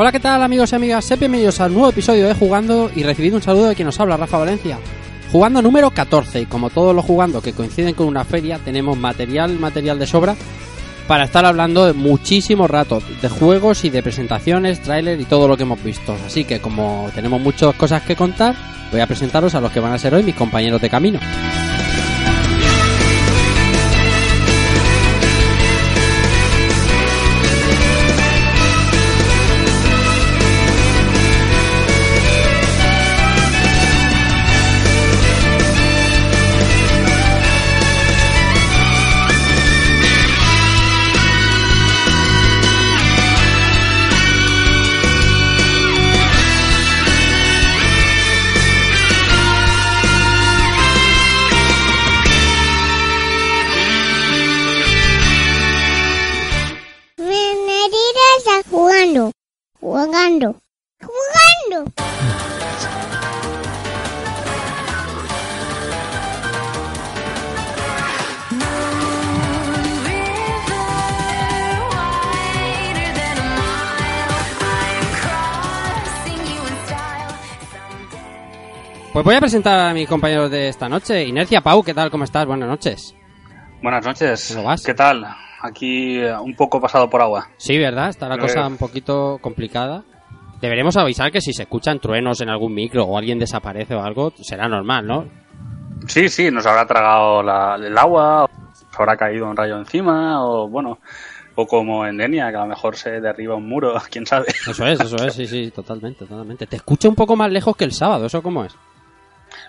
Hola, ¿qué tal amigos y amigas? Sed bienvenidos al nuevo episodio de Jugando y recibid un saludo de quien nos habla, Rafa Valencia. Jugando número 14 y como todos los jugando que coinciden con una feria, tenemos material, material de sobra para estar hablando de muchísimo rato de juegos y de presentaciones, tráiler y todo lo que hemos visto. Así que como tenemos muchas cosas que contar, voy a presentaros a los que van a ser hoy mis compañeros de camino. Pues voy a presentar a mis compañeros de esta noche. Inercia Pau, ¿qué tal? ¿Cómo estás? Buenas noches. Buenas noches. ¿Cómo vas? ¿Qué tal? Aquí eh, un poco pasado por agua. Sí, ¿verdad? Está la Creo cosa que- un poquito complicada. Deberemos avisar que si se escuchan truenos en algún micro o alguien desaparece o algo, será normal, ¿no? Sí, sí, nos habrá tragado la- el agua, o nos habrá caído un rayo encima, o bueno, o como en Denia, que a lo mejor se derriba un muro, quién sabe. Eso es, eso es, sí, sí, totalmente, totalmente. Te escucha un poco más lejos que el sábado, ¿eso cómo es?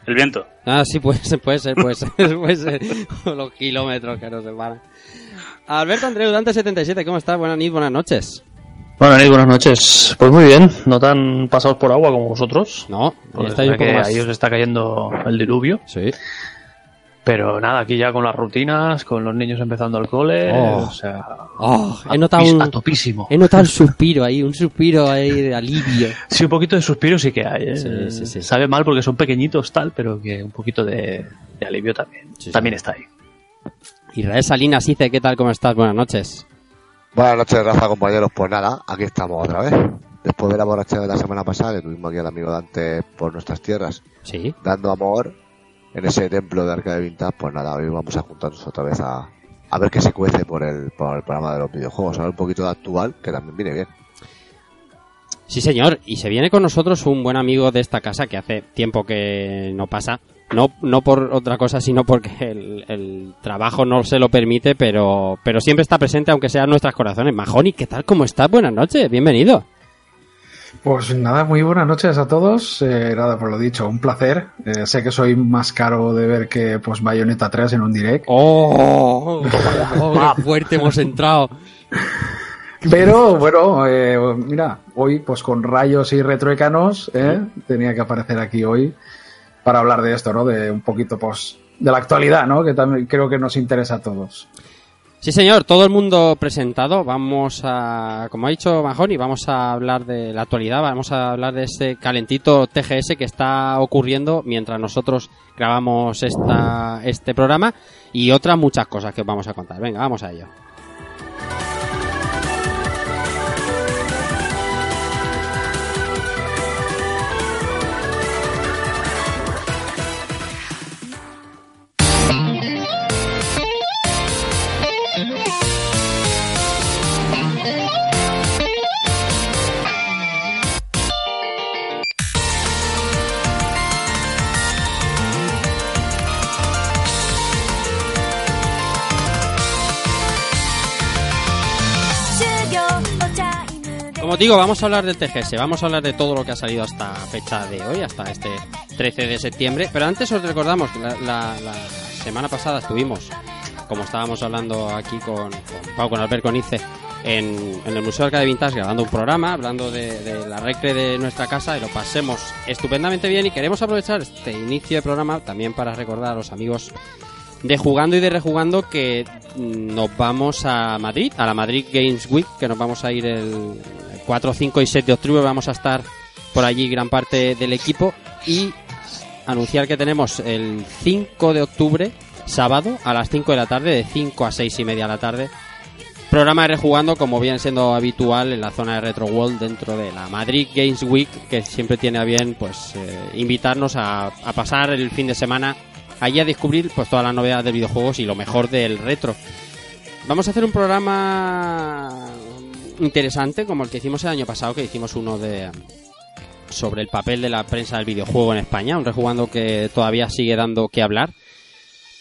El viento. Ah, sí, puede ser, puede ser, puede ser, puede ser. Los kilómetros que nos separan. Alberto Andreu, Dante77, ¿cómo estás? Buenas noches, buenas noches. Bueno, Nick, buenas noches. Pues muy bien, no tan pasados por agua como vosotros. No, Porque estáis un sé que poco más... ahí os está cayendo el diluvio. Sí. Pero nada, aquí ya con las rutinas, con los niños empezando el cole, Oh. o sea, Oh, he notado un... a topísimo. He notado un suspiro ahí, un suspiro ahí de alivio. Sí, un poquito de suspiro sí que hay. ¿eh? Sí, sí, sí. Sabe mal porque son pequeñitos tal, pero que un poquito de, de alivio también. Sí, sí. también está ahí. Israel Salinas dice, ¿qué tal? ¿Cómo estás? Buenas noches. Buenas noches, Rafa, compañeros. Pues nada, aquí estamos otra vez. Después de la borrachera de la semana pasada, que tuvimos aquí al amigo Dante por nuestras tierras, Sí. dando amor en ese templo de Arca de Vintage, pues nada, hoy vamos a juntarnos otra vez a, a ver qué se cuece por el, por el programa de los videojuegos. A ver un poquito de actual, que también viene bien. Sí, señor. Y se viene con nosotros un buen amigo de esta casa que hace tiempo que no pasa. No, no por otra cosa, sino porque el, el trabajo no se lo permite, pero, pero siempre está presente, aunque sea en nuestros corazones. Majoni, ¿qué tal? ¿Cómo estás? Buenas noches, bienvenido. Pues nada, muy buenas noches a todos. Eh, nada, por lo dicho, un placer. Eh, sé que soy más caro de ver que pues Bayonetta 3 en un direct. ¡Oh! oh qué fuerte hemos entrado! Pero bueno, eh, mira, hoy pues con rayos y retroecanos eh, tenía que aparecer aquí hoy para hablar de esto, ¿no? De un poquito pues de la actualidad, ¿no? Que también creo que nos interesa a todos. Sí, señor, todo el mundo presentado. Vamos a, como ha dicho Majoni, vamos a hablar de la actualidad, vamos a hablar de ese calentito TGS que está ocurriendo mientras nosotros grabamos esta, este programa y otras muchas cosas que os vamos a contar. Venga, vamos a ello. Digo, vamos a hablar del TGS, vamos a hablar de todo lo que ha salido hasta fecha de hoy, hasta este 13 de septiembre. Pero antes os recordamos que la, semana pasada estuvimos como estábamos hablando aquí con, con Pau, con Albert Conice, en, en el Museo Arcade Vintage grabando un programa, hablando de, de la recre de nuestra casa y lo pasemos estupendamente bien y queremos aprovechar este inicio de programa también para recordar a los amigos de jugando y de rejugando que nos vamos a Madrid, a la Madrid Games Week, que nos vamos a ir el 4, 5 y 7 de octubre, vamos a estar por allí gran parte del equipo y anunciar que tenemos el 5 de octubre, sábado, a las 5 de la tarde, de 5 a 6 y media de la tarde, programa de rejugando como viene siendo habitual en la zona de Retro World dentro de la Madrid Games Week, que siempre tiene a bien pues eh, invitarnos a, a pasar el fin de semana allí a descubrir pues todas las novedades de videojuegos y lo mejor del retro. Vamos a hacer un programa interesante como el que hicimos el año pasado, que hicimos uno de sobre el papel de la prensa del videojuego en España, un rejugando que todavía sigue dando que hablar.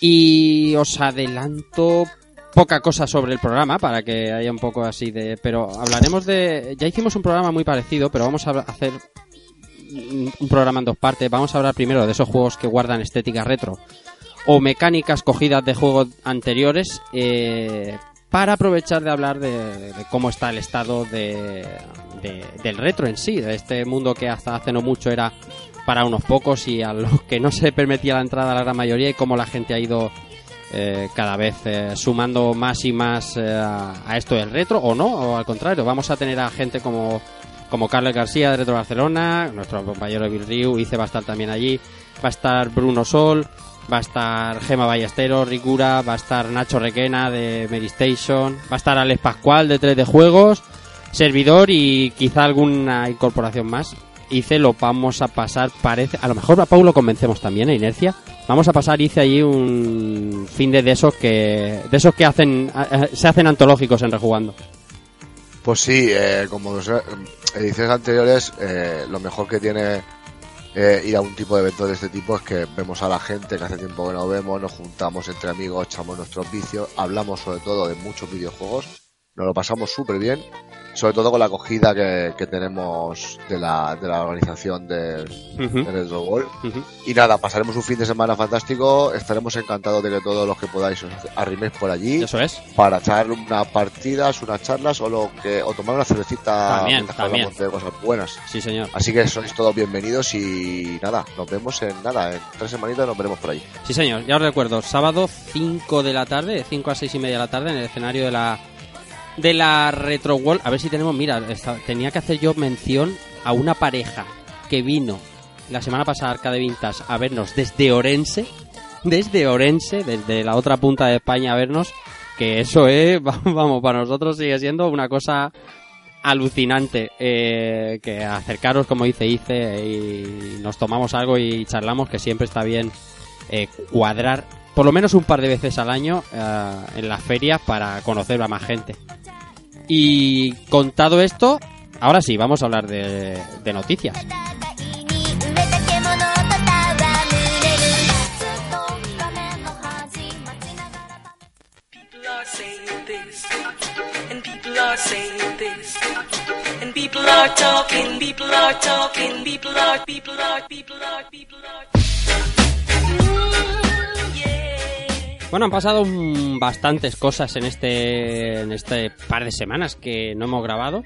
Y os adelanto poca cosa sobre el programa para que haya un poco así de... Pero hablaremos de... Ya hicimos un programa muy parecido, pero vamos a hacer un programa en dos partes. Vamos a hablar primero de esos juegos que guardan estética retro o mecánicas cogidas de juegos anteriores eh, para aprovechar de hablar de, de cómo está el estado de, de- del retro en sí, de este mundo que hasta hace no mucho era para unos pocos y a los que no se permitía la entrada a la gran mayoría y cómo la gente ha ido eh, cada vez eh, sumando más y más eh, a, esto del retro o no, o al contrario, vamos a tener a gente como como Carlos García de Retro Barcelona, nuestro compañero Bill Riu, Ice va a estar también allí, va a estar Bruno Sol, va a estar Gema Ballesteros, Ricura, va a estar Nacho Requena de Medistation, va a estar Alex Pascual de 3D Juegos, servidor y quizá alguna incorporación más. Ice lo vamos a pasar, parece, a lo mejor a Pau lo convencemos también, a Inercia. Vamos a pasar Ice allí un fin de, de esos que de esos que hacen se hacen antológicos en rejugando. Pues sí, eh, como eh, ediciones anteriores, eh, lo mejor que tiene eh, ir a un tipo de evento de este tipo es que vemos a la gente que hace tiempo que no vemos, nos juntamos entre amigos, echamos nuestros vicios, hablamos sobre todo de muchos videojuegos, nos lo pasamos súper bien, sobre todo con la acogida que, que tenemos de la, de la organización de, Ujú, de Retro World. ujú. Y nada, pasaremos un fin de semana fantástico, estaremos encantados de que todos los que podáis os arriméis por allí Eso es. para echar unas partidas, unas charlas o lo que o tomar una cervecita También, también. de cosas buenas. Sí, señor. Así que sois todos bienvenidos y nada, nos vemos en nada, en tres semanitas nos veremos por allí. Sí, señor. Ya os recuerdo, sábado 5 de la tarde, de 5 a 6 y media de la tarde, en el escenario de la de la Retro. A ver si tenemos, mira, tenía que hacer yo mención a una pareja que vino la semana pasada a Arcade Vintage a vernos desde Orense, desde Orense, desde la otra punta de España a vernos, que eso es, vamos, para nosotros sigue siendo una cosa alucinante eh, que acercaros como dice Ice y nos tomamos algo y charlamos que siempre está bien eh, cuadrar por lo menos un par de veces al año eh, en las ferias para conocer a más gente. Y contado esto, ahora sí, vamos a hablar de, noticias. Bueno, han pasado bastantes cosas en este, en este par de semanas que no hemos grabado.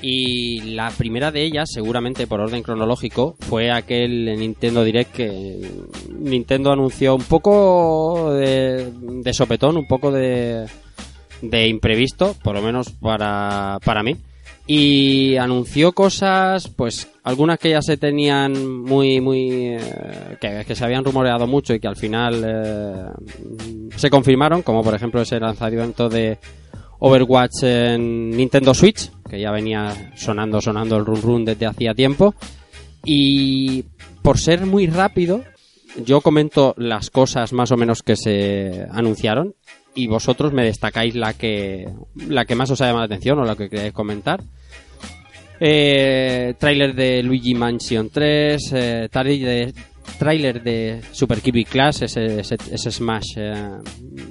Y la primera de ellas, seguramente por orden cronológico, fue aquel Nintendo Direct que Nintendo anunció un poco de, de sopetón, un poco de, de imprevisto, por lo menos para, para mí. Y anunció cosas, pues algunas que ya se tenían muy, muy. eh, que, se habían rumoreado mucho y que al final eh, se confirmaron, como por ejemplo ese lanzamiento de Overwatch en Nintendo Switch, que ya venía sonando, sonando el run run desde hacía tiempo. Y por ser muy rápido, yo comento las cosas más o menos que se anunciaron y vosotros me destacáis la que la que más os ha llamado la atención o la que queréis comentar. Eh, trailer de Luigi Mansion 3, eh, trailer de tráiler de Super Kirby Clash, ese, ese, ese Smash eh,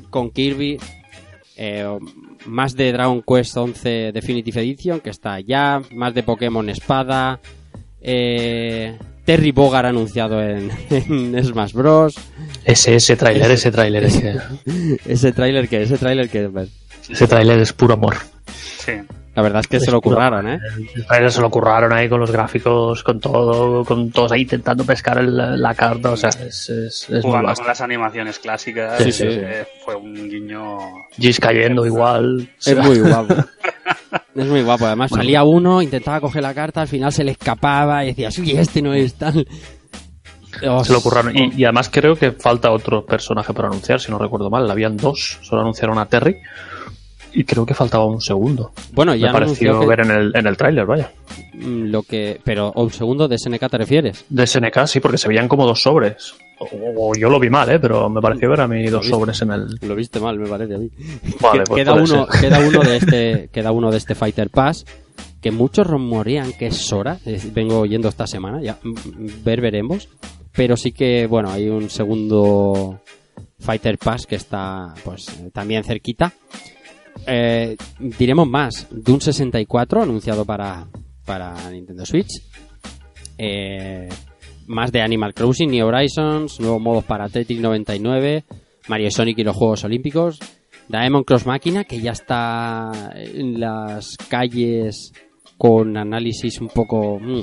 con Kirby, eh, más de Dragon Quest 11 Definitive Edition, que está ya, más de Pokémon Espada, eh, Terry Bogard anunciado en, en Smash Bros. Ese, ese tráiler, ese tráiler, ese, Ese tráiler que, ese tráiler que, ese tráiler es puro amor. Sí. La verdad es que se lo curraron, ¿eh? Se lo curraron ahí con los gráficos, con todo, con todos ahí intentando pescar el- la carta, o sea, es, es, es muy Jugando con las animaciones clásicas, Sí, sí. eh, fue un guiño. Gis cayendo igual. Es muy guapo. Es muy guapo. Además, salía uno, intentaba coger la carta, al final se le escapaba y decías, uy, este no es tal. Os- Se lo curraron. Y, y además creo que falta otro personaje para anunciar, si no recuerdo mal. Habían dos, solo anunciaron a Terry. Y creo que faltaba un segundo. Bueno, ya Me pareció que- ver en el, en el tráiler, vaya. mm, lo que. Pero, un segundo, ¿de SNK te refieres? De SNK, sí, porque se veían como dos sobres. O, o yo lo vi mal, ¿eh? Pero me pareció ver a mí dos viste? sobres en el... Lo viste mal, me parece a mí. Vale, pues queda, uno, ser. queda uno de este queda uno de este Fighter Pass que muchos rumorean que es Sora vengo oyendo esta semana ya mm, mm, ver veremos pero sí que bueno hay un segundo Fighter Pass que está pues eh, también cerquita Eh, diremos más Doom 64 anunciado para para Nintendo Switch Eh, más de Animal Crossing New Horizons nuevos modos para Tetris 99 Mario Sonic y los Juegos Olímpicos Diamond Cross Máquina, que ya está en las calles con análisis un poco... mm,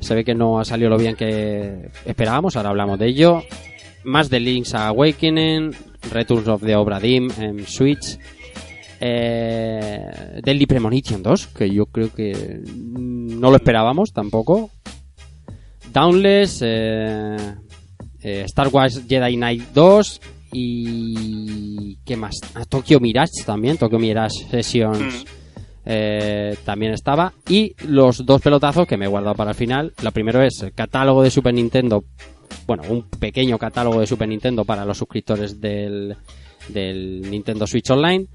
se ve que no ha salido lo bien que esperábamos, ahora hablamos de ello. Más de Link's Awakening, Returns of the Obra Dinn en Switch. Eh, Deadly Premonition 2, que yo creo que mm, no lo esperábamos tampoco. Downless, eh, eh, Star Wars Jedi Knight 2 y... ¿Qué más? Ah, Tokyo Mirage también, Tokyo Mirage Sessions eh, también estaba. Y los dos pelotazos que me he guardado para el final. Lo primero es el catálogo de Super Nintendo. Bueno, un pequeño catálogo de Super Nintendo para los suscriptores del, del Nintendo Switch Online.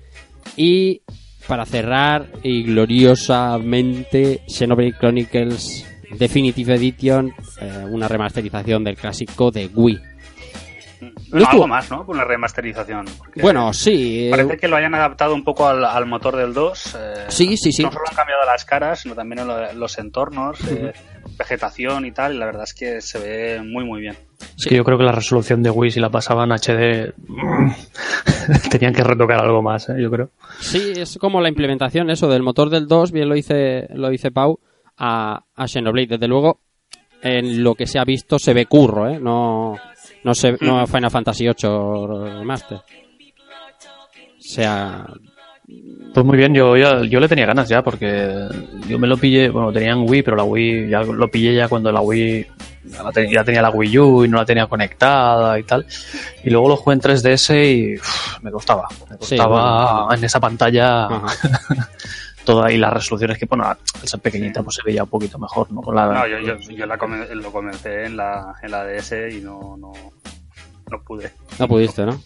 Y para cerrar, y gloriosamente, Xenoblade Chronicles Definitive Edition, eh, una remasterización del clásico de Wii. Estuvo- algo más, ¿no? Por una remasterización. Bueno, sí. eh, Parece que lo hayan adaptado un poco al, al motor del 2. eh, Sí, sí, sí. No solo han cambiado las caras, sino también en lo- los entornos, eh, vegetación y tal. Y la verdad es que se ve muy, muy bien. Es que yo creo que la resolución de Wii, si la pasaban HD, tenían que retocar algo más, ¿eh? yo creo. Sí, es como la implementación eso del motor del 2, bien lo dice, lo dice Pau, a, a Xenoblade. Desde luego, en lo que se ha visto se ve curro, ¿eh? No, no, se, no Final Fantasy VIII Remaster. O sea, Pues muy bien, yo, ya- yo le tenía ganas ya, porque yo me lo pillé, bueno, tenía en Wii, pero la Wii ya lo pillé ya cuando la Wii ya, la te- ya tenía la Wii U y no la tenía conectada y tal. Y luego lo jugué en 3DS y uf, me costaba. Me Sí, costaba bueno. en esa pantalla Ajá. toda y las resoluciones que, bueno, al ser pequeñita pues se veía un poquito mejor, ¿no? Con la, No, yo, yo, yo la lo comencé en la, en la DS y no, no, no pude. no pudiste, ¿no?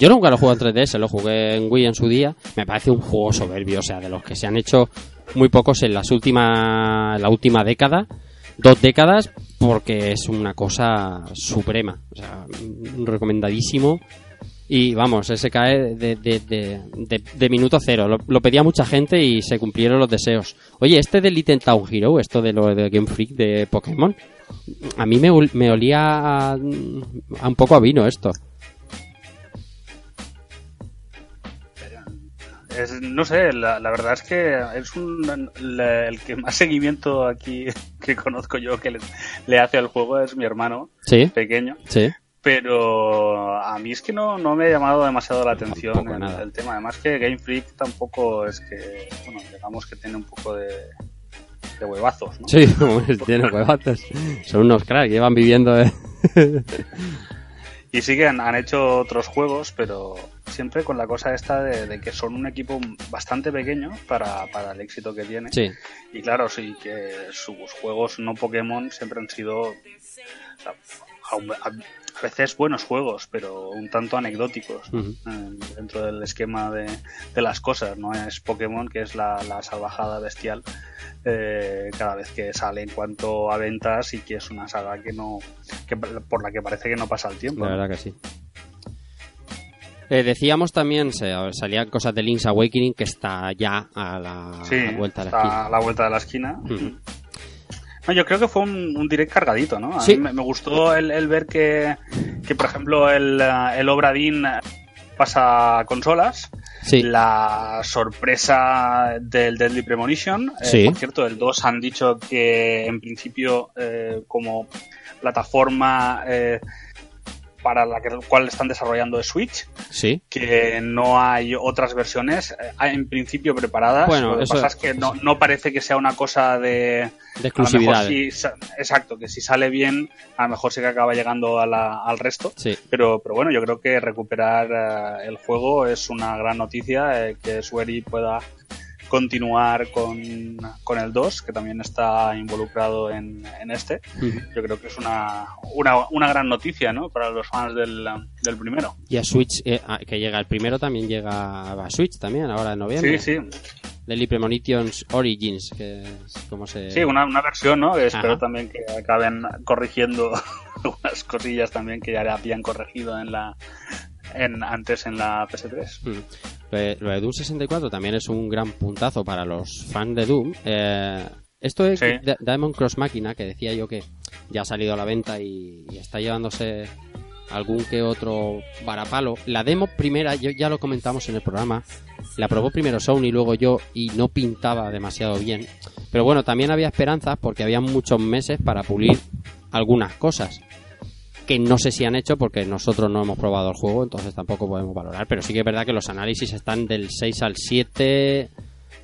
Yo nunca lo jugué en 3DS, lo jugué en Wii en su día. Me parece un juego soberbio, o sea, de los que se han hecho muy pocos en las últimas, la última década, dos décadas, porque es una cosa suprema. O sea, recomendadísimo. Y vamos, ese cae de, de, de, de- de minuto cero. Lo, lo pedía mucha gente y se cumplieron los deseos. Oye, este de Little Town Hero, esto de lo de Game Freak de Pokémon, a mí me, me olía a, a un poco a vino esto. Es, no sé, la, la verdad es que es un, la- el que más seguimiento aquí que conozco yo que le, le hace al juego es mi hermano Sí, pequeño. sí. Pero a mí es que no, no me ha llamado demasiado la atención el, tema. Además que Game Freak tampoco es que, bueno, digamos que tiene un poco de, de huevazos, ¿no? Sí, tiene huevates. Son unos cracks, llevan viviendo. Y sí que han, han hecho otros juegos, pero siempre con la cosa esta de, de que son un equipo bastante pequeño para, para el éxito que tiene. Sí, Y claro, sí que sus juegos no Pokémon siempre han sido o sea, a, a veces buenos juegos, pero un tanto anecdóticos eh, dentro del esquema de, de las cosas. No es Pokémon, que es la, la salvajada bestial eh, cada vez que sale en cuanto a ventas y que es una saga que no que por la que parece que no pasa el tiempo. la ¿no? verdad que sí. Eh, decíamos también, se, salían cosas de Link's Awakening que está ya a la Sí, vuelta de la esquina. a la vuelta de la esquina. No, yo creo que fue un, un direct cargadito, ¿no? A Sí. mí me, me gustó el, el ver que, que, por ejemplo, el, eh, el Obradín pasa a consolas. Sí. La sorpresa del Deadly Premonition. eh, Sí. por cierto, el 2 han dicho que en principio eh, como plataforma eh, para la que- cual están desarrollando es Switch, Sí. que no hay otras versiones eh, en principio preparadas. Bueno, Lo que pasa es que no, no parece que sea una cosa de... De A lo mejor exclusividad. si exacto, que si sale bien, a lo mejor sí que acaba llegando a la- al resto. Sí. Pero, pero bueno, yo creo que recuperar eh, el juego es una gran noticia, eh, que Sueri pueda continuar con, con el 2, que también está involucrado en, en este. Yo creo que es una, una, una gran noticia ¿no? para los fans del, del primero. Y a Switch, eh, que llega el primero, también llega a Switch también, ahora en noviembre. Sí, sí. Deadly Premonitions Origins, que es como se... Sí, una, una versión, ¿no? Espero Ajá. también que acaben corrigiendo algunas cosillas también que ya habían corregido en la en antes en la PS3. Lo de, Doom 64 también es un gran puntazo para los fans de Doom. Eh, esto es Sí. Diamond Cross Máquina, que decía yo que ya ha salido a la venta y, y está llevándose algún que otro varapalo. La demo primera, yo ya lo comentamos en el programa, la probó primero Sony, luego yo, y no pintaba demasiado bien. Pero bueno, también había esperanzas porque había muchos meses para pulir algunas cosas que no sé si han hecho porque nosotros no hemos probado el juego, entonces tampoco podemos valorar, pero sí que es verdad que los análisis están del 6 al 7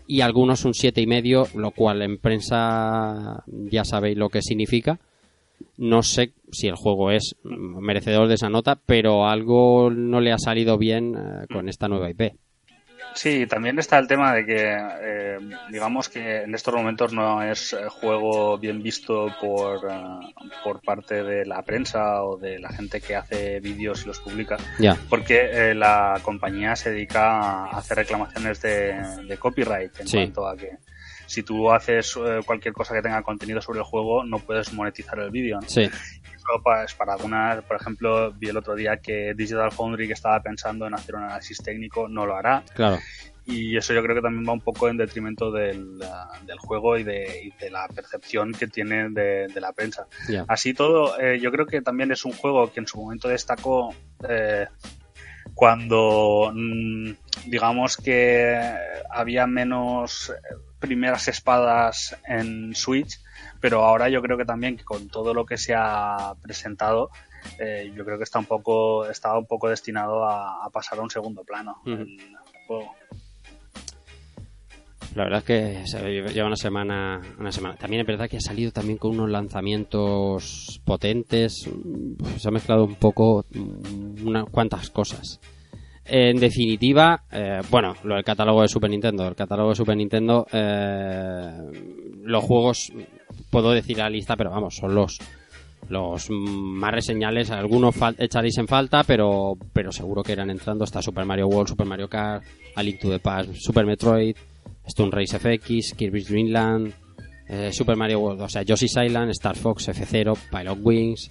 y algunos un 7 y medio, lo cual en prensa ya sabéis lo que significa. No sé si el juego es merecedor de esa nota, pero algo no le ha salido bien eh, con esta nueva IP. Sí, también está el tema de que, eh, digamos que en estos momentos no es eh, juego bien visto por, eh, por parte de la prensa o de la gente que hace vídeos y los publica, porque eh, la compañía se dedica a hacer reclamaciones de, de copyright en Sí. cuanto a que si tú haces eh, cualquier cosa que tenga contenido sobre el juego, no puedes monetizar el vídeo. ¿no? sí, Eso, pues, para algunas, por ejemplo, vi el otro día que Digital Foundry, que estaba pensando en hacer un análisis técnico, no lo hará. claro. Y eso yo creo que también va un poco en detrimento del, ah, del juego y de, y de la percepción que tiene de, de la prensa. Así todo, eh, yo creo que también es un juego que en su momento destacó eh, cuando, mm, digamos que había menos eh, primeras espadas en Switch, pero ahora yo creo que también que con todo lo que se ha presentado, eh, yo creo que está un poco, estaba un poco destinado a, a pasar a un segundo plano el juego. La verdad es que lleva una semana, una semana. También es verdad que ha salido también con unos lanzamientos potentes. Se ha mezclado un poco mm, unas cuantas cosas. En definitiva, eh, bueno, lo del catálogo de Super Nintendo. El catálogo de Super Nintendo, eh, los juegos, puedo decir la lista, pero vamos, son los los más reseñables. Algunos echaréis en falta, pero, pero seguro que irán entrando. Está Super Mario World, Super Mario Kart, A Link to the Past, Super Metroid, Stone Race FX, Kirby's Dream Land, eh, Super Mario World, o sea, Yoshi's Island, Star Fox F0, Pilot Wings,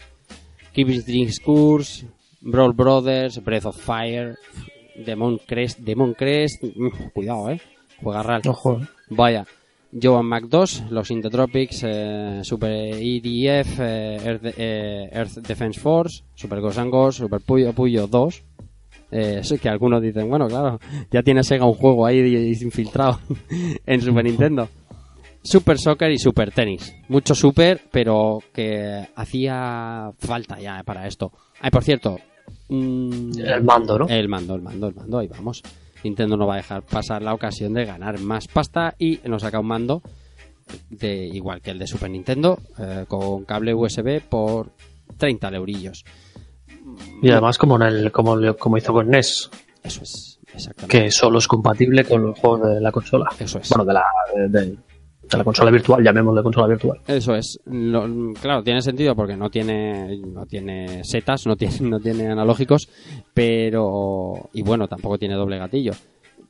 Kirby's Dream Course, Brawl Brothers, Breath of Fire, Demon Crest, Demon Crest, mm, cuidado, eh, juega real. Ojo. Vaya. Joan Mac 2, Los In the Tropics, eh, Super EDF, eh, Earth, eh, Earth Defense Force, Super Ghost, Super Puyo, Puyo 2. Eh, eso que algunos dicen, bueno, claro, ya tiene Sega un juego ahí infiltrado en Super Nintendo. Super Soccer y Super Tennis. Mucho Super, pero que hacía falta ya para esto. Ay, por cierto. mm, El mando, ¿no? el mando, el mando, el mando, ahí vamos. Nintendo no va a dejar pasar la ocasión de ganar más pasta y nos saca un mando de igual que el de Super Nintendo eh, con cable USB por 30 eurillos. Y además como en el, como, como hizo con NES, Eso es, exactamente. que solo es compatible con los juegos de la consola. Eso es. Bueno, de la, de, de- la consola virtual, llamémosle consola virtual. Eso es. Lo- claro, tiene sentido porque no tiene no tiene setas, no tiene no tiene analógicos, pero y bueno, tampoco tiene doble gatillo.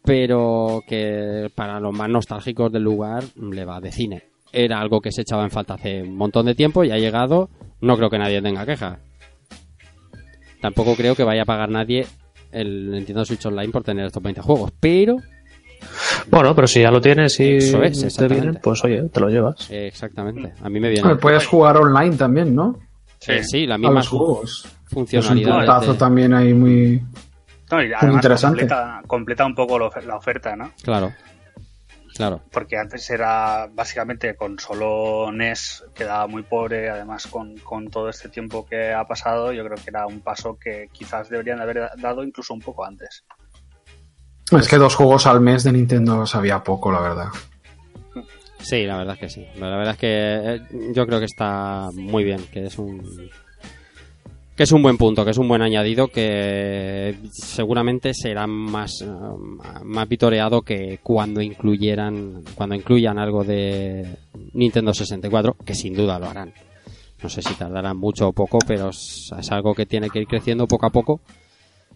Pero que para los más nostálgicos del lugar le va de cine. Era algo que se echaba en falta hace un montón de tiempo y ha llegado. No creo que nadie tenga queja. Tampoco creo que vaya a pagar nadie el Nintendo Switch Online por tener estos 20 juegos, pero Bueno, pero si ya lo tienes y Eso es, te exactamente. viene, pues oye, te lo llevas. Exactamente. A mí me viene. Puedes jugar online también, ¿no? Eh, sí, la A misma los juegos. Es un funcionalidad. puntazo también ahí muy... No, y además interesante. Completa, completa un poco lo- la oferta, ¿no? Claro. Claro. Porque antes era básicamente con solo NES, quedaba muy pobre, además con, con todo este tiempo que ha pasado, yo creo que era un paso que quizás deberían haber dado incluso un poco antes. Es que dos juegos al mes de Nintendo sabía poco, la verdad. Sí, la verdad es que sí. La verdad es que eh, yo creo que está muy bien, que es un que es un buen punto, que es un buen añadido que seguramente será más eh, más vitoreado que cuando incluyeran cuando incluyan algo de Nintendo 64, que sin duda lo harán. No sé si tardarán mucho o poco, pero es, es algo que tiene que ir creciendo poco a poco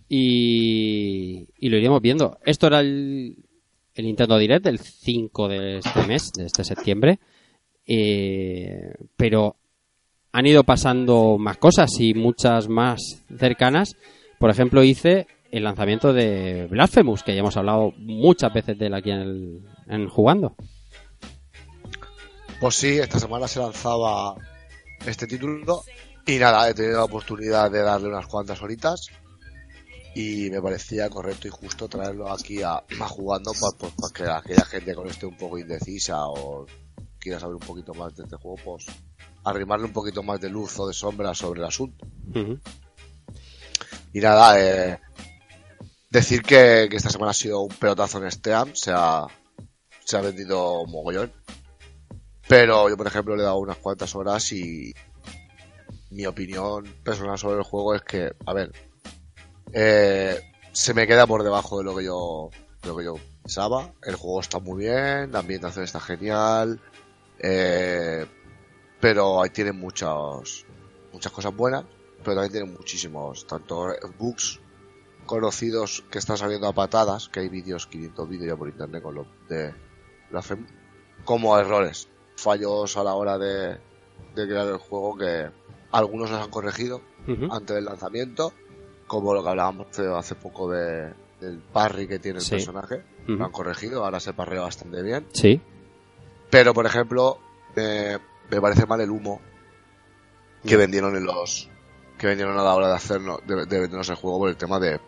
y, lo iremos viendo. Esto era el, el Nintendo Direct del 5 de este mes, de este septiembre. Eh, pero han ido pasando más cosas y muchas más cercanas. Por ejemplo, hice el lanzamiento de Blasphemous, que ya hemos hablado muchas veces de él aquí en, el, en Jugando. Pues sí, esta semana se lanzaba este título y nada, he tenido la oportunidad de darle unas cuantas horitas y me parecía correcto y justo traerlo aquí a, a jugando para, que aquella gente que esté un poco indecisa o quiera saber un poquito más de este juego, pues arrimarle un poquito más de luz o de sombra sobre el asunto. Y nada, eh, decir que, que esta semana ha sido un pelotazo en Steam, se ha, se ha vendido un mogollón. Pero yo, por ejemplo, le he dado unas cuantas horas y mi opinión personal sobre el juego es que, a ver, eh, se me queda por debajo de lo que yo, de lo que yo pensaba. El juego está muy bien, la ambientación está genial, eh, pero ahí tienen muchas, muchas cosas buenas, pero también tienen muchísimos, tanto bugs conocidos que están saliendo a patadas, que hay vídeos, 500 vídeos ya por internet con lo de la FEM, como errores, fallos a la hora de, de crear el juego que algunos los han corregido antes del lanzamiento, como lo que hablábamos hace, poco de, del parry que tiene el Sí. personaje, Ujú. lo han corregido, ahora se parrea bastante bien. Sí. Pero, por ejemplo, eh, me parece mal el humo que vendieron en los que vendieron a la hora de hacernos de, de vendernos el juego por el tema de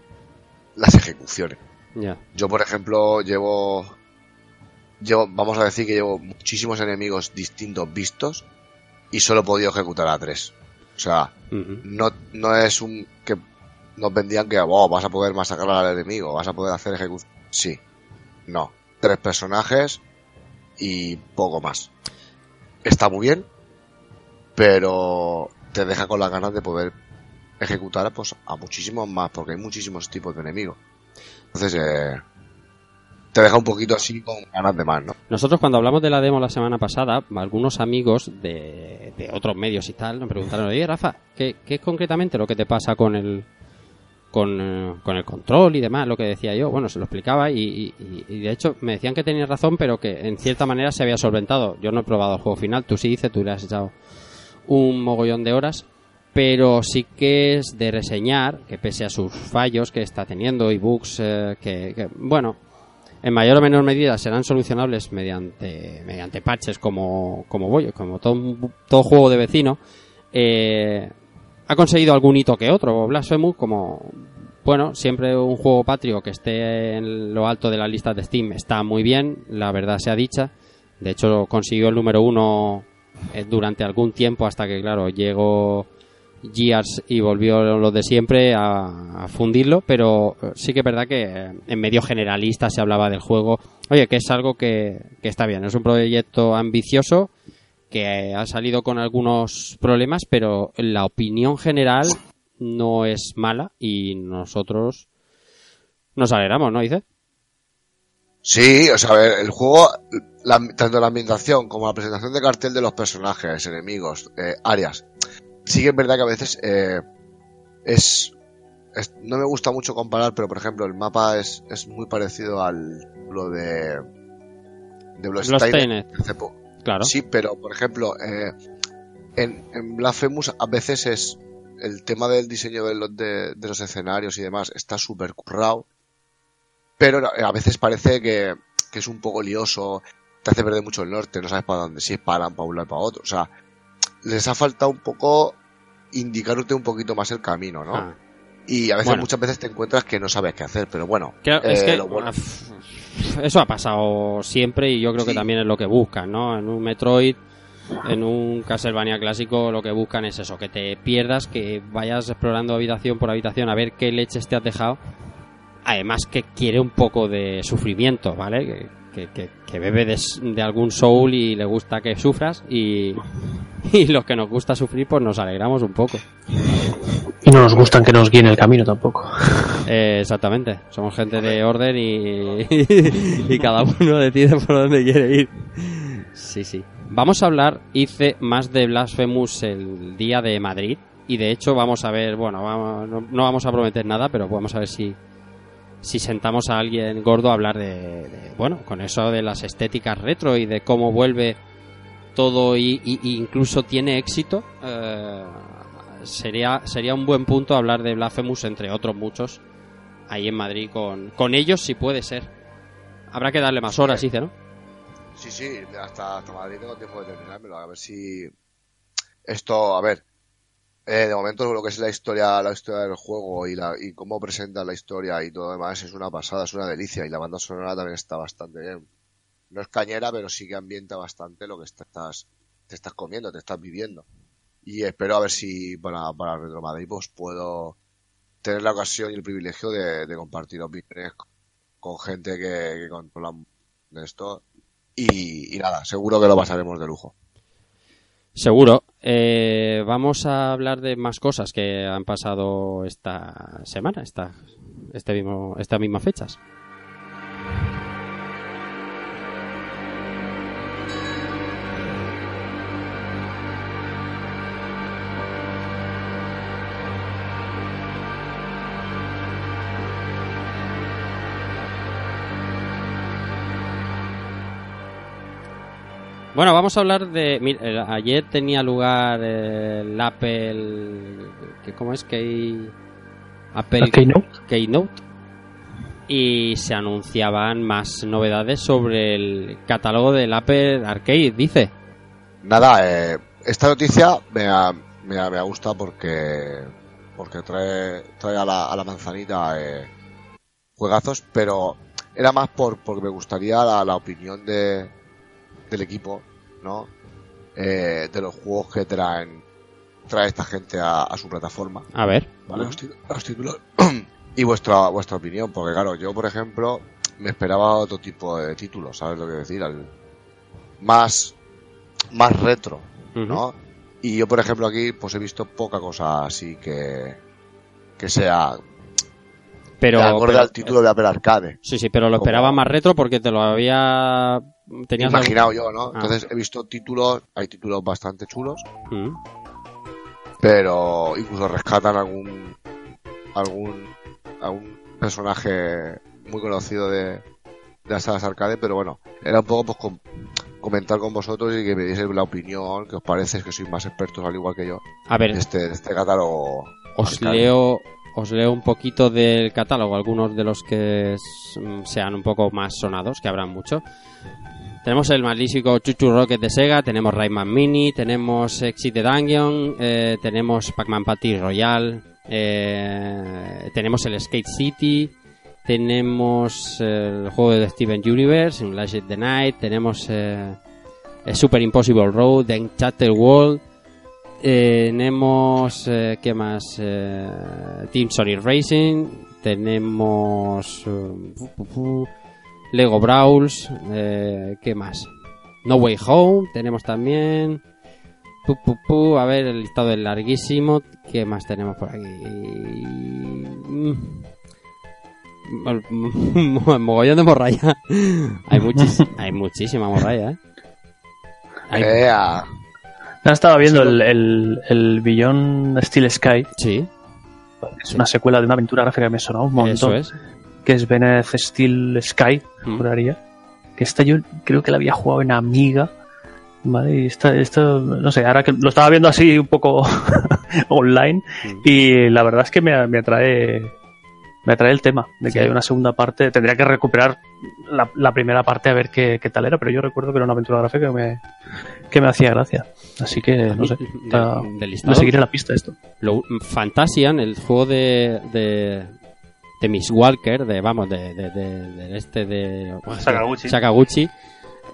las ejecuciones. Yo, por ejemplo, llevo llevo vamos a decir que llevo muchísimos enemigos distintos vistos y solo he podido ejecutar a tres. O sea, no, no es un que nos vendían que oh, vas a poder masacrar al enemigo, vas a poder hacer ejecución. Sí, no. Tres personajes y poco más. Está muy bien, pero te deja con las ganas de poder ejecutar pues, a muchísimos más, porque hay muchísimos tipos de enemigos. Entonces, eh, te deja un poquito así con ganas de más, ¿no? Nosotros cuando hablamos de la demo la semana pasada, algunos amigos de, de otros medios y tal nos preguntaron, oye Rafa, ¿qué, qué es concretamente lo que te pasa con el con, eh, con el control y demás? Lo que decía yo, bueno, se lo explicaba y, y- y- de hecho me decían que tenía razón, pero que en cierta manera se había solventado. Yo no he probado el juego final, tú sí dices, tú le has echado un mogollón de horas, pero sí que es de reseñar que pese a sus fallos que está teniendo y bugs eh, que, bueno, en mayor o menor medida serán solucionables mediante mediante parches como como voy como todo todo juego de vecino eh, ha conseguido algún hito que otro Blasphemous como bueno siempre un juego patrio que esté en lo alto de las listas de Steam está muy bien la verdad sea dicha de hecho consiguió el número uno eh, durante algún tiempo hasta que claro llegó Gears y volvió lo de siempre a, a fundirlo, pero eh, sí que es verdad que eh, en medio generalista se hablaba del juego. Oye, que es algo que, que está bien, es un proyecto ambicioso que ha salido con algunos problemas, pero la opinión general no es mala y nosotros nos alegramos, ¿no, dice? Sí, o sea, a ver, el juego, la- tanto la ambientación como la presentación de cartel de los personajes, enemigos, eh, áreas, sí que es verdad que a veces eh, es, es- No me gusta mucho comparar, pero por ejemplo, el mapa es, es muy parecido al lo de. de Bloodstained. Bloodstained. Claro. Sí, pero por ejemplo, eh, en, en Blasphemous a veces es. El tema del diseño de los, de, de los escenarios y demás está súper currado pero a veces parece que que es un poco lioso, te hace perder mucho el norte, no sabes para dónde, si es para, para un lado para otro. O sea, les ha faltado un poco indicarte un poquito más el camino, ¿no? Ah. Y a veces, Bueno. muchas veces te encuentras que no sabes qué hacer, pero bueno. Es eh, que lo bueno- eso ha pasado siempre y yo creo que también es lo que buscan, ¿no? En un Metroid, en un Castlevania clásico, lo que buscan es eso, que te pierdas, que vayas explorando habitación por habitación a ver qué leches te has dejado. Además que quiere un poco de sufrimiento, ¿vale? Que, que- que- bebe de, de algún soul y le gusta que sufras y, y los que nos gusta sufrir pues nos alegramos un poco. Y no nos gustan que nos guíen el camino tampoco. Eh, exactamente, somos gente de orden y, y cada uno decide por dónde quiere ir. Sí, sí. Vamos a hablar, hice más de Blasphemous el día de Madrid y de hecho vamos a ver, bueno, vamos- no, no vamos a prometer nada, pero vamos a ver si, si sentamos a alguien gordo a hablar de, de, bueno, con eso de las estéticas retro y de cómo vuelve todo y, y- y incluso tiene éxito. eh, sería, sería un buen punto hablar de Blasphemous entre otros muchos ahí en Madrid con, con ellos si puede ser. Habrá que darle más horas, dice, ¿no? Sí, sí, hasta, hasta Madrid tengo tiempo de terminármelo. A ver si. Esto, a ver. Eh, de momento, lo que es la historia, la historia del juego y, la, y cómo presenta la historia y todo lo demás es una pasada, es una delicia. Y la banda sonora también está bastante bien. No es cañera, pero sí que ambienta bastante lo que estás, te estás comiendo, te estás viviendo. Y espero a ver si para, para Retro Madrid pues puedo tener la ocasión y el privilegio de, de compartir opiniones con, con gente que, que controla esto y, y nada, seguro que lo pasaremos de lujo. Seguro. Eh, vamos a hablar de más cosas que han pasado esta semana, esta, este mismo, estas mismas fechas. Bueno, vamos a hablar de. mira, ayer tenía lugar el Apple. que- ¿Cómo es? que Apple ¿La Keynote? Keynote. Y se anunciaban más novedades sobre el catálogo del Apple Arcade, dice. Nada, eh, esta noticia me ha, me ha, me ha gustado porque porque trae, trae a, la, a la manzanita eh, juegazos, pero era más por porque me gustaría la, la opinión de, del equipo, ¿no? Eh, de los juegos que traen trae esta gente a, a su plataforma. A ver. ¿vale? Los, títulos. y vuestra, vuestra opinión, porque claro, yo por ejemplo me esperaba otro tipo de títulos, ¿sabes lo que decir? Al- más, más retro. ¿no? Y yo por ejemplo aquí pues he visto poca cosa así que, que sea Pero. de acorde pero- al título de Apple Arcade. Sí, sí, pero lo esperaba más retro porque te lo había. Tenías Imaginado yo, ¿no? Ah. Entonces he visto títulos, hay títulos bastante chulos, Mm. pero incluso rescatan algún algún algún personaje muy conocido de, de las sagas arcade pero bueno era un poco pues com- comentar con vosotros y que me dieseis la opinión que os parece que sois más expertos al igual que yo A ver, de este, este catálogo Os arcade. leo, os leo un poquito del catálogo, algunos de los que mm, sean un poco más sonados, que habrán mucho. Tenemos el malísico Chuchu Rocket de Sega, tenemos Rayman Mini, tenemos Exit the Dungeon, eh, tenemos Pac-Man Party Royale, eh, tenemos el Skate City, tenemos eh, el juego de Steven Universe, Unleashed the Night, tenemos eh, Super Impossible Road, The Enchanted World, tenemos, eh, ¿qué más? Eh, Team Sonic Racing. Tenemos eh, Lego Brawls. Eh, ¿Qué más? No Way Home. Tenemos también. A ver, el listado es larguísimo. ¿Qué más tenemos por aquí? Mm. Mo- Mogollón de morralla. hay, hay muchísima morralla, ¿eh? Ya estaba viendo el, el, el Beyond Steel Sky. Sí, Es una secuela de una aventura gráfica que me sonó un montón. eso es. Que es Beneth Steel Sky, Mm. juraría. Que esta yo creo que la había jugado en Amiga. Vale, y esta, esto, no sé, ahora que lo estaba viendo así un poco online. Mm. Y la verdad es que me, me atrae. Me atrae el tema de que Sí. hay una segunda parte. Tendría que recuperar la, la primera parte a ver qué, qué tal era, pero yo recuerdo que era una aventura gráfica que me, que me hacía gracia. Así que, no sé, está- Del- del me seguiré la pista esto. Lo, Fantasian, el juego de, de, de Miss Walker, de, vamos, de, de, de- de este de Sakaguchi. Sakaguchi,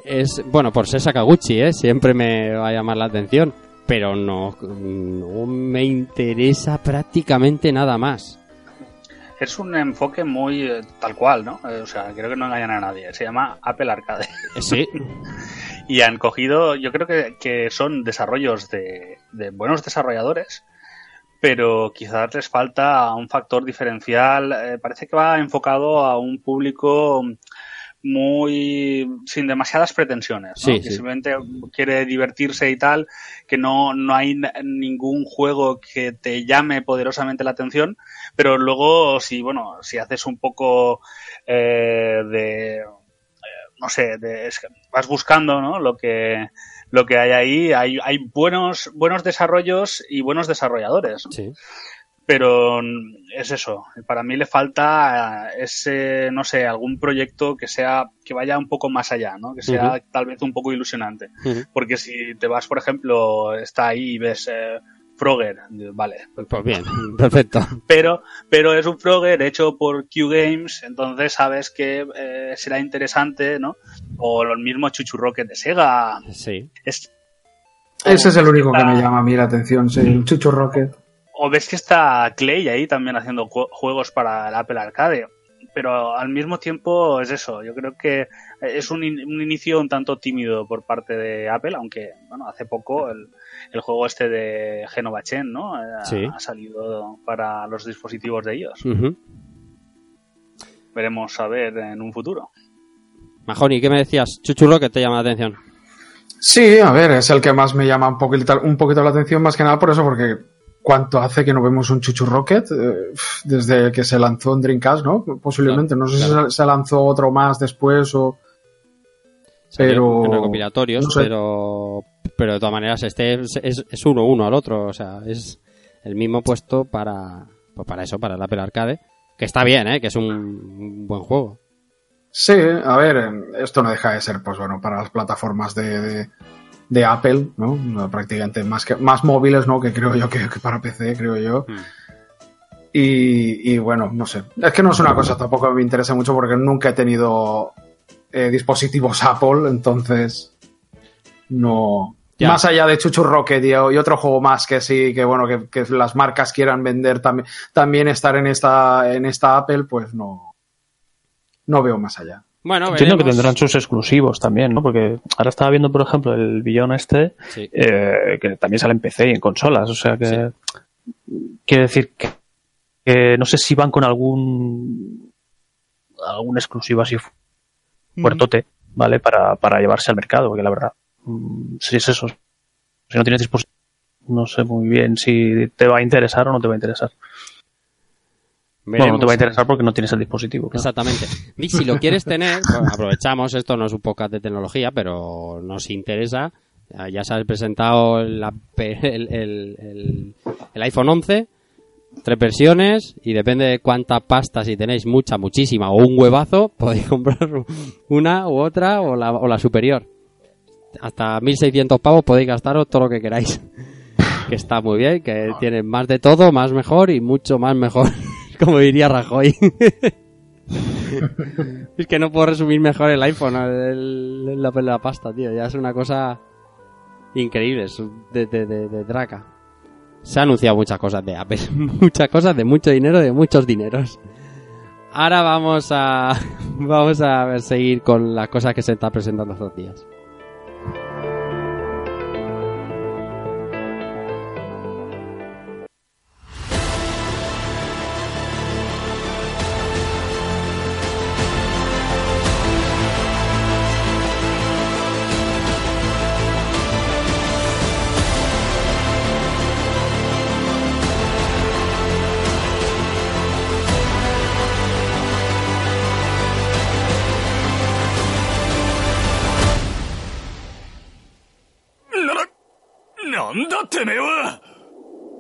es, bueno, por ser Sakaguchi, ¿eh? siempre me va a llamar la atención, pero no, no me interesa prácticamente nada más. Es un enfoque muy eh, tal cual, ¿no? Eh, o sea, creo que no engañan a nadie. Se llama Apple Arcade. Eh, Sí, y han cogido, yo creo que, que son desarrollos de, de buenos desarrolladores, pero quizás les falta un factor diferencial. Eh, parece que va enfocado a un público muy sin demasiadas pretensiones, ¿no? Sí, que sí. simplemente quiere divertirse y tal, que no, no hay ningún juego que te llame poderosamente la atención, pero luego si bueno, si haces un poco eh, de no sé, de- vas buscando, ¿no? Lo que lo que hay ahí, hay, hay buenos buenos desarrollos y buenos desarrolladores, ¿no? sí. pero mm, es eso. Para mí le falta eh, ese, no sé, algún proyecto que sea que vaya un poco más allá, ¿no? Que sea tal vez un poco ilusionante, porque si te vas, por ejemplo, está ahí y ves eh, Frogger, vale, Pues bien, perfecto. pero pero es un Frogger hecho por Q Games, entonces sabes que eh, será interesante, ¿no? O el mismo Chuchu Rocket de Sega. Sí. Es, Ese es el único que está- me llama a mí la atención, sí, el Chucho Rocket. O ves que está Clay ahí también haciendo ju- juegos para el Apple Arcade. Pero al mismo tiempo es eso. Yo creo que es un, in- un inicio un tanto tímido por parte de Apple, aunque bueno, hace poco el, el juego este de Genova Chen, ¿no? Eh, Sí. Ha salido para los dispositivos de ellos. Veremos a ver en un futuro. Majoni, ¿qué me decías? Chuchulo, que te llama la atención. Sí, a ver, es el que más me llama un poquito, un poquito la atención, más que nada por eso, porque ¿cuánto hace que no vemos un Chuchu Rocket? Eh, desde que se lanzó en Dreamcast, ¿no? Posiblemente, no sé claro. si se- lanzó otro más después o... Pero- recopilatorios, no sé. pero pero de todas maneras este es, es, es uno uno al otro, o sea, es el mismo puesto para pues para eso, para el Apple Arcade, que está bien, ¿eh? que es un, un buen juego. Sí, a ver, esto no deja de ser, pues bueno, para las plataformas de, de, de Apple, ¿no? Prácticamente más que más móviles, ¿no? Que creo yo que, que para PC, creo yo. Hmm. Y, y bueno, no sé. Es que no es una cosa tampoco me interesa mucho porque nunca he tenido eh, dispositivos Apple, entonces no. Ya. Más allá de Chuchu Rocket y, y otro juego más que sí, que bueno, que, que las marcas quieran vender también, también estar en esta, en esta Apple, pues no, no veo más allá. Bueno, Entiendo que veremos. tendrán sus exclusivos también, ¿no? Porque ahora estaba viendo, por ejemplo, el billón este, Sí. eh, que también sale en PC y en consolas. O sea que. Quiere decir que, que no sé si van con algún. algún exclusivo así fuertote, ¿vale? Para, para llevarse al mercado, porque la verdad. mm, Si es eso. Si no tienes disposición. No sé muy bien si te va a interesar o no te va a interesar. Bueno, no te va a interesar porque no tienes el dispositivo. claro. Exactamente. Si lo quieres tener, aprovechamos, esto no es un podcast de tecnología, pero nos interesa. Ya- se ha presentado el, ape- el, el- el- el iPhone 11, tres versiones, y depende de cuánta pasta, si tenéis mucha, muchísima o un huevazo, podéis comprar una u otra o la, o la superior. Hasta 1600 pavos podéis gastaros todo lo que queráis. Que está muy bien, que tiene más de todo, más mejor y mucho más mejor, como diría Rajoy. es que no puedo resumir mejor el iPhone, el, el- la, la pasta, tío. Ya es una cosa increíble, de, de, traca. Se han anunciado muchas cosas de Apple, muchas cosas de mucho dinero, de muchos dineros. Ahora vamos a vamos a seguir con las cosas que se están presentando estos días.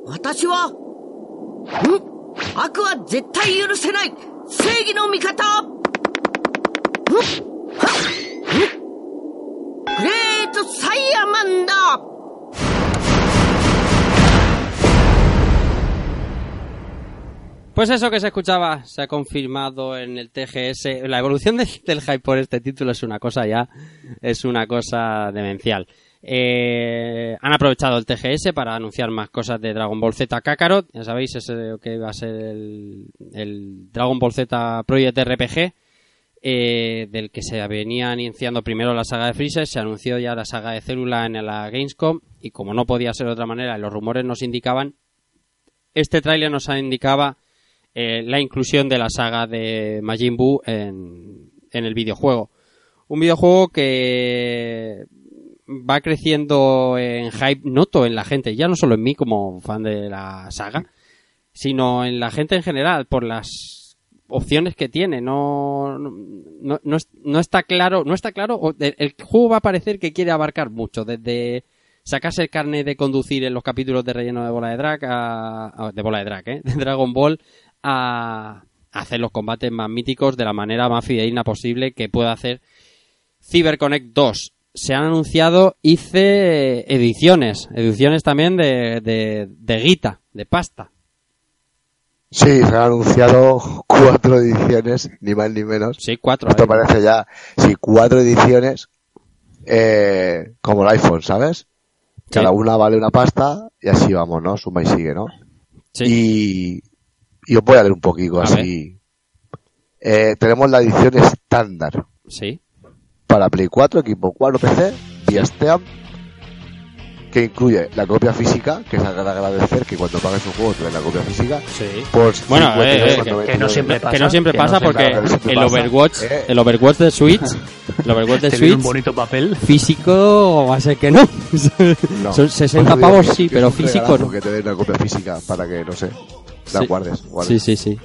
私は、ん悪は絶対許せない正義の味方ん グレートサイヤマンだ Pues eso que se escuchaba se ha confirmado en el TGS. La evolución de- del hype por este título es una cosa ya, es una cosa demencial. Eh, han aprovechado el TGS para anunciar más cosas de Dragon Ball Z Kakarot. Ya sabéis, ese que va a ser el, Dragon Ball Z Project RPG, eh, del que se venía anunciando primero la saga de Freezer, se anunció ya la saga de Célula en la Gamescom, y como no podía ser de otra manera, los rumores nos indicaban, este tráiler nos indicaba eh, la inclusión de la saga de Majin Buu en el videojuego. Un videojuego que va creciendo en hype, noto en la gente, ya no solo en mí como fan de la saga, sino en la gente en general, por las opciones que tiene. No, no, no, es- no está claro, no está claro, el, juego va a parecer que quiere abarcar mucho, desde sacarse el carnet de conducir en los capítulos de relleno de bola de drag a- de bola de drag, ¿eh? de Dragon Ball a hacer los combates más míticos de la manera más fidedigna posible que pueda hacer CyberConnect 2. Se han anunciado ICE ediciones, ediciones también de, de, de guita, de pasta. Sí, se han anunciado cuatro ediciones, ni más ni menos. Sí, cuatro. Esto parece ya, sí, cuatro ediciones, eh, como el iPhone, ¿sabes? Cada una vale una pasta y así vamos, ¿no? Suma y sigue, ¿no? Y, y os voy a leer un poquito A así. Eh, tenemos la edición estándar. Sí. Para Play 4, Equipo 4, PC, vía Steam, que incluye la copia física, que es de agradecer que cuando pagues un juego te den la copia física. Por Bueno, eh, eh, 59,99. que no siempre pasa, que no siempre Que pasa siempre- porque que siempre el pasa. Overwatch, Eh, el Overwatch de Switch, el Overwatch de viene un Switch bonito papel. físico va a ser que no. No. Son 60 Pues digo pavos que- sí, que pero físico no. que te den una copia física para que, no sé, la Sí. guardes. guardes. Sí, sí, sí.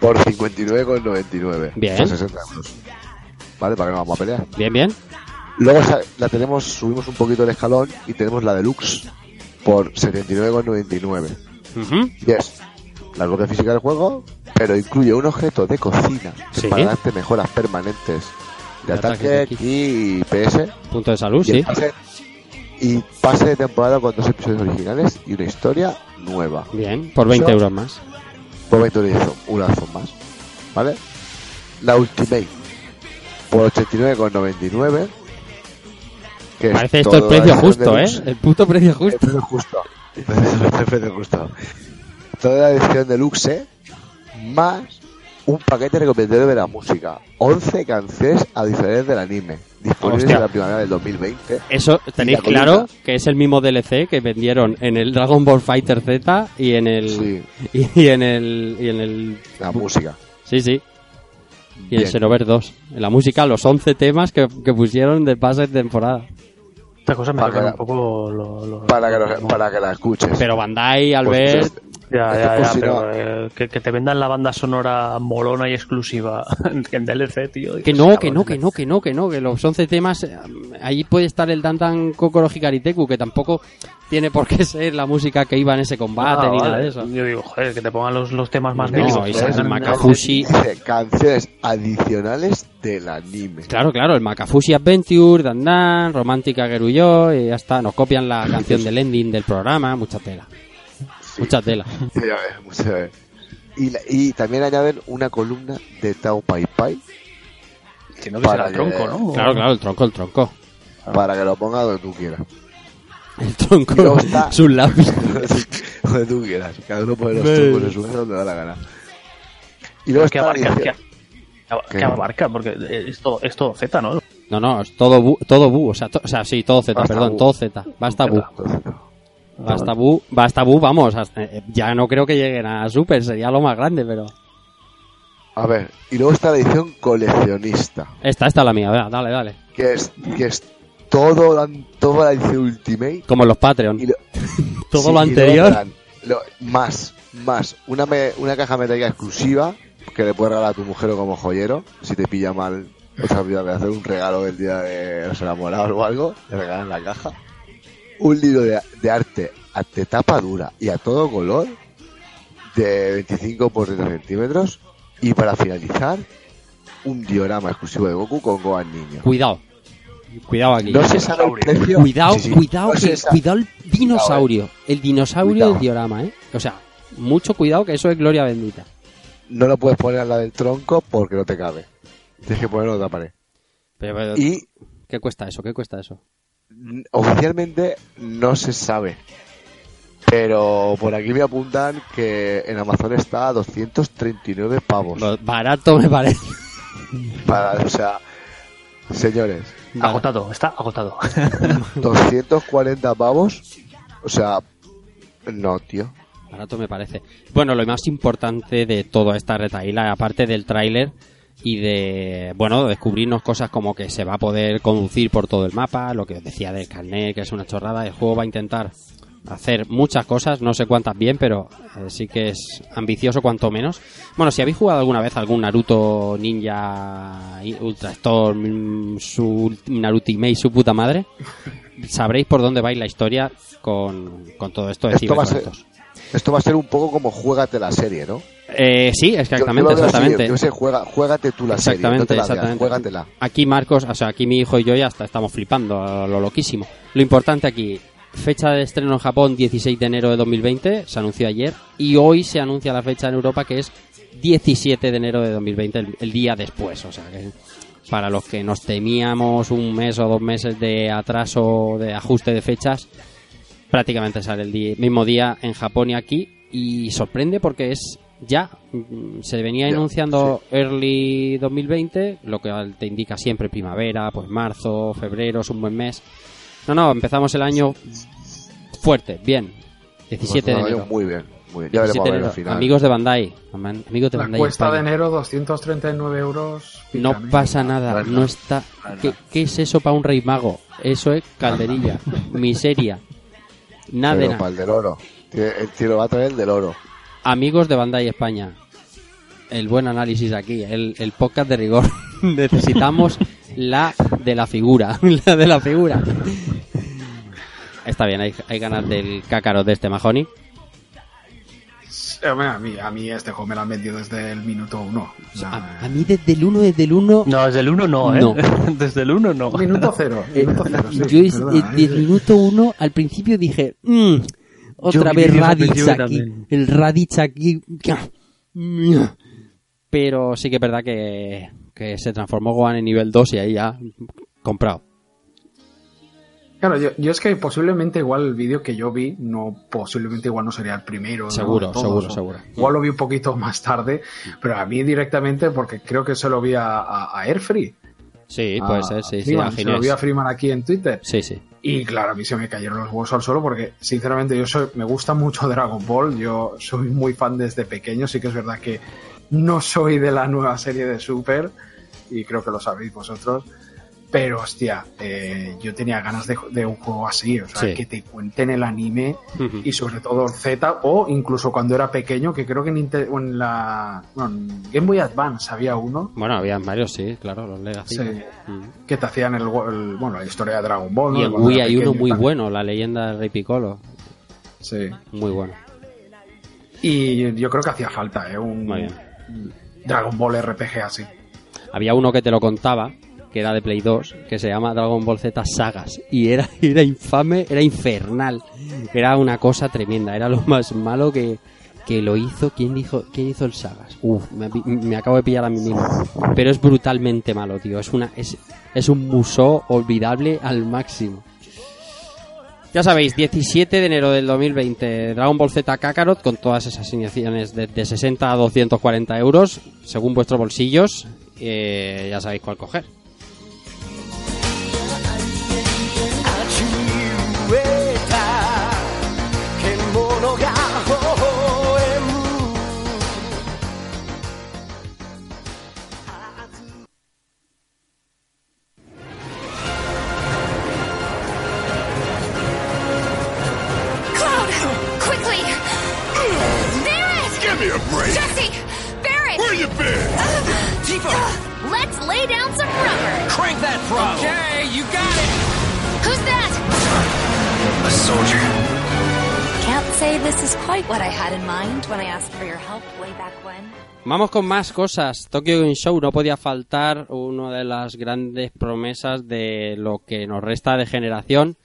Por 59,99. Bien. Son 60 euros. Vale, para que no vamos a pelear. Bien, bien. Luego la tenemos, subimos un poquito el escalón y tenemos la deluxe por 79,99. Ujú. Y es la copia física del juego, pero incluye un objeto de cocina Sí. para darte mejoras permanentes de ataque, y PS. Punto de salud, y sí. pase- y pase de temporada con dos episodios originales y una historia nueva. Bien, por 20 Eso- euros más. Por 20 euros un lazo más. ¿Vale? La Ultimate por 89,99. que es Parece esto el precio justo, ¿eh? El puto precio El justo. precio justo. El precio justo. Toda la edición deluxe más un paquete recopilatorio de la música. 11 canciones adicionales del anime. Disponibles Hostia. en la primavera del 2020. Eso tenéis claro que es el mismo DLC que vendieron en el Dragon Ball Fighter Z y en el Sí. y, en el y en el La música. Sí, sí. Y en Bien. Xenoverse 2. En la música, los 11 temas que, que pusieron de pase de temporada. Estas cosas me Para que- un poco lo, lo- Para que, lo- para que la escuches. Pero Bandai, Pues, Albert. Ya, ya, pues ya, si pero eh, que, que te vendan la banda sonora molona y exclusiva en DLC, tío. Que no, que no, que no, que no, que no, que los 11 temas, eh, ahí puede estar el Dantan Kokoro Hikariteku, que tampoco tiene por qué ser la música que iba en ese combate Ah, ni nada de eso. Yo digo, joder, que te pongan los, los temas más No, vengan- Makafushi. Canciones adicionales del anime. Claro, claro, el Makafushi Adventure, Dandan, Romántica Geruyo, y ya está, nos copian la canción del ending del programa, mucha tela. Mucha tela. Ya ves, muchas veces. Y, la- y también añaden una columna de Tao Pai Pai que será el tronco, ¿no? Claro, claro, el tronco, el tronco. para que lo ponga donde tú quieras. El tronco, está- sus lápiz. donde tú quieras. Cada uno pone los troncos en su casa donde da la gana. Y luego ¿Qué está abarca? ¿Qué, ¿Qué? qué abarca? Porque es todo, es todo Z, ¿no? No, no, es todo bu, todo bu, o sea, to- o sea, sí, todo Z, Basta perdón, bu. todo Z. Basta bu. Basta bu, basta bu, vamos, hasta- eh, ya no creo que lleguen a Super, sería lo más grande, pero... A ver, y luego está la edición coleccionista. Esta, esta es la mía, vea, dale, dale. Que es, que es todo, la- toda la edición Ultimate. Como los Patreon. Lo- todo Sí, lo anterior. te dan lo- más, más. Una, me- una caja metálica exclusiva que le puedes regalar a tu mujer o como joyero. Si te pilla mal, o sea, hacer un regalo del día de los enamorados o algo, le regalan la caja. Un libro de, de arte a- de tapa dura y a todo color de 25 por 30 centímetros. Y para finalizar, un diorama exclusivo de Goku con Gohan niño. Cuidado. Cuidado aquí. No se sabe el precio. Cuidado, Sí, sí. cuidado, No que- cuidado el dinosaurio. El dinosaurio Cuidado. del diorama, ¿eh? O sea, mucho cuidado que eso es gloria bendita. No lo puedes poner a la del tronco porque no te cabe. Tienes que ponerlo en otra pared. Pero, pero, Y ¿Qué cuesta eso? ¿Qué cuesta eso? Oficialmente no se sabe. Pero por aquí me apuntan que en Amazon está a 239 pavos. Barato me parece. Para, o sea, señores, Agotado, está agotado. 240 pavos. O sea, no, tío. Barato me parece. Bueno, lo más importante de toda esta retaíla, aparte del tráiler y de, bueno, descubrirnos cosas como que se va a poder conducir por todo el mapa, lo que os decía del carnet, que es una chorrada, el juego va a intentar hacer muchas cosas, no sé cuántas bien, pero eh, sí que es ambicioso cuanto menos. Bueno, si habéis jugado alguna vez algún Naruto Ninja Ultra Storm, su Naruto y su puta madre, sabréis por dónde va a ir la historia con, con todo esto de Esto va, a ser. Esto va a ser un poco como juégate la serie, ¿no? Eh, sí, exactamente, yo exactamente. yo sé, juega, juégate tú la serie, no Exactamente, te la veas, exactamente. juégatela. Aquí Marcos, o sea, aquí mi hijo y yo ya hasta estamos flipando a lo loquísimo. Lo importante aquí, fecha de estreno en Japón 16 de enero de 2020, se anunció ayer, y hoy se anuncia la fecha en Europa que es 17 de enero de 2020, el, el día después, o sea que para los que nos temíamos un mes o dos meses de atraso, de ajuste de fechas, prácticamente sale el di- mismo día en Japón y aquí y sorprende porque es ya mm, se venía anunciando early 2020 lo que te indica siempre primavera pues marzo febrero es un buen mes no no empezamos el año fuerte bien 17 de Pues, enero Muy bien, muy bien. Ya 17 veremos ver al final. amigos de Bandai amigos de La Bandai cuesta de enero, 239 euros. no pasa nada, Nada. no está. ¿Qué, qué es eso para un rey mago? Eso es calderilla, miseria. Nada de nada. para el del oro. Tiene- El tiro va a traer el del oro. Amigos de Bandai España, el buen análisis aquí, el, el podcast de rigor. Necesitamos la de la figura, la de la figura. Está bien, hay, hay ganas del cácaro de este Mahoney. Eh, A mí, a mí este juego me lo han vendido desde el minuto uno. O sea, A, a mí desde el 1, desde el 1... No, desde el 1 no, ¿eh? No. desde el 1 no. Minuto cero. Minuto cero, sí, yo es- desde el minuto 1 al principio dije, "Mm, otra vez Raditz principio aquí, también. el Raditz aquí. Pero sí que es verdad que, que se transformó Gohan en nivel 2 y ahí ya comprado. Claro, yo, yo es que posiblemente igual el vídeo que yo vi, no posiblemente igual no sería el primero. Seguro, todos, seguro, seguro. Igual lo vi un poquito más tarde, pero a mí directamente porque creo que se lo vi a, a, a Airfree. Sí, puede ser, sí, Freeman, se lo vi a. Freeman aquí en Twitter. Sí, sí. Y claro, a mí se me cayeron los huevos al suelo porque, sinceramente, yo soy, me gusta mucho Dragon Ball. Yo soy muy fan desde pequeño. Sí que es verdad que no soy de la nueva serie de Super, y creo que lo sabéis vosotros. Pero, hostia, eh, yo tenía ganas de, de un juego así, o sea, Sí. que te cuenten el anime y sobre todo Z, o incluso cuando era pequeño, que creo que en, en la bueno, en Game Boy Advance había uno Bueno, había varios, sí, claro, los Legacy. Sí. Mm. que te hacían el, el- bueno, la historia de Dragon Ball. ¿no? Y en Wii hay uno muy también. bueno, la leyenda del Rey Piccolo. Sí. Muy bueno. Y yo creo que hacía falta, ¿eh? Un. Dragon Ball RPG así. Había uno que te lo contaba, que era de Play 2, que se llama Dragon Ball Z Sagas. Y era, era infame, era infernal. Era una cosa tremenda, era lo más malo que, que lo hizo. ¿Quién dijo, quién hizo el Sagas? Uf, me, acabo de pillar a mí mismo. Pero es brutalmente malo, tío. Es una, es, es un musó olvidable al máximo. Ya sabéis, 17 de enero del 2020, Dragon Ball Z Kakarot con todas esas asignaciones de, de 60 a 240 euros, según vuestros bolsillos. eh, ya sabéis cuál coger. Vamos con más cosas. Tokyo Game Show no podía faltar una de las grandes promesas de lo que nos resta de generación.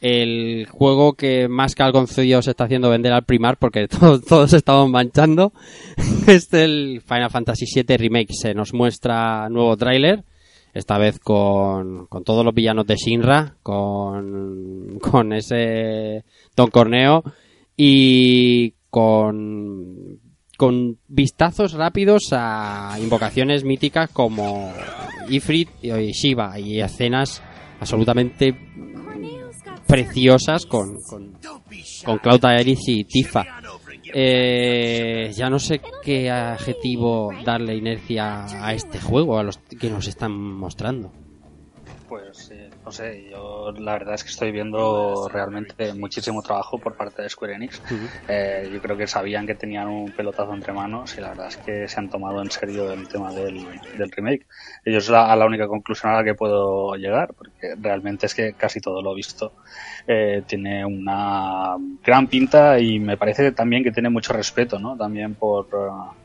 El juego que más que algo se está haciendo vender al primar porque todos, todos estamos manchando. Es el Final Fantasy VII Remake. Se nos muestra nuevo tráiler. Esta vez con, con todos los villanos de Shinra. Con, con ese Don Corneo. Y con con vistazos rápidos a invocaciones míticas como Ifrit y Shiva y escenas absolutamente preciosas con, con, con Aerith y Tifa. Eh, ya no sé qué adjetivo darle inercia a este juego, a los que nos están mostrando. Pues no sé, yo la verdad es que estoy viendo realmente muchísimo trabajo por parte de Square Enix. Eh, yo creo que sabían que tenían un pelotazo entre manos y la verdad es que se han tomado en serio el tema del, del remake. Ellos es la, la única conclusión a la que puedo llegar, porque realmente es que casi todo lo visto eh, tiene una gran pinta y me parece también que tiene mucho respeto, ¿no? También por... uh,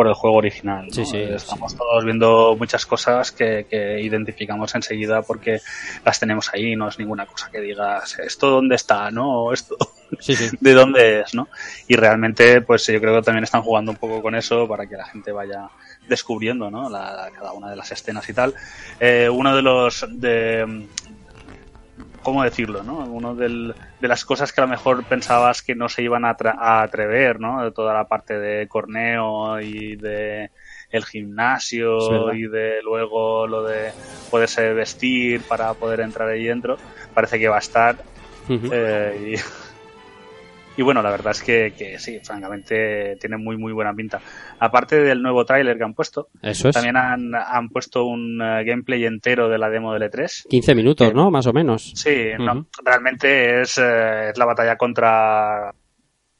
por el juego original. ¿no? Sí, sí, Estamos todos viendo muchas cosas que, que identificamos enseguida porque las tenemos ahí, no es ninguna cosa que digas, ¿esto dónde está? ¿No? ¿O ¿Esto de dónde es? ¿no? Y realmente, pues yo creo que también están jugando un poco con eso para que la gente vaya descubriendo ¿no? la, cada una de las escenas y tal. Eh, uno de los de cómo decirlo, ¿no? Del, de las cosas que a lo mejor pensabas que no se iban a, a atrever, ¿no? De toda la parte de corneo y de el gimnasio y de luego lo de poderse vestir para poder entrar ahí dentro, parece que va a estar. Eh, y, y bueno, la verdad es que, que sí, francamente tiene muy muy buena pinta. Aparte del nuevo tráiler que han puesto, Eso es. también han, han puesto un eh, gameplay entero de la demo del E3. 15 minutos, ¿no? Más o menos. Sí, no, realmente es, eh, es la batalla contra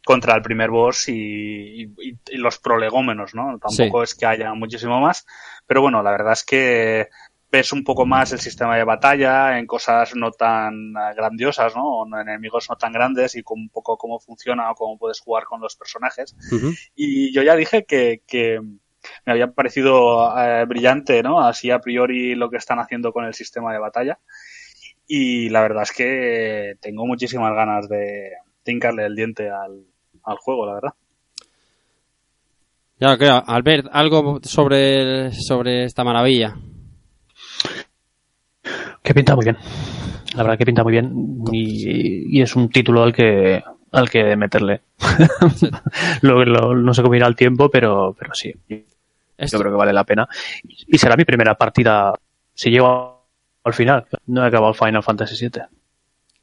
contra el primer boss y, y- y los prolegómenos, ¿no? Tampoco es que haya muchísimo más, pero bueno, la verdad es que ves un poco más el sistema de batalla en cosas no tan eh, grandiosas, ¿no? O en enemigos no tan grandes y con un poco cómo funciona o cómo puedes jugar con los personajes. Y yo ya dije que, que me había parecido eh, brillante, ¿no? Así a priori lo que están haciendo con el sistema de batalla. Y la verdad es que tengo muchísimas ganas de, hincarle el diente al, al juego, la verdad. Ya creo. Albert, algo sobre, sobre esta maravilla. Que pinta muy bien. La verdad que pinta muy bien. Y, y es un título al que al que meterle. Lo- lo- no sé cómo irá el tiempo, pero, pero sí. Esto- Yo creo que vale la pena. Y será mi primera partida si llego al final. No he acabado Final Fantasy VII.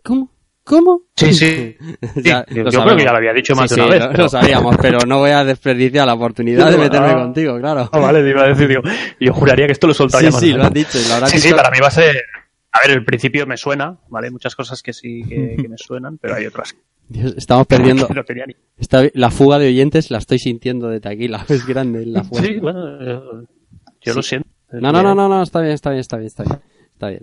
¿Cómo? ¿Cómo? Sí, sí. Ya, yo creo que ya lo había dicho más Sí, de una sí, vez. Lo, pero- lo sabíamos, pero no voy a desperdiciar la oportunidad de meterme Ah. contigo, claro. Ah, vale, te iba a decir, digo, yo juraría que esto lo soltaría Sí, más sí, o lo has dicho, lo Sí, sí, para mí va a ser... A ver, el principio me suena, ¿vale? Hay muchas cosas que sí que, que me suenan, pero hay otras Dios, estamos perdiendo. no. Esta- la fuga de oyentes la estoy sintiendo desde aquí, la es grande la fuga. Sí, bueno, yo, yo lo siento. No, no, no, no, no, está bien, está bien, está bien, está bien. Está bien.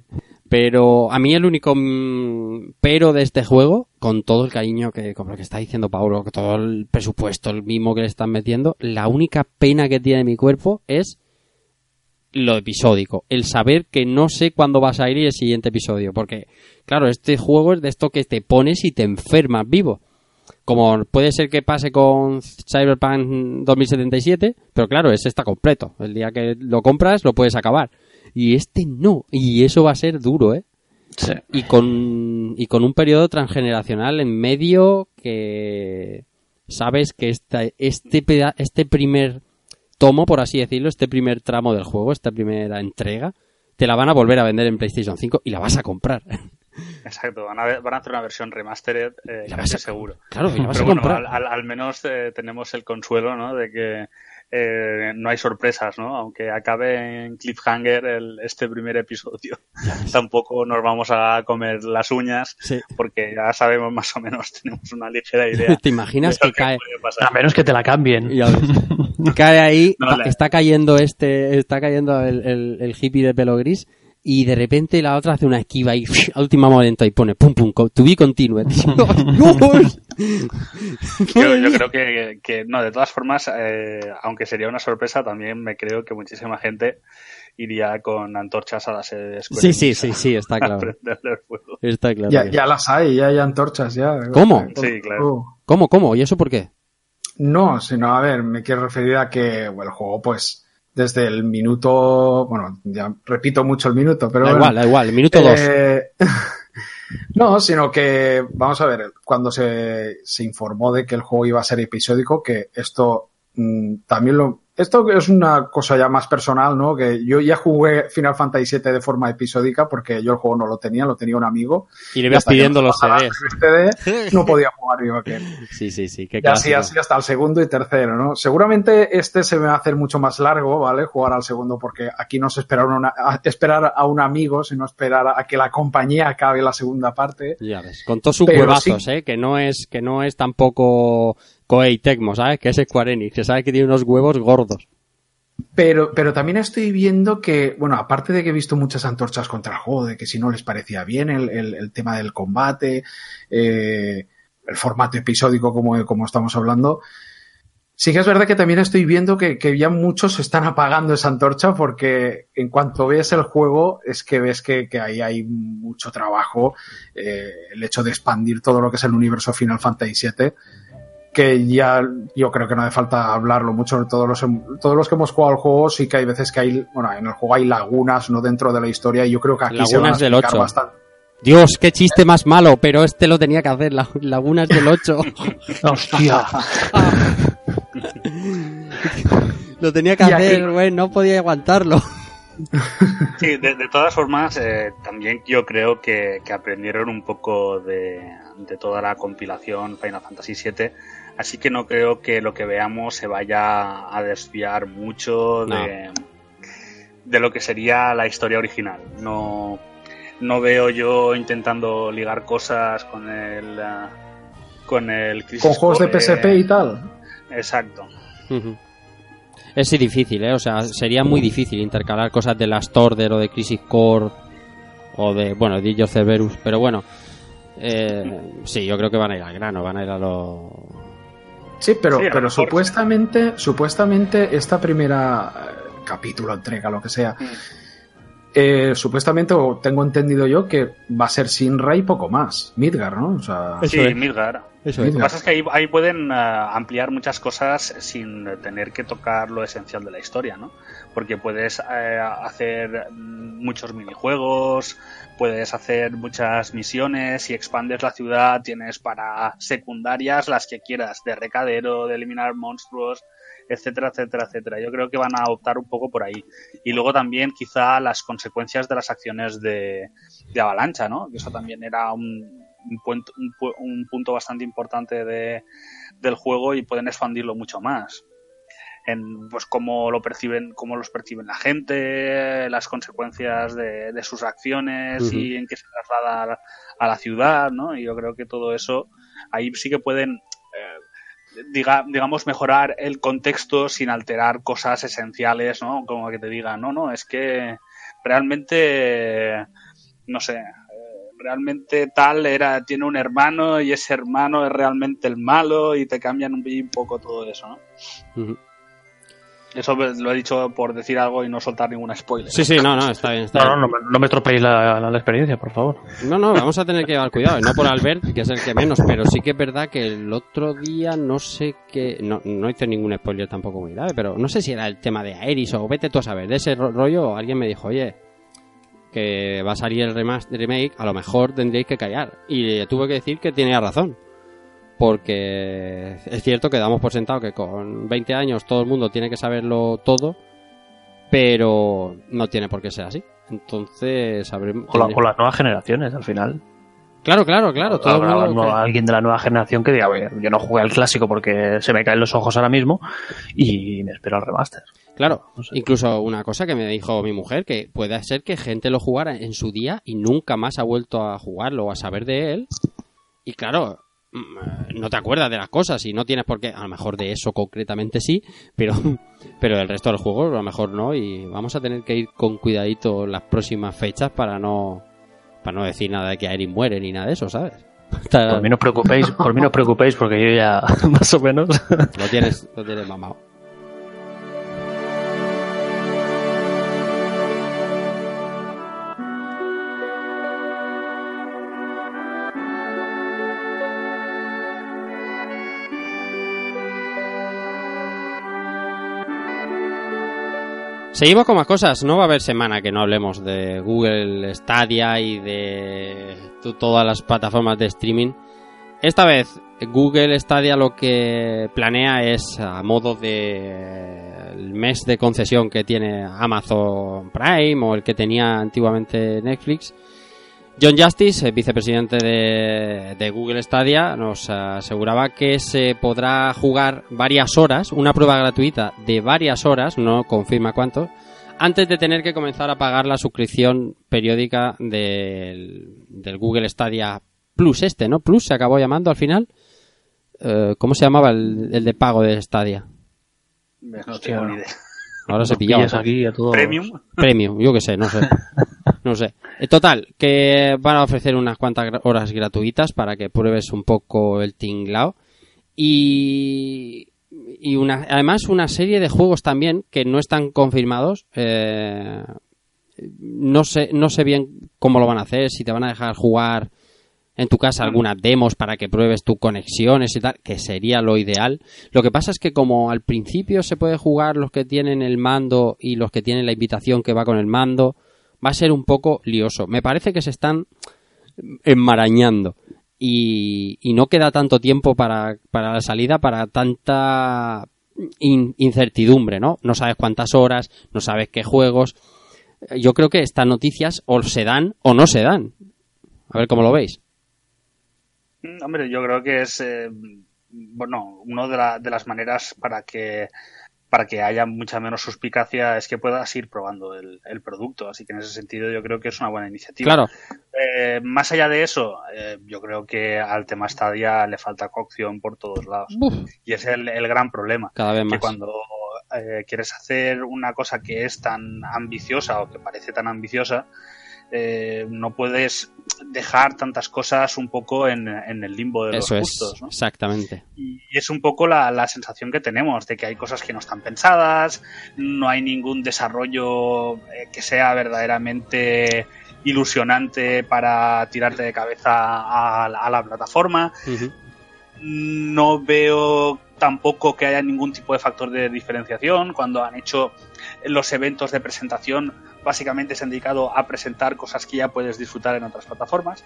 Pero a mí el único mm, pero de este juego, con todo el cariño que, con lo que está diciendo Paulo, con todo el presupuesto, el mismo que le están metiendo, la única pena que tiene mi cuerpo es lo episódico. El saber que no sé cuándo va a salir el siguiente episodio. Porque, claro, este juego es de esto que te pones y te enfermas vivo. Como puede ser que pase con Cyberpunk 2077, pero claro, ese está completo. El día que lo compras lo puedes acabar. Y este no. Y eso va a ser duro, ¿eh? Sí. Y con, y con un periodo transgeneracional en medio que sabes que esta, este, este primer tomo, por así decirlo, este primer tramo del juego, esta primera entrega, te la van a volver a vender en PlayStation 5 y la vas a comprar. Exacto, van a, van a hacer una versión remastered eh, La vas a- seguro. Claro, la vas Pero a bueno, comprar. al, al- al menos eh, tenemos el consuelo, ¿no? De que eh, no hay sorpresas, ¿no? Aunque acabe en cliffhanger el, este primer episodio, tampoco nos vamos a comer las uñas, Sí. porque ya sabemos más o menos, tenemos una ligera idea. ¿Te imaginas lo que cae? A menos que te la cambien. Ya ves. Cae ahí, No, va- la- está cayendo este, está cayendo el, el- el hippie de pelo gris y de repente la otra hace una esquiva y a último momento y pone pum pum, to be continued. Yo, yo creo que, que, no, de todas formas, eh, aunque sería una sorpresa, también me creo que muchísima gente iría con antorchas a la sede de Square Sí, sí, sí, sí, está claro. Está claro. Ya, ya las hay, ya hay antorchas, ya. ¿Cómo? Sí, claro. ¿Cómo, cómo? ¿Y eso por qué? No, sino, a ver, me quiero referir a que bueno, el juego, pues, desde el minuto, bueno, ya repito mucho el minuto, pero Da bueno, igual, da igual, el minuto dos. Eh, no, sino que, vamos a ver, cuando se, se informó de que el juego iba a ser episódico, que esto mm, también lo... Esto es una cosa ya más personal, ¿no? Que yo ya jugué Final Fantasy VII de forma episódica porque yo el juego no lo tenía, lo tenía un amigo. Y le ibas pidiendo los CDs. CD, no podía jugar yo aquel. Sí, sí, sí, qué Y así, así hasta el segundo y tercero, ¿no? Seguramente este se me va a hacer mucho más largo, ¿vale? Jugar al segundo, porque aquí no es esperar, una, a, esperar a un amigo, sino esperar a que la compañía acabe la segunda parte. Ya ves, con todos sus huevazos, sí- ¿eh? Que no es, que no es tampoco Koei Tecmo, ¿sabes? Que es Square Enix, que sabe que tiene unos huevos gordos. Pero, pero también estoy viendo que, bueno, aparte de que he visto muchas antorchas contra el juego, de que si no les parecía bien el, el- tema del combate, eh, el formato episódico como, como estamos hablando, sí que es verdad que también estoy viendo que, que ya muchos están apagando esa antorcha porque en cuanto ves el juego es que ves que, que ahí hay mucho trabajo, eh, el hecho de expandir todo lo que es el universo Final Fantasy VII que ya yo creo que no hace falta hablarlo mucho. Todos los, todos los que hemos jugado al juego sí que hay veces que hay, bueno, en el juego hay lagunas no dentro de la historia y yo creo que aquí se van a Lagunas del explicar 8. bastante. Dios, qué chiste más malo, pero este lo tenía que hacer, la- Lagunas del 8. Hostia. lo tenía que Y aquí- hacer, güey, no podía aguantarlo. Sí, de, de todas formas, eh, también yo creo que, que aprendieron un poco de, de toda la compilación Final Fantasy VII, así que no creo que lo que veamos se vaya a desviar mucho de, de lo que sería la historia original. No, no veo yo intentando ligar cosas con el ah, con el Crisis Con juegos de. PSP y tal. Exacto. Es difícil, ¿eh? O sea, sería muy difícil intercalar cosas de Last Order o de Crisis Core o de, bueno, de pero bueno, eh, sí, yo creo que van a ir al grano, van a ir a lo... Sí, pero, Sí, pero mejor. supuestamente, supuestamente esta primera eh, capítulo, entrega, lo que sea, eh, supuestamente, o tengo entendido yo, que va a ser Sinra y poco más. Midgar, ¿no? O sea, sí, es. Midgar. Eso Lo es. que pasa es que ahí, ahí pueden ah, ampliar muchas cosas sin tener que tocar lo esencial de la historia, ¿no? Porque puedes eh, hacer muchos minijuegos, puedes hacer muchas misiones y expandes la ciudad, tienes para secundarias las que quieras, de recadero, de eliminar monstruos, etcétera, etcétera, etcétera. Yo creo que van a optar un poco por ahí. Y luego también quizá las consecuencias de las acciones de, avalancha, ¿no? Eso también era un, un, puento- un pu- un punto bastante importante de, del juego y pueden expandirlo mucho más. En pues cómo lo perciben, cómo los perciben la gente, las consecuencias de, de sus acciones y en qué se traslada a la, a la ciudad, ¿no? Y yo creo que todo eso ahí sí que pueden eh, diga, digamos, mejorar el contexto sin alterar cosas esenciales, ¿no? Como que te digan, no, no, es que realmente, no sé, eh, realmente tal era, tiene un hermano y ese hermano es realmente el malo y te cambian un, poco todo eso, ¿no? Ujú. Eso lo he dicho por decir algo y no soltar ningún spoiler. Sí, sí, no, no, está bien, está No, bien. no, no, me- no me estropeéis la, la- la experiencia, por favor. No, no, vamos a tener que llevar cuidado. No por Albert, que es el que menos, pero sí que es verdad que el otro día no sé qué. No, no hice ningún spoiler tampoco muy grave, pero no sé si era el tema de Aeris o vete tú a saber. De ese ro- rollo, alguien me dijo, oye, que va a salir el remake, a lo mejor tendréis que callar. Y le tuve que decir que tenía razón. Porque es cierto que damos por sentado que con 20 años todo el mundo tiene que saberlo todo, pero no tiene por qué ser así. Entonces, sabremos. O, la- o las nuevas generaciones, al final. Claro, claro, claro. Todo Habrá mundo alguien de la nueva generación que diga, "Oye, yo no jugué al clásico porque se me caen los ojos ahora mismo y me espero al remaster. Claro, No sé. incluso una cosa que me dijo mi mujer, que puede ser que gente lo jugara en su día y nunca más ha vuelto a jugarlo o a saber de él. Y claro, no te acuerdas de las cosas y no tienes por qué, a lo mejor de eso concretamente sí, pero, pero el resto del juego a lo mejor no y vamos a tener que ir con cuidadito las próximas fechas para no, para no decir nada de que Aerin muere ni nada de eso, ¿sabes? Por mí no os preocupéis, por mí no os preocupéis porque yo ya más o menos. Lo tienes, lo tienes mamado. Seguimos con más cosas. No va a haber semana que no hablemos de Google Stadia y de to- todas las plataformas de streaming. Esta vez Google Stadia lo que planea es a modo de el mes de concesión que tiene Amazon Prime o el que tenía antiguamente Netflix. John Justice, el vicepresidente de, de Google Stadia, nos aseguraba que se podrá jugar varias horas, una prueba gratuita de varias horas, no confirma cuánto, antes de tener que comenzar a pagar la suscripción periódica del, del Google Stadia Plus este, ¿no? Plus se acabó llamando al final. Eh, ¿Cómo se llamaba el, el de pago de Stadia? No tengo ni idea. Ahora se pillaba. aquí a todo. Premium. Premium, yo que sé, no sé. No sé. Eh, Total, que van a ofrecer unas cuantas horas gratuitas para que pruebes un poco el tinglao. Y, y una, además una serie de juegos también que no están confirmados. Eh, no sé, no sé bien cómo lo van a hacer, si te van a dejar jugar en tu casa algunas demos para que pruebes tus conexiones y tal, que sería lo ideal. Lo que pasa es que como al principio se puede jugar los que tienen el mando y los que tienen la invitación que va con el mando, va a ser un poco lioso. Me parece que se están enmarañando y, y no queda tanto tiempo para, para la salida, para tanta in- incertidumbre, ¿no? No sabes cuántas horas, no sabes qué juegos. Yo creo que estas noticias o se dan o no se dan. A ver cómo lo veis. Mm, Hombre, yo creo que es eh, bueno, una de, la- de las maneras para que para que haya mucha menos suspicacia es que puedas ir probando el, el producto. Así que en ese sentido yo creo que es una buena iniciativa. Claro. Eh, más allá de eso, eh, yo creo que al tema Stadia le falta cocción por todos lados. Uf. Y es el, el gran problema. Cada vez Que más. cuando eh, quieres hacer una cosa que es tan ambiciosa o que parece tan ambiciosa, eh, no puedes dejar tantas cosas un poco en, en el limbo de Eso los es, justos. ¿no? exactamente. Y es un poco la, la sensación que tenemos de que hay cosas que no están pensadas, no hay ningún desarrollo eh, que sea verdaderamente ilusionante para tirarte de cabeza a la plataforma. No veo tampoco que haya ningún tipo de factor de diferenciación. Cuando han hecho los eventos de presentación, básicamente se han dedicado a presentar cosas que ya puedes disfrutar en otras plataformas.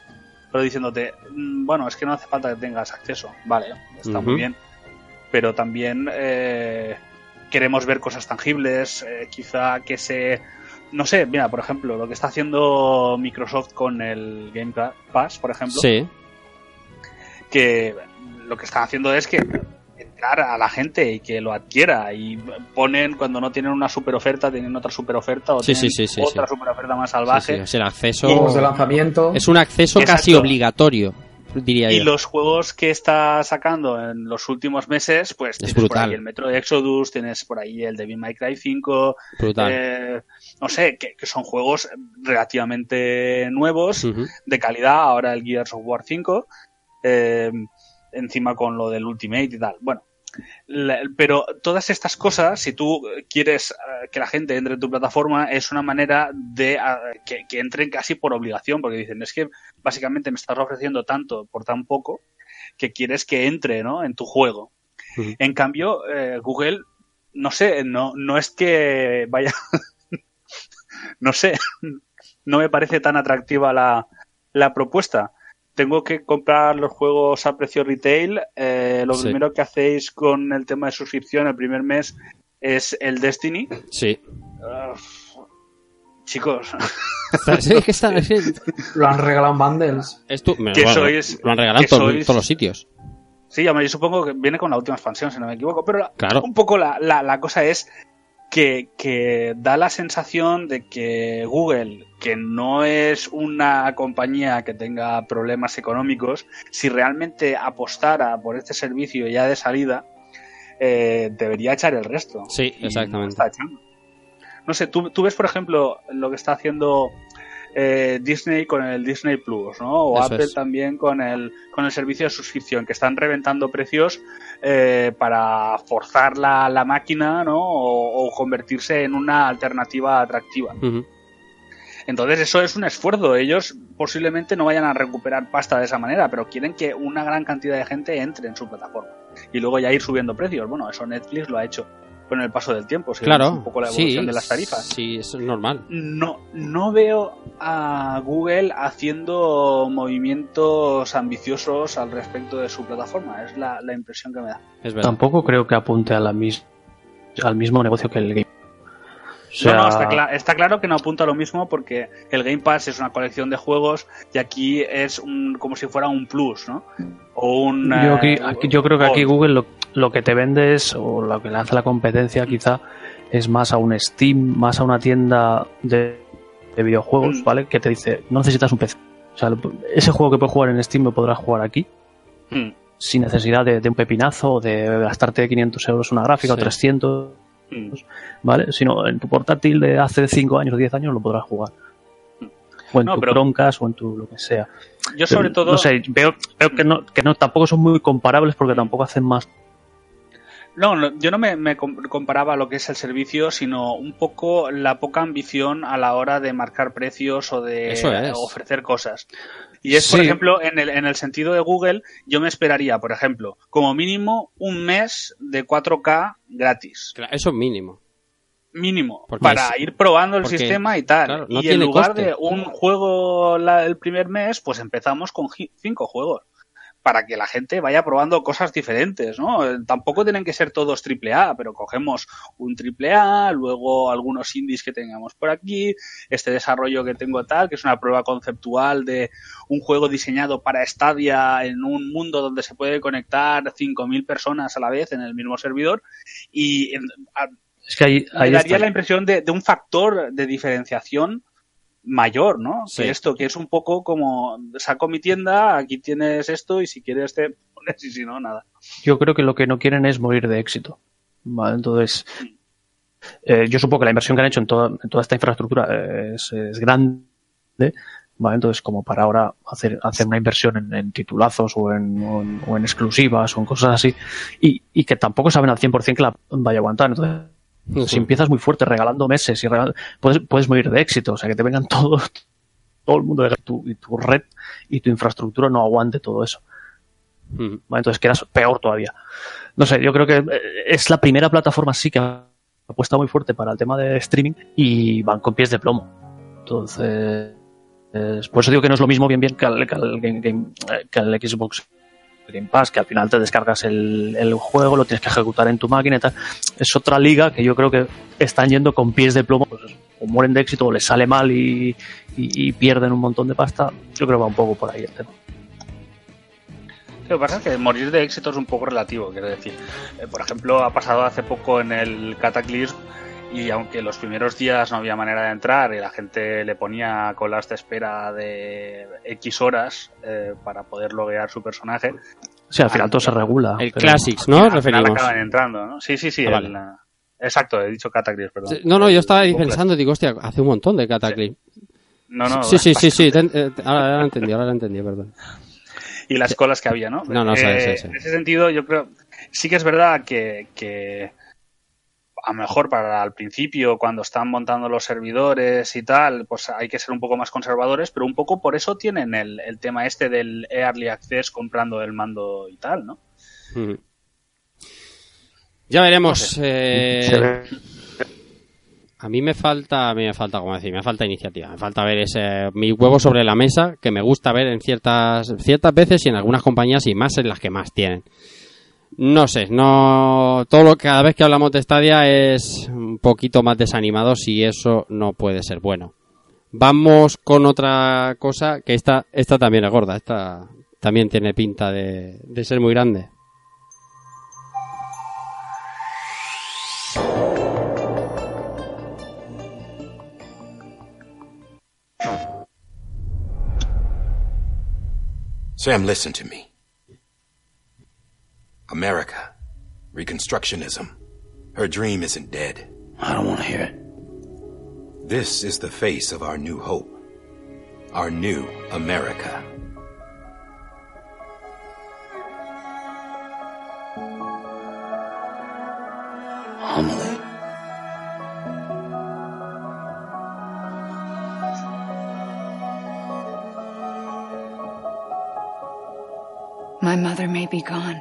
Pero diciéndote, "Mm, bueno, es que no hace falta que tengas acceso. Vale, está muy bien. Pero también eh, queremos ver cosas tangibles. eh, quizá que se. No sé, mira, por ejemplo, lo que está haciendo Microsoft con el Game Pass, por ejemplo Sí, que lo que están haciendo es que a la gente y que lo adquiera y ponen cuando no tienen una super oferta tienen otra super oferta o Sí, tienen sí, sí, sí, otra sí. super oferta más salvaje sí, es el acceso. Juegos de lanzamiento. Es un acceso casi obligatorio, diría y yo. los juegos que está sacando en los últimos meses pues Es tienes por brutal. ahí el Metro de Exodus tienes por ahí el Devil May Cry 5 Brutal. eh, no sé que, que son juegos relativamente nuevos de calidad ahora el Gears of War 5 eh, encima con lo del Ultimate y tal bueno la- pero todas estas cosas, si tú quieres eh, que la gente entre en tu plataforma, es una manera de eh, que, que entren casi por obligación, porque dicen, es que básicamente me estás ofreciendo tanto por tan poco que quieres que entre ¿no? en tu juego. En cambio, eh, Google, no sé, no, no es que vaya, no sé, no me parece tan atractiva la, la propuesta. Tengo que comprar los juegos a precio retail. eh, lo Sí. primero que hacéis con el tema de suscripción el primer mes es el Destiny. Sí. Chicos, Sí, es que está- es que- Lo han regalado en bundles. es tu- me- Que bueno, sois- lo han regalado en todos- sois- todos los sitios. sí, yo supongo que viene con la última expansión, si no me equivoco. Pero Claro. un poco la, la, la cosa es que, que da la sensación de que Google, que no es una compañía que tenga problemas económicos, si realmente apostara por este servicio ya de salida, eh, debería echar el resto. Sí, no exactamente. No sé, tú, tú ves, por ejemplo, lo que está haciendo eh, Disney con el Disney Plus, ¿no? O Eso Apple es. también con el, con el servicio de suscripción, que están reventando precios eh, para forzar la, la máquina, ¿no? O, o convertirse en una alternativa atractiva. Entonces eso es un esfuerzo. Ellos posiblemente no vayan a recuperar pasta de esa manera, pero quieren que una gran cantidad de gente entre en su plataforma. Y luego ya ir subiendo precios. Bueno, eso Netflix lo ha hecho con el paso del tiempo. si Claro, un poco la evolución sí, de las tarifas. Sí, eso es normal. No, no veo a Google haciendo movimientos ambiciosos al respecto de su plataforma. Es la, la impresión que me da. Es verdad. Tampoco creo que apunte a la mis- al mismo negocio que el game. O sea, No, no, está, cla- está claro que no apunta a lo mismo porque el Game Pass es una colección de juegos y aquí es un, como si fuera un plus, ¿no? O un... yo, aquí- eh, aquí- yo creo que aquí. Google lo, lo que te vende es, o lo que le hace la competencia quizá, es más a un Steam, más a una tienda de, de videojuegos, Mm. ¿vale? Que te dice, no necesitas un PC. O sea, lo- ese juego que puedes jugar en Steam lo podrás jugar aquí, Mm, sin necesidad de, de un pepinazo o de gastarte 500 euros una gráfica o Sí. 300, mm. ¿Vale? Sino en tu portátil de hace 5 años o 10 años lo podrás jugar. O en No, tu pero- Chromecast o en tu lo que sea. Yo sobre todo... No sé, veo, veo que, no, que no, tampoco son muy comparables porque tampoco hacen más. No, yo no me, me com- comparaba a lo que es el servicio, sino un poco la poca ambición a la hora de marcar precios o de es. ofrecer cosas. Y es, por ejemplo, en el, en el sentido de Google, yo me esperaría, por ejemplo, como mínimo un mes de 4K gratis. Claro, Eso es mínimo. Mínimo. Porque para es- ir probando el porque, sistema y tal. claro, no y en lugar coste. de un juego la- el primer mes, pues empezamos con cinco juegos. Para que la gente vaya probando cosas diferentes, ¿no? Eh, Tampoco tienen que ser todos triple A, pero cogemos un triple A, luego algunos indies que tengamos por aquí, este desarrollo que tengo tal, que es una prueba conceptual de un juego diseñado para Stadia en un mundo donde se puede conectar 5.000 personas a la vez en el mismo servidor y en- a- Es que ahí, me ahí daría está. la impresión de, de un factor de diferenciación mayor, ¿no? Sí. Que esto, que es un poco como saco mi tienda, aquí tienes esto y si quieres te pones y si no, nada. Yo creo que lo que no quieren es morir de éxito. Vale, entonces, eh, yo supongo que la inversión que han hecho en toda, en toda esta infraestructura es, es grande. Vale, entonces, como para ahora hacer, hacer una inversión en, en titulazos o en, o en, o en exclusivas o en cosas así, y, y que tampoco saben al 100% que la vaya a aguantar. Entonces, si empiezas muy fuerte regalando meses y regal- puedes, puedes morir de éxito, o sea, que te vengan todos, todo el mundo de tu, y tu red y tu infraestructura no aguante todo eso. Ujú. ¿vale? Entonces quedas peor todavía. No sé, yo creo que eh, es la primera plataforma sí que apuesta muy fuerte para el tema de streaming y van con pies de plomo. Entonces, es- por eso digo que no es lo mismo bien bien que que eh, que al Xbox Pass, que al final te descargas el, juego, lo tienes que ejecutar en tu máquina. Es otra liga que yo creo que están yendo con pies de plomo, pues, o mueren de éxito o les sale mal y, y- y pierden un montón de pasta. Yo creo que va un poco por ahí el tema. Lo que pasa es que morir de éxito es un poco relativo, quiero decir. Eh, por ejemplo, ha pasado hace poco en el Cataclysm y aunque los primeros días no había manera de entrar y la gente le ponía colas de espera de X horas eh, para poder loguear su personaje, Sí, al final todo se regula. El pero- Classics, ¿no? al final acaban entrando, ¿no? Sí, sí, sí. Ah, el, eh, Exacto, he dicho Cataclysm, perdón. No, no, yo estaba ahí pensando, digo, hostia, hace un montón de Cataclysm. No, no, Sí, sí, sí, sí, eh, ahora, lo entendí, ahora lo entendí, perdón. y las colas que había, ¿no? No, no, sí, Eh, sí, sí. En ese sentido, yo creo, sí que es verdad que, que a lo mejor para al principio, cuando están montando los servidores y tal, pues hay que ser un poco más conservadores, pero un poco por eso tienen el, el tema este del Early Access comprando el mando y tal, ¿no? Ujú. Ya veremos. eh, Se ve- a mí me falta, a mí me falta, como decir, me falta iniciativa. Me falta ver ese mi huevo sobre la mesa, que me gusta ver en ciertas, ciertas veces y en algunas compañías y más en las que más tienen. No sé, no todo lo cada vez que hablamos de Stadia es un poquito más desanimado y eso no puede ser bueno. Vamos con otra cosa que esta esta también es gorda, esta también tiene pinta de, de ser muy grande. Sam, listen to me. America. Reconstructionism. Her dream isn't dead. I don't want to hear it. This is the face of our new hope. Our new America. Homily. My mother may be gone,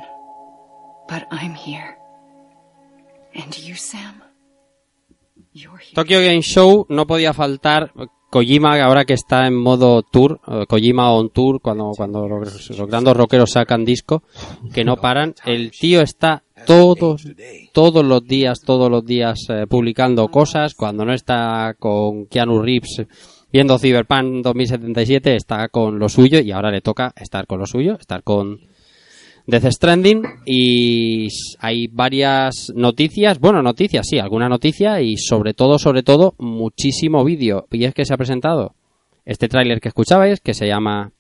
Tokyo Game Show no podía faltar Kojima ahora que está en modo tour, eh, Kojima on tour cuando cuando los, grandes rockeros sacan disco que no paran, el tío está todos todos los días, todos los días eh, publicando cosas, cuando no está con Keanu Reeves viendo Cyberpunk 2077 está con lo suyo y ahora le toca estar con lo suyo, estar con Death Stranding y hay varias noticias, bueno, noticias, sí, alguna noticia y sobre todo, sobre todo, muchísimo vídeo. Y es que se ha presentado este tráiler que escuchabais, que se llama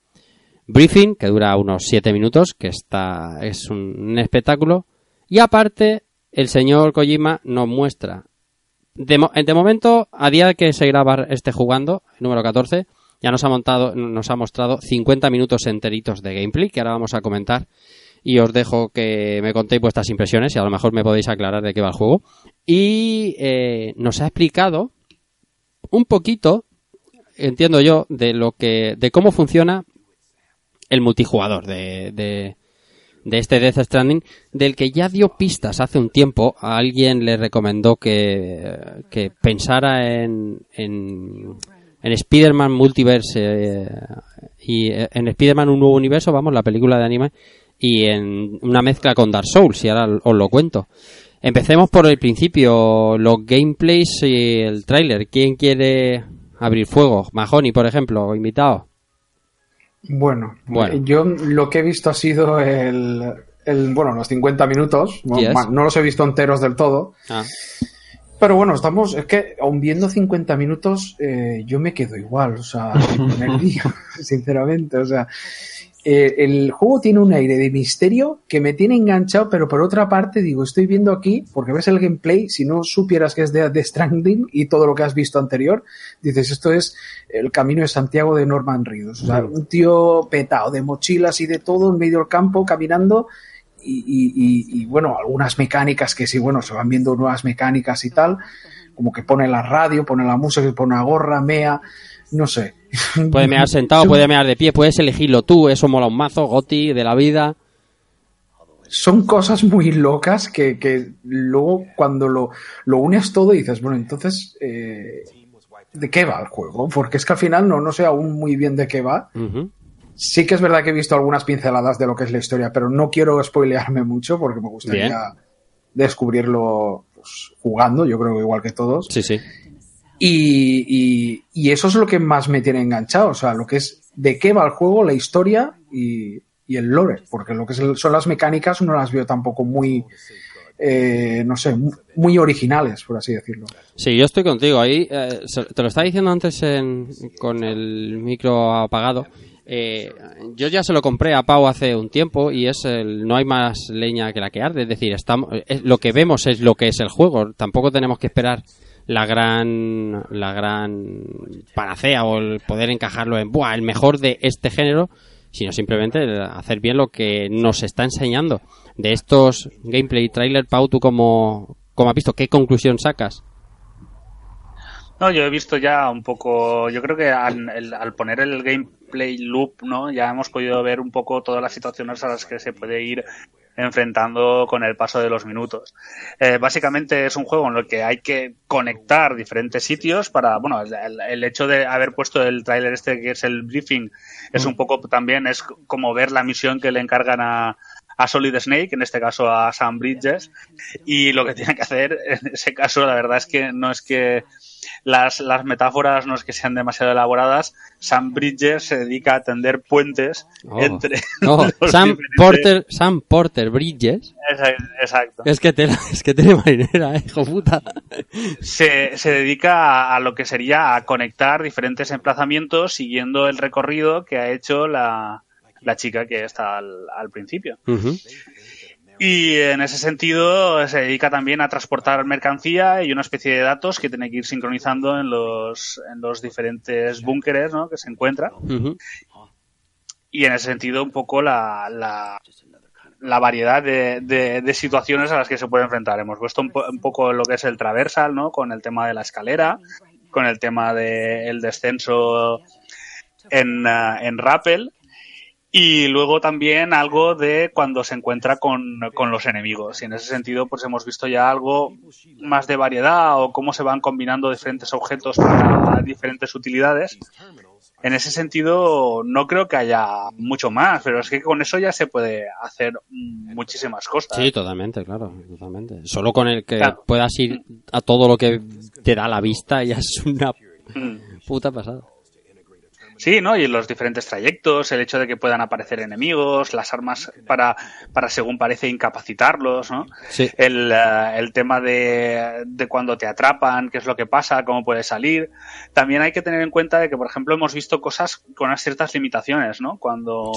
Briefing, que dura unos 7 minutos, que está, es un, espectáculo. Y aparte, el señor Kojima nos muestra, de, de momento, a día que se graba este jugando, número 14, ya nos ha montado, nos ha mostrado 50 minutos enteritos de gameplay, que ahora vamos a comentar y os dejo que me contéis vuestras impresiones y a lo mejor me podéis aclarar de qué va el juego. Y eh, nos ha explicado un poquito, entiendo yo, de lo que, de cómo funciona el multijugador de, de, de este Death Stranding, del que ya dio pistas hace un tiempo. A alguien le recomendó que, que pensara en, en, en Spider-Man Multiverse eh, y eh, en Spider-Man Un Nuevo Universo, vamos, la película de anime, y en una mezcla con Dark Souls, y ahora os lo cuento. Empecemos por el principio, los gameplays y el tráiler. ¿Quién quiere abrir fuego? Mahoney, por ejemplo, invitado. Bueno, Bueno. yo lo que he visto ha sido el, el- bueno, los 50 minutos. No, los he visto enteros del todo. Ah. Pero bueno, estamos, es que aun viendo 50 minutos, eh, yo me quedo igual, o sea, poner lío, sinceramente, o sea, eh, el juego tiene un aire de misterio que me tiene enganchado, pero por otra parte, digo, estoy viendo aquí, porque ves el gameplay, si no supieras que es de The Stranding y todo lo que has visto anterior, dices, esto es el camino de Santiago de Norman Reedus, o sea, un tío petado de mochilas y de todo en medio del campo, caminando, y, y- y- y, bueno, algunas mecánicas que sí, bueno, se van viendo nuevas mecánicas y tal, como que pone la radio, pone la música, pone la gorra, mea, no sé. Puede mear sentado, puede mear de pie, puedes elegirlo tú, eso mola un mazo, Goti, de la vida. Son cosas muy locas que, que luego cuando lo, lo unes todo dices, bueno, entonces, eh, ¿de qué va el juego? Porque es que al final no, no sé aún muy bien de qué va. Sí que es verdad que he visto algunas pinceladas de lo que es la historia, pero no quiero spoilearme mucho porque me gustaría Bien. descubrirlo pues, jugando, yo creo que igual que todos. Sí, sí. Y, y- y eso es lo que más me tiene enganchado, o sea, lo que es de qué va el juego, la historia y, el lore, porque lo que son las mecánicas no las veo tampoco muy, eh, no sé, mu- muy originales, por así decirlo. Sí, yo estoy contigo. Ahí eh, te lo estaba diciendo antes en- con el micro apagado. Eh, yo ya se lo compré a Pau hace un tiempo y es el, no hay más leña que la que arde. Es decir, estamos, es- lo que vemos es lo que es el juego. Tampoco tenemos que esperar la gran, la gran panacea o el poder encajarlo en Buah, el mejor de este género, sino simplemente hacer bien lo que nos está enseñando. De estos gameplay trailer, Pau, ¿tú cómo, cómo has visto? ¿Qué conclusión sacas? No, yo he visto ya un poco, yo creo que al, al poner el gameplay loop, ¿no? Ya hemos podido ver un poco todas las situaciones a las que se puede ir enfrentando con el paso de los minutos. Eh, básicamente es un juego en el que hay que conectar diferentes sitios para, bueno, el, hecho de haber puesto el tráiler este que es el briefing es un poco también es como ver la misión que le encargan a, a Solid Snake, en este caso a Sam Bridges, y lo que tiene que hacer en ese caso, la verdad es que no es que las, las metáforas no es que sean demasiado elaboradas. Sam Bridges se dedica a tender puentes Oh. entre. Oh, los Sam diferentes- Porter, Sam Porter Bridges. Exacto. Es que es que tiene marinera, eh, hijo puta. Se, se dedica a, a lo que sería a conectar diferentes emplazamientos siguiendo el recorrido que ha hecho la, la chica que está al, al principio. Y en ese sentido se dedica también a transportar mercancía y una especie de datos que tiene que ir sincronizando en los, en los diferentes búnkeres ¿no? que se encuentra. Y en ese sentido un poco la, la, la variedad de, de- de situaciones a las que se puede enfrentar. Hemos puesto un, po- un poco lo que es el traversal, ¿no? Con el tema de la escalera, con el tema del descenso en, ah, en rappel y luego también algo de cuando se encuentra con, con los enemigos. Y en ese sentido, pues hemos visto ya algo más de variedad o cómo se van combinando diferentes objetos para diferentes utilidades. En ese sentido, no creo que haya mucho más, pero es que con eso ya se puede hacer muchísimas cosas. Sí, totalmente, claro, totalmente. Solo con el que Claro. puedas ir a todo lo que te da la vista ya es una Mm. puta pasada. Sí, ¿no? Y los diferentes trayectos, el hecho de que puedan aparecer enemigos, las armas para, para según parece, incapacitarlos, ¿no? Sí. El, eh, el tema de, de cuando te atrapan, qué es lo que pasa, cómo puedes salir. También hay que tener en cuenta de que, por ejemplo, hemos visto cosas con unas ciertas limitaciones, ¿no? Cuando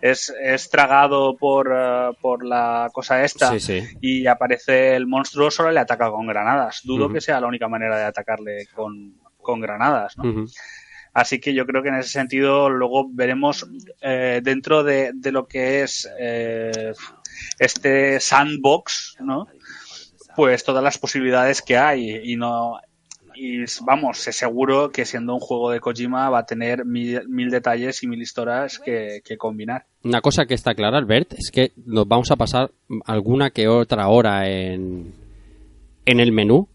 es, es tragado por, eh, por la cosa esta Sí, y aparece el monstruo, solo le ataca con granadas. Dudo que sea la única manera de atacarle con, con granadas, ¿no? Así que yo creo que en ese sentido luego veremos eh, dentro de, de lo que es eh, este sandbox, ¿no? Pues todas las posibilidades que hay y no y vamos, seguro que siendo un juego de Kojima va a tener mil, mil detalles y mil historias que, que combinar. Una cosa que está clara, Albert, es que nos vamos a pasar alguna que otra hora en, en el menú.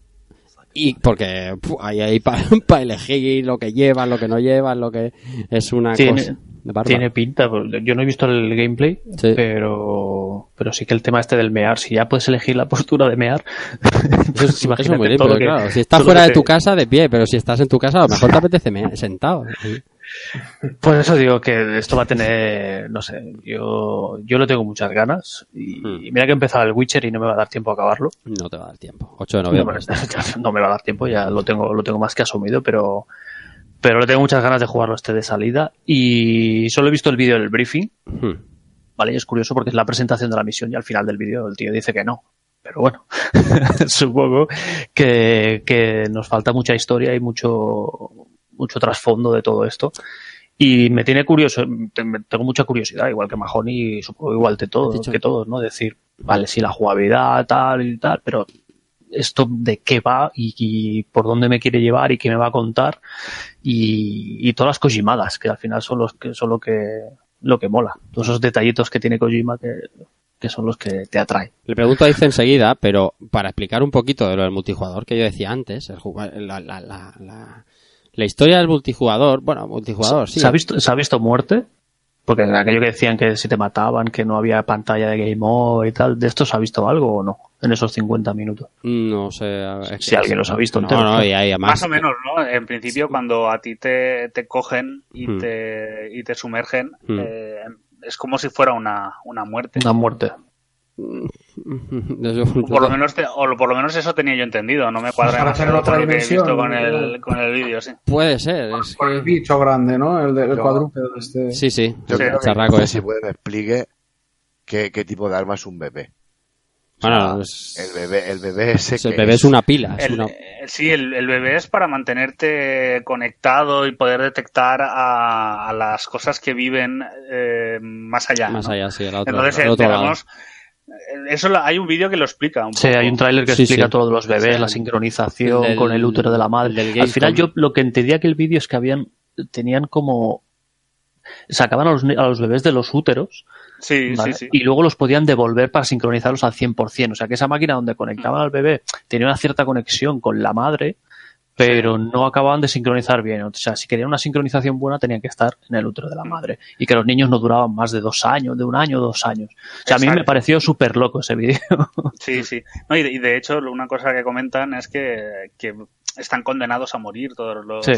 Y porque pu, ahí hay para elegir lo que llevan, lo que no llevan, lo que es una Tiene, cosa. tiene pinta, pues, yo no he visto el gameplay, Sí. pero, pero sí que el tema este del mear, si ya puedes elegir la postura de mear, Eso es, eso imagínate es muy limpio, todo lo que- claro. Si estás fuera de tu te- casa, de pie, pero si estás en tu casa, a lo mejor te apetece me- sentado. Pues eso digo que esto va a tener, no sé, yo, yo le tengo muchas ganas y, Hmm. y mira que he empezado el Witcher y no me va a dar tiempo a acabarlo. No te va a dar tiempo. 8 de No, noviembre. me- no me va a dar tiempo, ya lo tengo, lo tengo más que asumido, pero, pero le tengo muchas ganas de jugarlo este de salida y solo he visto el vídeo del briefing, Hmm. ¿vale? Y es curioso porque es la presentación de la misión y al final del vídeo el tío dice que no. Pero bueno, supongo que, que nos falta mucha historia y mucho, mucho trasfondo de todo esto. Y me tiene curioso, tengo mucha curiosidad, igual que Mahoney y supongo igual de dicho- que todos, ¿no? Decir, vale, sí, la jugabilidad, tal y tal, pero esto de qué va y, y por dónde me quiere llevar y qué me va a contar y, y todas las Kojimadas, que al final son los que son lo que lo que mola. Todos esos detallitos que tiene Kojima que, que son los que te atraen. Le pregunto a Dice enseguida, pero para explicar un poquito de lo del multijugador que yo decía antes, el la, la, la, la- la historia del multijugador, bueno, multijugador, sí. ¿Se ha visto, ¿Se ha visto muerte? Porque en aquello que decían que si te mataban, que no había pantalla de Game Over y tal, ¿de esto se ha visto algo o no? En esos 50 minutos. No sé. a ver, es Si que- alguien los ha visto No, no, y además- Más o menos, ¿no? En principio, cuando a ti te, te cogen y, Hmm. te, y te sumergen, Hmm. eh, es como si fuera una, una muerte. Una muerte. O por, lo menos te- o por lo menos eso tenía yo entendido, no me cuadra Para hacer otra lo que he dimensión, visto con el, con el vídeo, sí. Puede ser, es Con el bicho grande, ¿no? El del cuadrúpedo este. Sí, sí, Yo sí, creo que charraco sé ese. si puede me explique qué, qué tipo de arma es un bebé. Bueno, es- El bebé, el bebé ese el que bebé es una pila. es El- una- eh, sí, el, el bebé es para mantenerte conectado y poder detectar a, a las cosas que viven eh, más allá. Más ¿no? allá, sí, al otro, Entonces, al otro lado. digamos, eh, eso lo- hay un vídeo que lo explica. Un Sí, poco. hay un tráiler que Sí, explica sí. todo de los bebés, Sí. la sincronización del- con el útero de la madre. del Al final yo lo que entendía que el vídeo es que habían tenían como sacaban a los, a los bebés de los úteros Sí, ¿vale? sí, sí. y luego los podían devolver para sincronizarlos al 100%. O sea que esa máquina donde conectaban al bebé tenía una cierta conexión con la madre, pero no acababan de sincronizar bien. O sea, si querían una sincronización buena tenían que estar en el útero de la madre y que los niños no duraban más de dos años, de un año, dos años. O sea, a mí me pareció súper loco ese vídeo. Sí, sí. No, y, de, y de hecho, una cosa que comentan es que, que están condenados a morir todos los, Sí.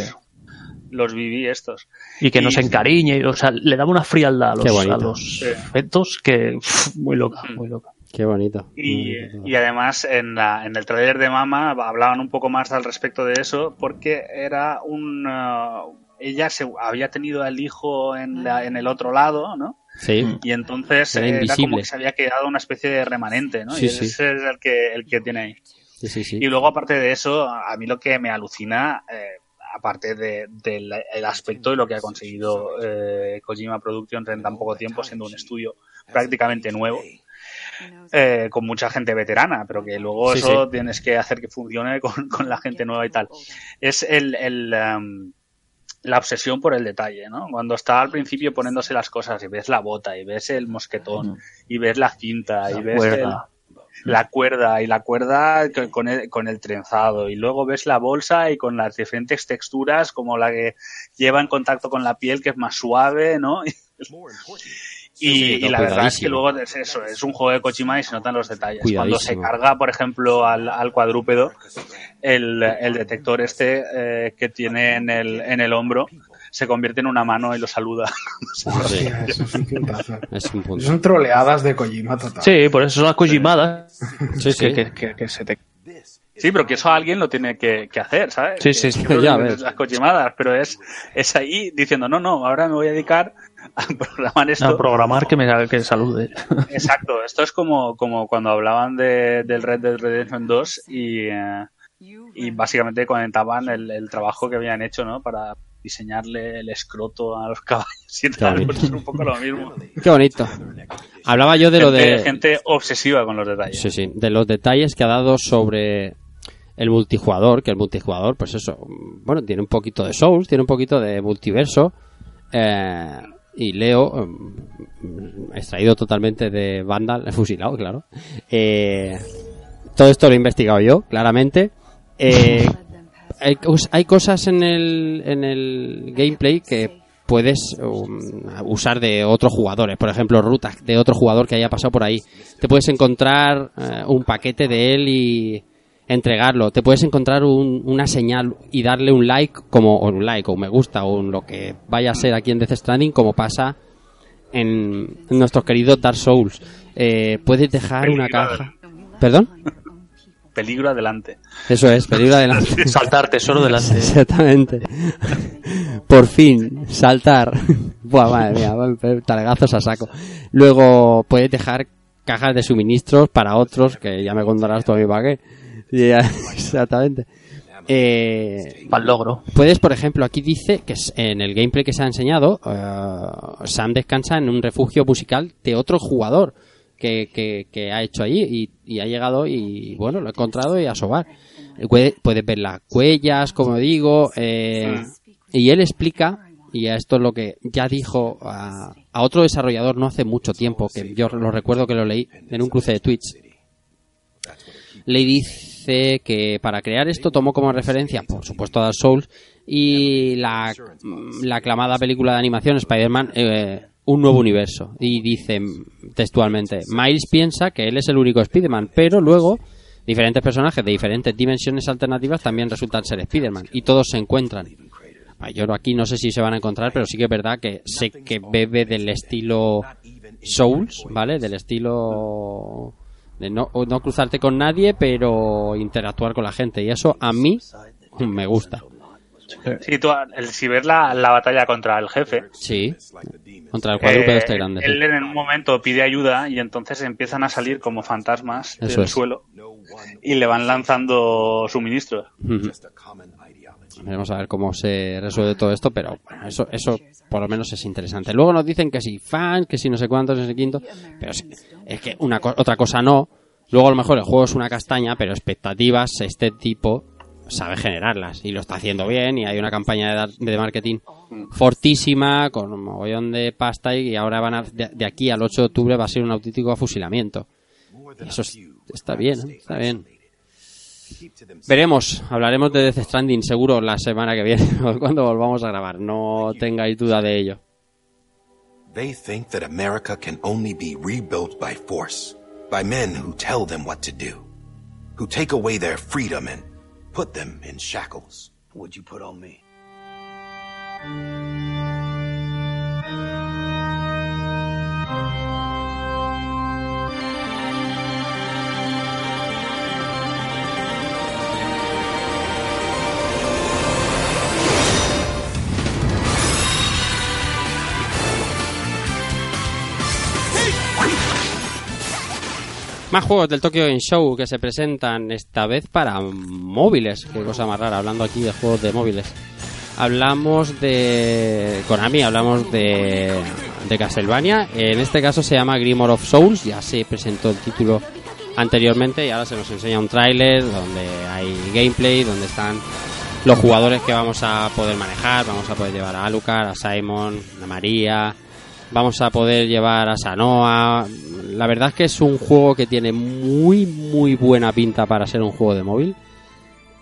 los BB estos. y que Y- se encariñe, o sea, le daba una frialdad a los, a los Sí. fetos que muy loca, Mm. muy loca. Qué bonito. Y, bonito. y además en, la, en el trailer de Mama hablaban un poco más al respecto de eso porque era un... uh, ella se había tenido al hijo en, la, en el otro lado, ¿no? Sí. Y entonces Era eh, era como que se había quedado una especie de remanente, ¿no? Sí, y sí. ese es el que, el que tiene ahí. Sí, sí, sí. Y luego, aparte de eso, a mí lo que me alucina, eh, aparte de- del el aspecto de lo que ha conseguido eh, Kojima Productions en tan poco tiempo, siendo un estudio prácticamente nuevo, eh, con mucha gente veterana, pero que luego Sí, eso sí. tienes que hacer que funcione con, con la gente nueva y tal. Es el, el, em, la obsesión por el detalle, ¿no? Cuando está al principio poniéndose las cosas y ves la bota y ves el mosquetón y ves la cinta y ves cuerda. el- la cuerda y la cuerda co- con el, con el trenzado y luego ves la bolsa y con las diferentes texturas como la que lleva en contacto con la piel que es más suave, ¿no? Y, Sí, y la verdad es que luego es eso, es un juego de Kojima y se notan los detalles. Cuando se carga, por ejemplo, al, al cuadrúpedo, el, el detector este eh, que tiene en el, en el hombro se convierte en una mano y lo saluda. Hostia, eso es un puntazo. Es un punto. Son troleadas de Kojima total. Sí, por eso son las Kojimadas. Sí, sí. Que, que- que- que se te... Sí, pero que eso alguien lo tiene que, que hacer, ¿sabes? Sí, sí, sí, que ya ves. es las cochimadas, pero es, es ahí diciendo, no, no, ahora me voy a dedicar a programar esto. A programar que me que salude. Exacto, esto es como, como cuando hablaban de, del Red Dead Redemption 2 y, eh, y básicamente comentaban el, el trabajo que habían hecho, ¿no? Para diseñarle el escroto a los caballos y tal, pues es un poco lo mismo. Qué bonito. Hablaba yo de lo Gente- de... Gente obsesiva con los detalles. Sí, sí, de los detalles que ha dado sobre el multijugador, que el multijugador, pues eso, bueno, tiene un poquito de Souls, tiene un poquito de multiverso, eh, y Leo, mm, extraído totalmente de Vandal, fusilado, claro. Eh, todo esto lo he investigado yo, claramente. Eh, hay cosas en el, en el gameplay que puedes um, usar de otros jugadores, por ejemplo, rutas de otro jugador que haya pasado por ahí. Te puedes encontrar eh, un paquete de él y entregarlo. Te puedes encontrar un- una señal y darle un like, como o un like o un me gusta o un lo que vaya a ser aquí en Death Stranding, como pasa en, en nuestros queridos Dark Souls. Eh, puedes dejar una caja. ¿Perdón? Peligro adelante. Eso es, peligro adelante. Saltar tesoro delante. Exactamente. Por fin, saltar. Buah, madre mía, talegazos a saco. Luego puedes dejar cajas de suministros para otros, que ya me contarás tú a mí Ya, Exactamente. Eh, Para el logro. Puedes, por ejemplo, aquí dice que en el gameplay que se ha enseñado, eh, Sam descansa en un refugio musical de otro jugador que, que, que ha hecho allí y, y ha llegado y bueno, lo ha encontrado y a sobar. Puede- Puedes ver las huellas, como digo, eh, y él explica, y a esto es lo que ya dijo a, a otro desarrollador no hace mucho tiempo, que yo lo recuerdo que lo leí en un cruce de Twitch, le dice que para crear esto tomó como referencia, por supuesto, a Dark Souls y la, la aclamada película de animación Spider-Man, eh, un nuevo universo. Y dice mm, textualmente, Miles piensa que él es el único Spider-Man, pero luego diferentes personajes de diferentes dimensiones alternativas también resultan ser Spider-Man y todos se encuentran. Yo aquí no sé si se van a encontrar, pero sí que es verdad que sé que bebe del estilo Souls, ¿vale? Del estilo de no, no cruzarte con nadie, pero interactuar con la gente. Y eso a mí me gusta. Sí, tú, el, si ves la, la batalla contra el jefe, Sí. Contra el cuadrúpedo eh, este grande. sí. él en un momento pide ayuda y entonces empiezan a salir como fantasmas Eso del es. suelo y le van lanzando suministros. Veremos a ver cómo se resuelve todo esto, pero bueno, eso, eso por lo menos es interesante. Luego nos dicen que si fans, que si no sé cuántos, no sé quinto, pero es, que una co- otra cosa no. Luego a lo mejor el juego es una castaña, pero expectativas este tipo sabe generarlas y lo está haciendo bien y hay una campaña de, marketing fortísima con un mogollón de pasta y ahora van a, de, de aquí al 8 de octubre va a ser un auténtico afusilamiento. Eso es- está bien, ¿eh? está bien. Veremos, hablaremos de Death Stranding seguro la semana que viene, o cuando volvamos a grabar, no tengáis duda de ello. They think that America can only be rebuilt by force, by men who tell them what to do, who take away their freedom and put them in shackles. What'd you put on me? Más juegos del Tokyo Game Show que se presentan esta vez para móviles. Qué cosa más rara, hablando aquí de juegos de móviles. Hablamos de Konami, hablamos de, de Castlevania. En este caso se llama Grimoire of Souls. Ya se presentó el título anteriormente y ahora se nos enseña un tráiler donde hay gameplay, donde están los jugadores que vamos a poder manejar. Vamos a poder llevar a Alucard, a Simon, a María. Vamos a poder llevar a Sanoa. La verdad es que es un juego que tiene muy, muy buena pinta para ser un juego de móvil.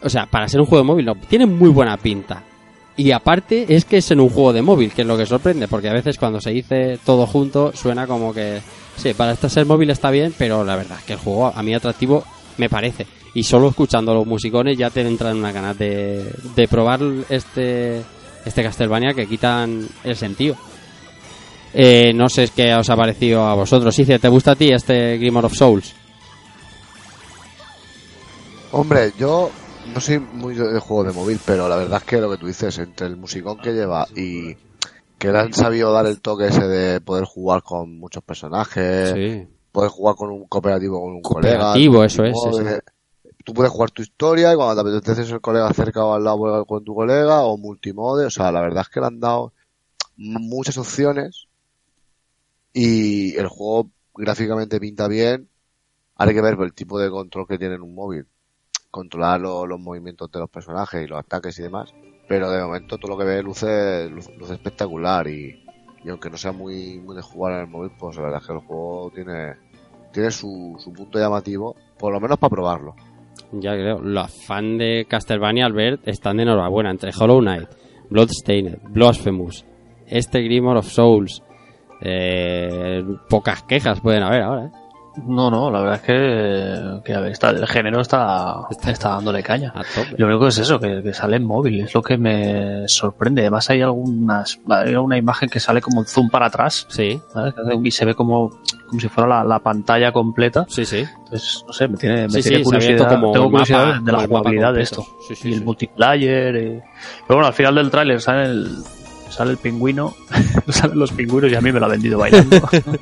O sea, para ser un juego de móvil, no, tiene muy buena pinta. Y aparte es que es en un juego de móvil, que es lo que sorprende, porque a veces cuando se dice todo junto suena como que, sí, para este ser móvil está bien, pero la verdad es que el juego a mí atractivo me parece. Y solo escuchando los musicones ya te entran unas ganas de, de probar este, este Castlevania que quitan el sentido. Eh, no sé qué os ha parecido a vosotros. Ice, ¿te gusta a ti este Grimoire of Souls? Hombre, yo no soy muy de juego de móvil, pero la verdad es que lo que tú dices, entre el musicón que lleva y que le han sabido dar el toque ese de poder jugar con muchos personajes, Sí. poder jugar con un cooperativo con un Cooperativo, colega. eso es, multimode, eso. Tú puedes jugar tu historia y cuando te apetece el colega cerca o al lado con tu colega o multimode, o sea, la verdad es que le han dado muchas opciones y el juego gráficamente pinta bien. Hay que ver el tipo de control que tiene en un móvil. Controlar lo- los movimientos de los personajes y los ataques y demás. Pero de momento todo lo que ve luce, luce, espectacular y, y aunque no sea muy, muy de jugar en el móvil, pues la verdad es que el juego tiene, tiene su, su punto llamativo, por lo menos para probarlo. Ya creo, los fans de Castlevania Albert están de enhorabuena entre Hollow Knight, Bloodstained, Blasphemous, este Grimoire of Souls. Eh, pocas quejas pueden haber ahora, ¿eh? No, no, la verdad es que, que a ver, está, el género está, está, dándole caña. Lo único que es eso, que, que sale en móvil, es lo que me sorprende. Además hay algunas, hay una imagen que sale como zoom para atrás. Sí. ¿sabes? Y se ve como, como si fuera la, la pantalla completa. Sí, sí. Entonces, no sé, me tiene, me Sí, tiene sí, curiosidad, como tengo curiosidad mapa- de la jugabilidad de esto. Sí, y el multiplayer. y- Pero bueno, al final del tráiler sale el, sale el pingüino, salen los pingüinos y a mí me lo ha vendido bailando.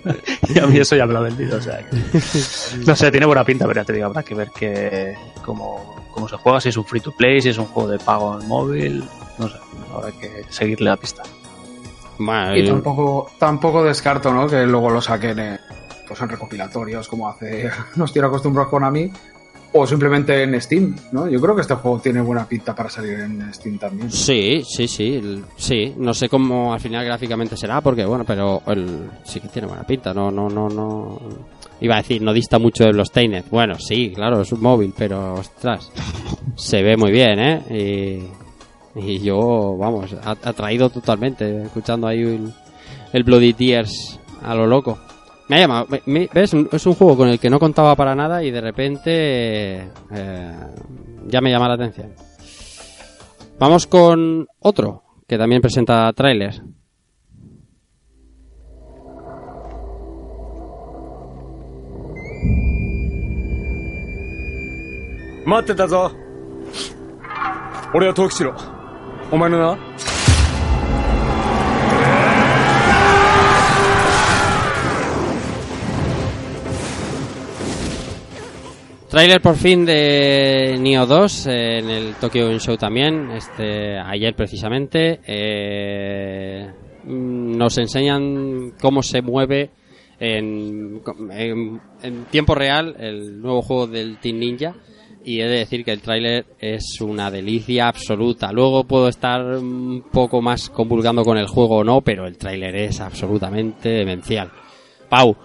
y a mí eso ya me lo ha vendido, o sea que- No sé, tiene buena pinta, pero ya te digo, habrá que ver que cómo, cómo se juega, si es un free to play, si es un juego de pago en móvil, no sé, habrá que seguirle la pista. Y tampoco, tampoco descarto, ¿no? Que luego lo saquen eh, pues en recopilatorios, como hace nos tiene acostumbrados con a mí, o simplemente en Steam, ¿no? Yo creo que este juego tiene buena pinta para salir en Steam también. Sí, sí, sí, sí. No sé cómo al final gráficamente será, porque bueno, pero el, sí que tiene buena pinta. No, no, no, no. Iba a decir, no dista mucho de los Tained. Bueno, sí, claro, es un móvil, pero ostras, se ve muy bien, ¿eh? Y, y yo, vamos, atraído totalmente, escuchando ahí el, el Bloody Tears a lo loco. Me ha llamado, me- ¿ves? Es un juego con el que no contaba para nada y de repente eh, ya me llama la atención. Vamos con otro que también presenta tráiler. 待 Trailer por fin de Neo 2 eh, en el Tokyo Game Show también, este, ayer precisamente. Eh, mm, nos enseñan cómo se mueve en, en, en, tiempo real el nuevo juego del Team Ninja. Y he de decir que el tráiler es una delicia absoluta. Luego puedo estar un poco más convulgando con el juego o no, pero el tráiler es absolutamente demencial. Pau,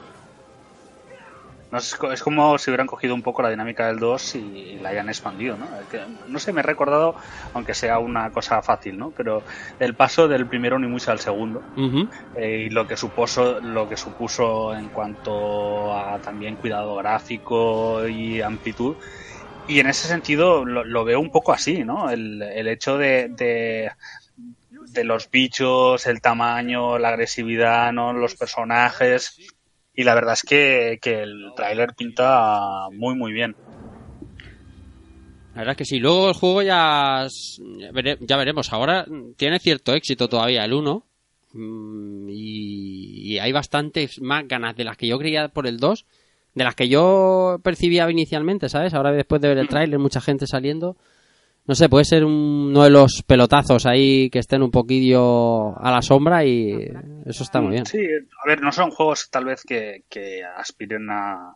no, es, es como si hubieran cogido un poco la dinámica del 2 y la hayan expandido, ¿no? Que, no sé, me he recordado, aunque sea una cosa fácil, ¿no? Pero el paso del primero Onimusha al segundo eh, y lo que supuso, lo que supuso en cuanto a también cuidado gráfico y amplitud. Y en ese sentido lo, lo veo un poco así, ¿no? El, el hecho de, de, de los bichos, el tamaño, la agresividad, ¿no? Los personajes. Y la verdad es que, que el tráiler pinta muy, muy bien. La verdad es que sí. Luego el juego ya, ya vere- ya veremos. Ahora mm, tiene cierto éxito todavía el 1. mm, Y, y hay bastantes más ganas de las que yo creía por el 2 de las que yo percibía inicialmente, ¿sabes? Ahora después de ver el tráiler, mucha gente saliendo. No sé, puede ser un- uno de los pelotazos ahí que estén un poquillo a la sombra y eso está muy bien. Sí, a ver, no son juegos tal vez que, que aspiren a,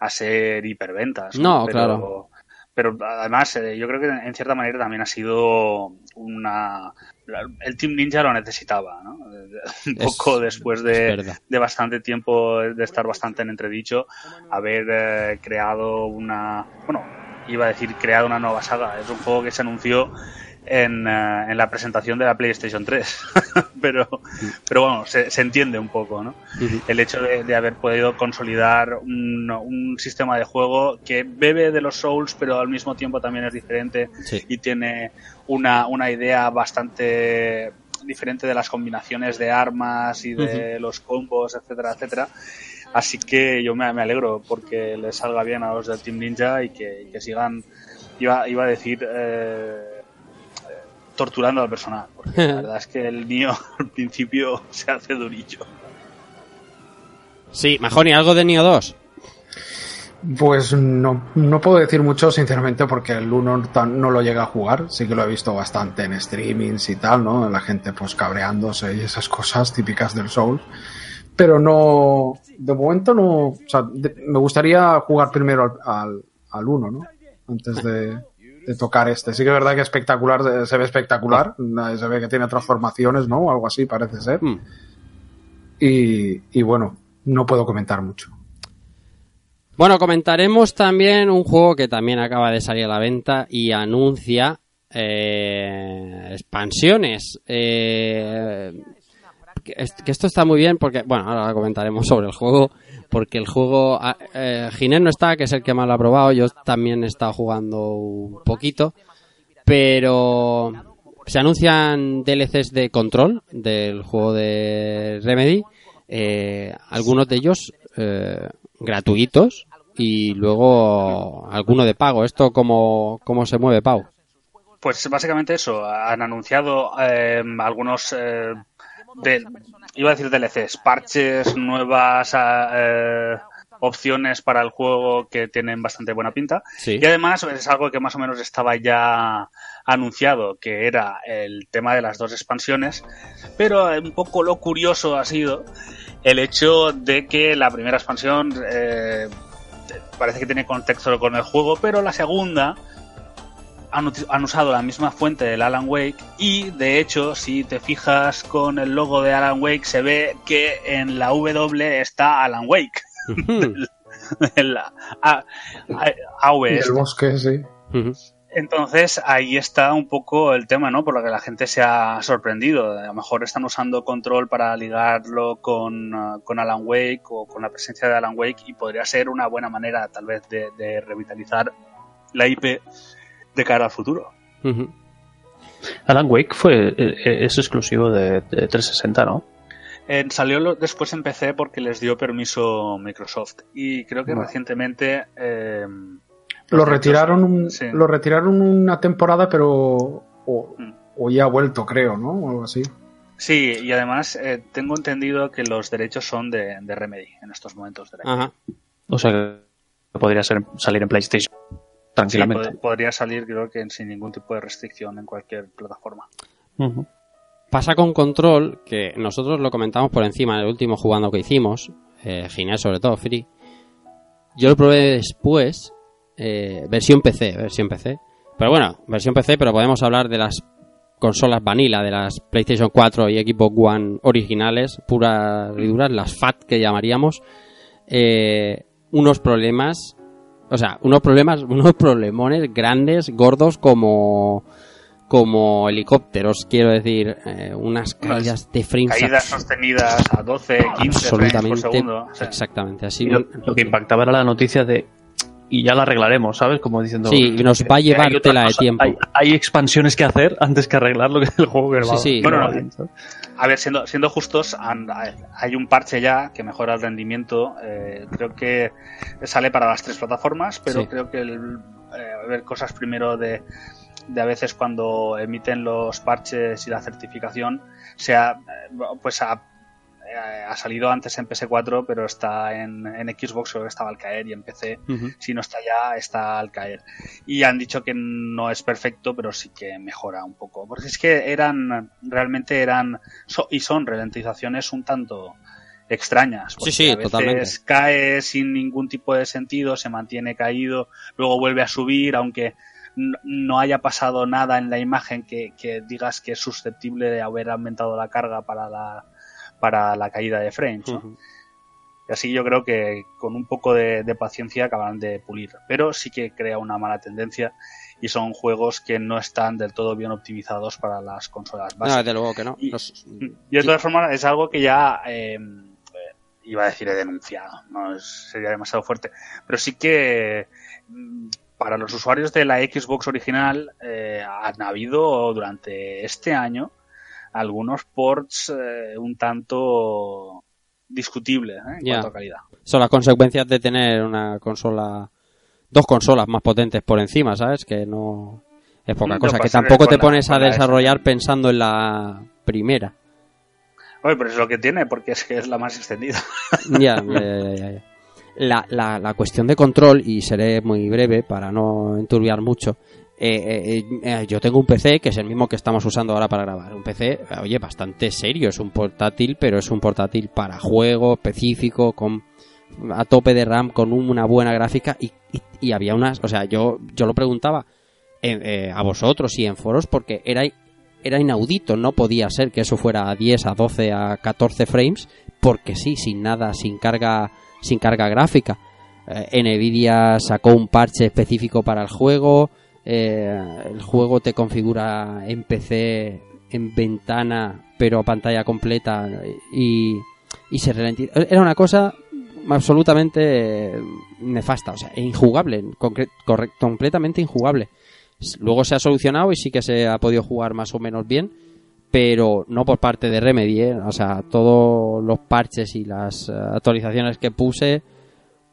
a ser hiperventas. No, Pero- claro. Pero además, eh, yo creo que en cierta manera también ha sido una. El Team Ninja lo necesitaba, ¿no? Un Es- poco después es de, de bastante tiempo, de estar bastante en entredicho, haber eh, creado una. Bueno, iba a decir creado una nueva saga. Es un juego que se anunció en, eh, en la presentación de la PlayStation 3. pero, pero bueno, se, se entiende un poco, ¿no? El hecho de, de haber podido consolidar un, un sistema de juego que bebe de los Souls, pero al mismo tiempo también es diferente Sí. y tiene una, una idea bastante diferente de las combinaciones de armas y de los combos, etcétera, etcétera. Así que yo me, me alegro porque les salga bien a los del Team Ninja y que, y que sigan, iba, iba a decir, eh, torturando al personal. Porque la verdad es que el mío al principio se hace durillo. Sí, Majoni, ¿algo de Nioh 2? Pues no, no puedo decir mucho, sinceramente, porque el 1 tan- no lo llega a jugar. Sí que lo he visto bastante en streamings y tal, ¿no? La gente pues cabreándose y esas cosas típicas del Soul. Pero no, de momento no, o sea, de- me gustaría jugar primero al, al, al 1, ¿no? Antes de, de tocar este. Sí que es verdad que espectacular, se ve espectacular. Se ve que tiene transformaciones, ¿no? Algo así parece ser. Hmm. Y, y bueno, no puedo comentar mucho. Bueno, comentaremos también un juego que también acaba de salir a la venta y anuncia eh, expansiones. Eh, que, es- que esto está muy bien porque, bueno, ahora comentaremos sobre el juego, porque el juego, ah, eh, no está, que es el que más lo ha probado, yo también he estado jugando un poquito, pero se anuncian DLCs de control del juego de Remedy, eh, algunos de ellos eh, gratuitos y luego alguno de pago. ¿Esto cómo, cómo se mueve, Pau? Pues básicamente eso, han anunciado eh, algunos, de, iba a decir DLCs, parches, nuevas eh, opciones para el juego que tienen bastante buena pinta. Sí. Y además es algo que más o menos estaba ya anunciado, que era el tema de las dos expansiones, pero un poco lo curioso ha sido el hecho de que la primera expansión eh, parece que tiene contexto con el juego, pero la segunda han, usado la misma fuente del Alan Wake y de hecho si te fijas con el logo de Alan Wake se ve que en la W está Alan Wake. En la A- A- AV Y este. el bosque, sí. Entonces ahí está un poco el tema, ¿no? Por lo que la gente se ha sorprendido. A lo mejor están usando control para ligarlo con, uh, con Alan Wake o con la presencia de Alan Wake y podría ser una buena manera tal vez de, de revitalizar la IP de cara al futuro. Alan Wake fue eh, es exclusivo de, de 360, ¿no? Eh, salió lo- después en PC porque les dio permiso Microsoft y creo que recientemente eh, Lo retiraron, un- Sí. lo retiraron una temporada, pero o, o ya ha vuelto, creo, ¿no? O algo así. sí y además eh, tengo entendido que los derechos son de, de Remedy en estos momentos de la Ajá. O sea que podría ser, salir en PlayStation tranquilamente. Sí, podría salir creo que sin ningún tipo de restricción en cualquier plataforma. Pasa con Control, que nosotros lo comentamos por encima en el último jugando que hicimos, eh, Ginés sobre todo, Free. Yo lo probé después, eh, versión PC, versión PC. Pero bueno, versión PC, pero podemos hablar de las consolas vanilla, de las PlayStation 4 y Xbox One originales, puras y duras, las FAT que llamaríamos. Eh, unos problemas, o sea, unos problemas, unos problemones grandes, gordos como como helicópteros, quiero decir, eh, unas caídas de frames Caídas sostenidas a 12, 15 frames por absolutamente segundo. o sea, exactamente así lo que impactaba era la noticia de y ya la arreglaremos, ¿sabes? Como diciendo Sí, nos va a llevar tela de tiempo. Hay, hay expansiones que hacer antes que arreglar lo que el juego que Sí, va, sí. Bueno, no. A ver, siendo, siendo justos, hay un parche ya que mejora el rendimiento. eh, creo que sale para las tres plataformas, pero Sí. creo que el, eh, a ver cosas primero de, de a veces cuando emiten los parches y la certificación, sea, eh, pues a- eh, ha salido antes en PS4, pero está en, en Xbox, creo que estaba al caer, y en PC, si no está ya, está al caer. Y han dicho que no es perfecto, pero sí que mejora un poco. Porque es que eran, realmente eran, so- y son ralentizaciones un tanto extrañas. porque sí, a veces totalmente. cae sin ningún tipo de sentido, se mantiene caído, luego vuelve a subir, aunque no haya pasado nada en la imagen que, que digas que es susceptible de haber aumentado la carga para la, para la caída de frames. ¿no? Y así yo creo que con un poco de, de paciencia acabarán de pulir. Pero sí que crea una mala tendencia y son juegos que no están del todo bien optimizados para las consolas No, básicas. desde luego que no. Los- Y de todas formas es algo que ya eh, eh, iba a decir he denunciado, no sería demasiado fuerte, pero sí que mm, para los usuarios de la Xbox original eh, han habido durante este año algunos ports eh, un tanto discutibles ¿eh? en cuanto a calidad. Son las consecuencias de tener una consola, dos consolas más potentes por encima, ¿sabes? Que no es poca Mm, cosa, que tampoco te pones a desarrollar pensando en la primera. Oye, pero es lo que tiene, porque es que es la más extendida. Ya, ya, ya, ya, ya. La, la, la cuestión de control, y seré muy breve para no enturbiar mucho, eh, eh, eh, yo tengo un PC que es el mismo que estamos usando ahora para grabar. Un PC, oye, bastante serio, es un portátil, pero es un portátil para juego específico, con a tope de RAM, con una buena gráfica, y, y- y había unas, o sea, yo, yo lo preguntaba eh, a vosotros y en foros porque era era inaudito, no podía ser que eso fuera a 10, a 12, a 14 frames, porque sí, sin nada, sin carga, sin carga gráfica. Eh, Nvidia sacó un parche específico para el juego, eh, el juego te configura en PC en ventana, pero a pantalla completa y, y se ralentiza. Era una cosa absolutamente nefasta, o sea, e injugable, completamente injugable. Luego se ha solucionado y sí que se ha podido jugar más o menos bien, pero no por parte de Remedy, ¿eh? o sea, todos los parches y las eh, actualizaciones que puse,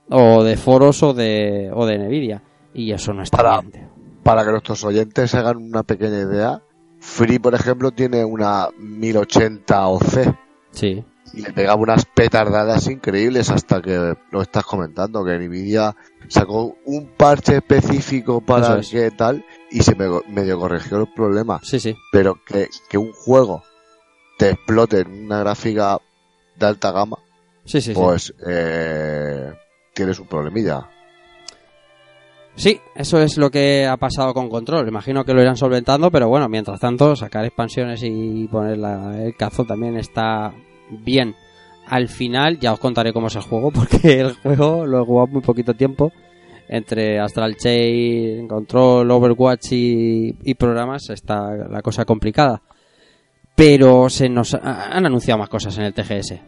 o de foros o de, o de Nvidia, y eso no está Para, bien. Para que nuestros oyentes hagan una pequeña idea, Free, por ejemplo, tiene una 1080 OC. Sí. Y le pegaba unas petardadas increíbles hasta que lo estás comentando, que Nvidia sacó un parche específico para es. que tal y se me, medio corrigió el problema. Sí, sí. Pero que, que un juego te explote en una gráfica de alta gama, Sí, sí, sí. pues eh, tienes un problemilla. Sí, eso es lo que ha pasado con Control. Imagino que lo irán solventando, pero bueno, mientras tanto, sacar expansiones y poner la- el cazo también está bien. Al final, ya os contaré cómo es el juego, porque el juego lo he jugado muy poquito tiempo. Entre Astral Chain, Control, Overwatch y, y programas, está la cosa complicada. Pero se nos ha- han anunciado más cosas en el TGS.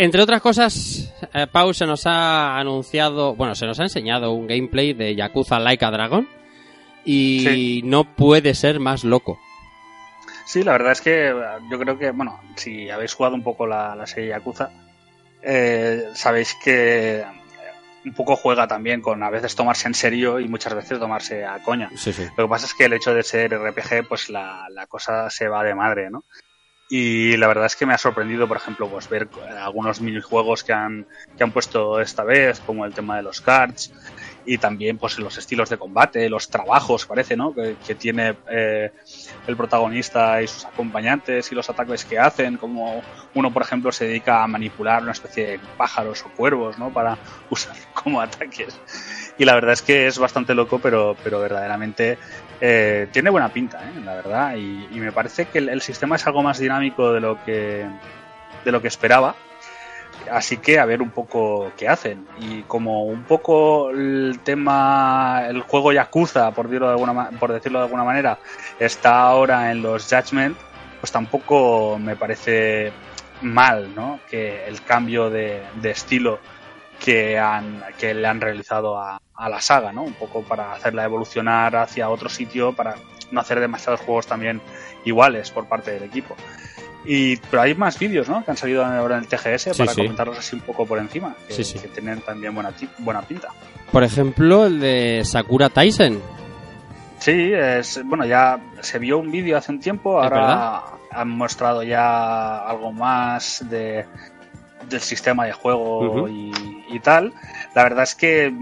Entre otras cosas, eh, Pau se nos ha anunciado, bueno, se nos ha enseñado un gameplay de Yakuza Like a Dragon y Sí. no puede ser más loco. Sí, la verdad es que eh, yo creo que, bueno, si habéis jugado un poco la, la serie Yakuza, eh, sabéis que eh, un poco juega también con a veces tomarse en serio y muchas veces tomarse a coña. Sí, sí. Lo que pasa es que el hecho de ser RPG, pues la, la cosa se va de madre, ¿no? Y la verdad es que me ha sorprendido, por ejemplo, pues ver algunos minijuegos que han, que han puesto esta vez, como el tema de los cards, y también pues los estilos de combate, los trabajos, parece, ¿no? Que, que tiene eh, el protagonista y sus acompañantes y los ataques que hacen, como uno, por ejemplo, se dedica a manipular una especie de pájaros o cuervos, ¿no? Para usar como ataques. Y la verdad es que es bastante loco, pero, pero verdaderamente eh, tiene buena pinta, ¿eh? la verdad. Y, y me parece que el, el sistema es algo más dinámico de lo que de lo que esperaba. Así que a ver un poco qué hacen. Y como un poco el tema, el juego Yakuza, por decirlo de alguna, por decirlo de alguna manera, está ahora en los Judgment, pues tampoco me parece mal, ¿no? Que el cambio de, de estilo que, han, que le han realizado a, a la saga, ¿no? Un poco para hacerla evolucionar hacia otro sitio, para no hacer demasiados juegos también iguales por parte del equipo. Y, pero hay más vídeos, ¿no? Que han salido ahora en el TGS Sí, para sí. comentarlos así un poco por encima, que, Sí, sí. que tienen también buena, buena pinta. Por ejemplo, el de Sakura Tyson. Sí, es, bueno, ya se vio un vídeo hace un tiempo, ¿Es ahora han mostrado ya algo más de, del sistema de juego y, y tal. La verdad es que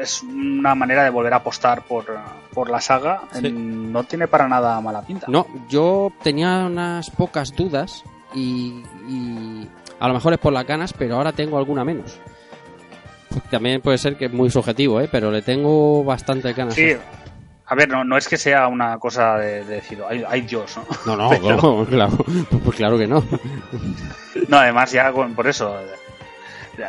es una manera de volver a apostar por, por la saga. Sí. No tiene para nada mala pinta. No, yo tenía unas pocas dudas y, y a lo mejor es por las ganas, pero ahora tengo alguna menos. También puede ser que es muy subjetivo, ¿eh? pero le tengo bastante ganas. Sí, a ver, no, no es que sea una cosa de, de decir, ay, ay Dios, ¿no? No, no, Pero- no, claro, pues claro que no. No, además ya con- por eso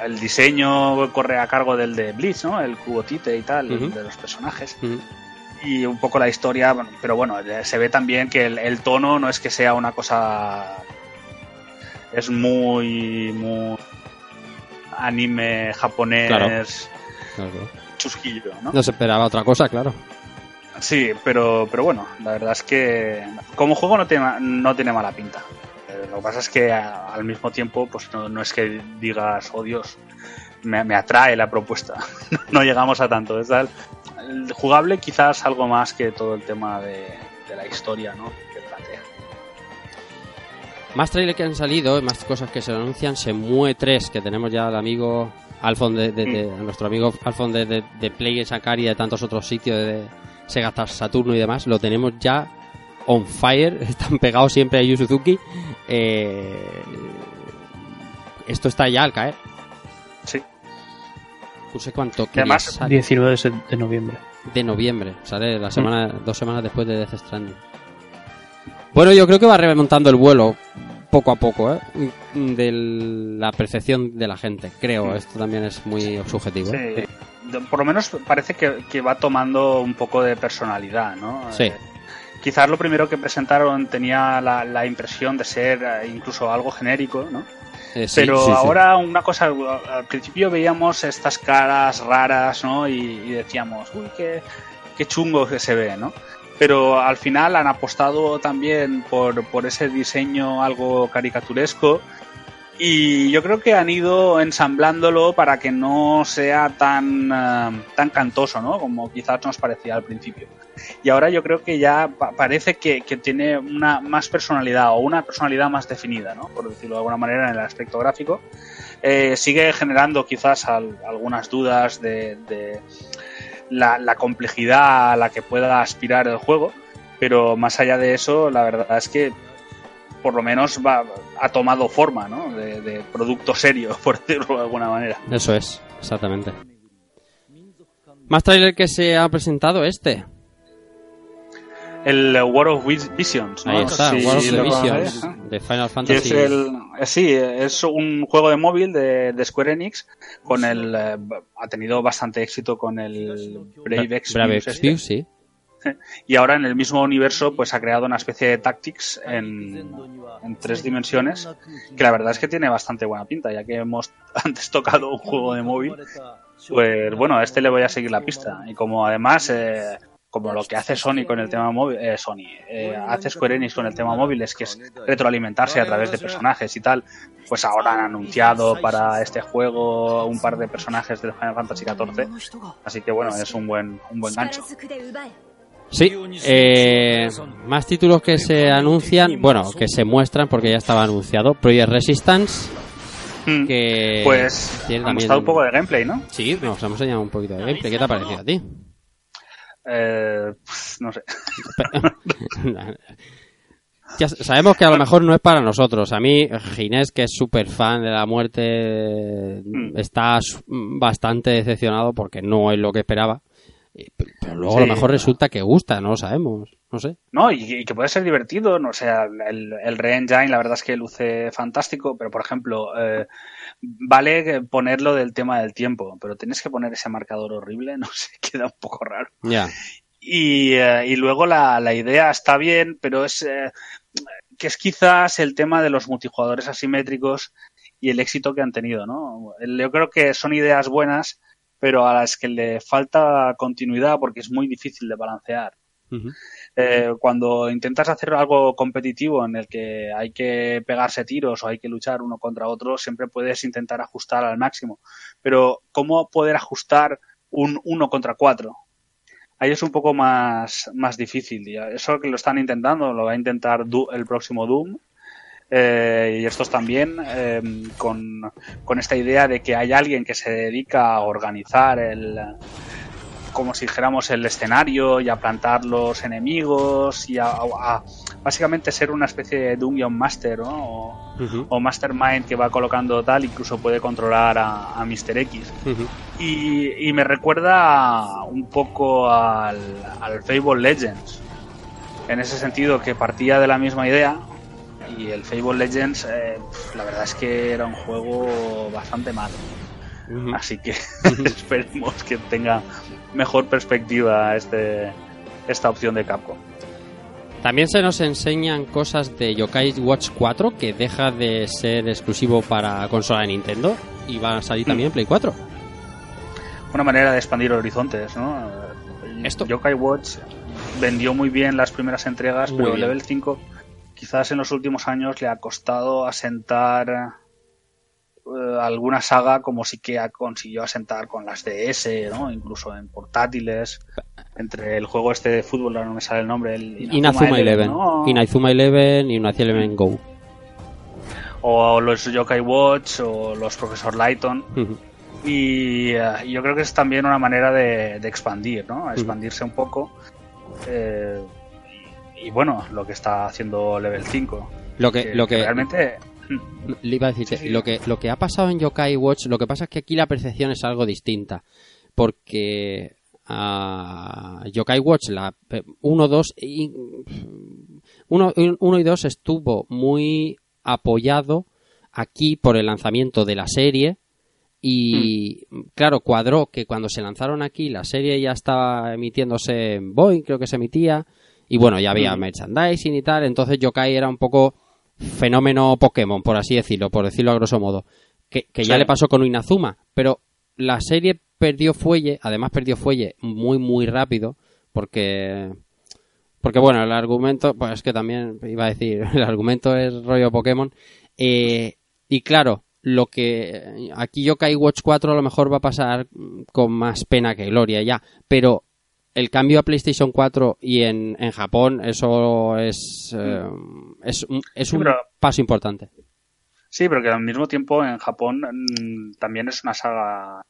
el diseño corre a cargo del de Blitz, ¿no? El cubotite y tal, de los personajes. Y un poco la historia, bueno, pero bueno, se ve también que el, el tono no es que sea una cosa... Es muy, muy anime japonés claro. chusquillo, ¿no? No se esperaba otra cosa, claro. Sí, pero, pero bueno, la verdad es que como juego no tiene, no tiene mala pinta. Eh, Lo que pasa es que a- al mismo tiempo, pues no, no es que digas, oh Dios, me, me atrae la propuesta. no llegamos a tanto. Es tal- el jugable quizás algo más que todo el tema de, de la historia, ¿no? Que plantea. Más trailers que han salido, más cosas que se anuncian. Se mueve 3, que tenemos ya al amigo Alfon de, de- de- a nuestro amigo Alfon de, de, de Play Sakari y de tantos otros sitios de Sega Saturno y demás. Lo tenemos ya on fire. Están pegados siempre a Yu Suzuki. Eh, esto está ya al caer. Sí. No sé cuánto además, quería salir. 19 de, noviembre. de noviembre. Sale la semana, dos semanas después de Death Stranding. Bueno, yo creo que va remontando el vuelo poco a poco, ¿eh? De la percepción de la gente. Creo, esto también es muy subjetivo. ¿eh? Sí. Por lo menos parece que, que va tomando un poco de personalidad, ¿no? Sí. Eh, quizás lo primero que presentaron tenía la, la impresión de ser eh, incluso algo genérico, ¿no? Eh, sí, Pero sí, sí. ahora una cosa, al principio veíamos estas caras raras, ¿no? Y, y decíamos, uy, qué, qué chungo que se ve, ¿no? Pero al final han apostado también por, por ese diseño algo caricaturesco y yo creo que han ido ensamblándolo para que no sea tan, eh, tan cantoso, ¿no? Como quizás nos parecía al principio. Y ahora yo creo que ya pa- parece que, que tiene una más personalidad o una personalidad más definida, ¿no? Por decirlo de alguna manera en el aspecto gráfico. Eh, sigue generando quizás al- algunas dudas de, de la, la complejidad a la que pueda aspirar el juego, pero más allá de eso, la verdad es que por lo menos va, ha tomado forma, ¿no? De, de producto serio, por decirlo de alguna manera. Eso es, exactamente. Más trailer que se ha presentado este. El War of Vis- Visions, ¿no? Ahí está, Sí, War of Visions de Final Fantasy. es el, eh, sí, es un juego de móvil de, de Square Enix con el eh, ha tenido bastante éxito con el Brave Exvius Brave este. Exvius, sí. Y ahora en el mismo universo pues ha creado una especie de Tactics en, tres dimensiones que la verdad es que tiene bastante buena pinta ya que hemos antes tocado un juego de móvil pues bueno a este le voy a seguir la pista. Y como además eh, como lo que hace Sony con el tema móvil eh, Sony eh, hace Square Enix con el tema móvil es que es retroalimentarse a través de personajes y tal pues ahora han anunciado para este juego un par de personajes del Final Fantasy XIV así que bueno es un buen un buen gancho Sí, eh, más títulos que se anuncian, bueno, que se muestran porque ya estaba anunciado. Project Resistance, que Pues tiene ha mostrado un poco de gameplay, ¿no? Sí, nos hemos enseñado un poquito de gameplay. ¿Qué te ha parecido a ti? Eh, pff, no sé. Ya sabemos que a lo mejor no es para nosotros. A mí, Ginés, que es súper fan de la muerte, está s- bastante decepcionado porque no es lo que esperaba. Y- Pero luego a lo mejor resulta que gusta, no lo sabemos. No sé. No, y, y que puede ser divertido, no o sea, el, el Re-Engine la verdad es que luce fantástico, pero por ejemplo, eh, vale ponerlo del tema del tiempo, pero tienes que poner ese marcador horrible, no sé, queda un poco raro. Ya. Y, eh, y luego la, la idea está bien, pero es eh, que es quizás el tema de los multijugadores asimétricos y el éxito que han tenido, ¿no? Yo creo que son ideas buenas, pero a las que le falta continuidad porque es muy difícil de balancear. Eh, cuando intentas hacer algo competitivo en el que hay que pegarse tiros o hay que luchar uno contra otro, siempre puedes intentar ajustar al máximo. Pero, ¿cómo poder ajustar un uno contra cuatro? Ahí es un poco más, más difícil. Eso que lo están intentando, lo va a intentar Du- el próximo Doom. Eh, y estos también, eh, con, con esta idea de que hay alguien que se dedica a organizar el, como si dijéramos el escenario y a plantar los enemigos y a, a- básicamente ser una especie de Dungeon Master ¿no? o, o Mastermind que va colocando tal, incluso puede controlar a, a Mr. X. Y, y me recuerda un poco al, al Fable Legends. En ese sentido, que partía de la misma idea. Y el Fable Legends, eh, la verdad es que era un juego bastante malo. Así que esperemos que tenga mejor perspectiva este, esta opción de Capcom. También se nos enseñan cosas de Yokai Watch 4 que deja de ser exclusivo para consola de Nintendo y va a salir también en Play 4. Una manera de expandir horizontes, ¿no? Esto. Yokai Watch vendió muy bien las primeras entregas, Muy pero bien. Level 5 quizás en los últimos años le ha costado asentar eh, alguna saga como sí que ha consiguió asentar con las DS, ¿no? Incluso en portátiles. Entre el juego este de fútbol, ahora no me sale el nombre, el Inazuma Eleven. ¿no? Inazuma Eleven y Inazuma Eleven Go. o los Yokai Watch o los Profesor Lighton. Y eh, yo creo que es también una manera de, de expandir, ¿no? Expandirse un poco. Eh, y, y bueno, lo que está haciendo Level 5. Lo que- lo que- realmente. Le iba a decir, lo que, lo que ha pasado en Yokai Watch, lo que pasa es que aquí la percepción es algo distinta. Porque a Yokai Watch, la 1, 2, 1 y 2 estuvo muy apoyado aquí por el lanzamiento de la serie. Y claro, cuadró que cuando se lanzaron aquí, la serie ya estaba emitiéndose en Boeing, creo que se emitía. Y bueno, ya había Mm. merchandising y tal. Entonces Yokai era un poco fenómeno Pokémon, por así decirlo, por decirlo a grosso modo. Que, que ya le pasó con Inazuma. Pero la serie perdió fuelle, además perdió fuelle muy, muy rápido. Porque. Porque bueno, el argumento, pues es que también iba a decir, el argumento es rollo Pokémon. Eh, y claro, lo que aquí Yokai Watch 4 a lo mejor va a pasar con más pena que gloria ya, pero el cambio a PlayStation 4 y en, en Japón, eso es, eh, es, un- es Sí, un pero- paso importante. Sí, pero que al mismo tiempo en Japón mm, también es una saga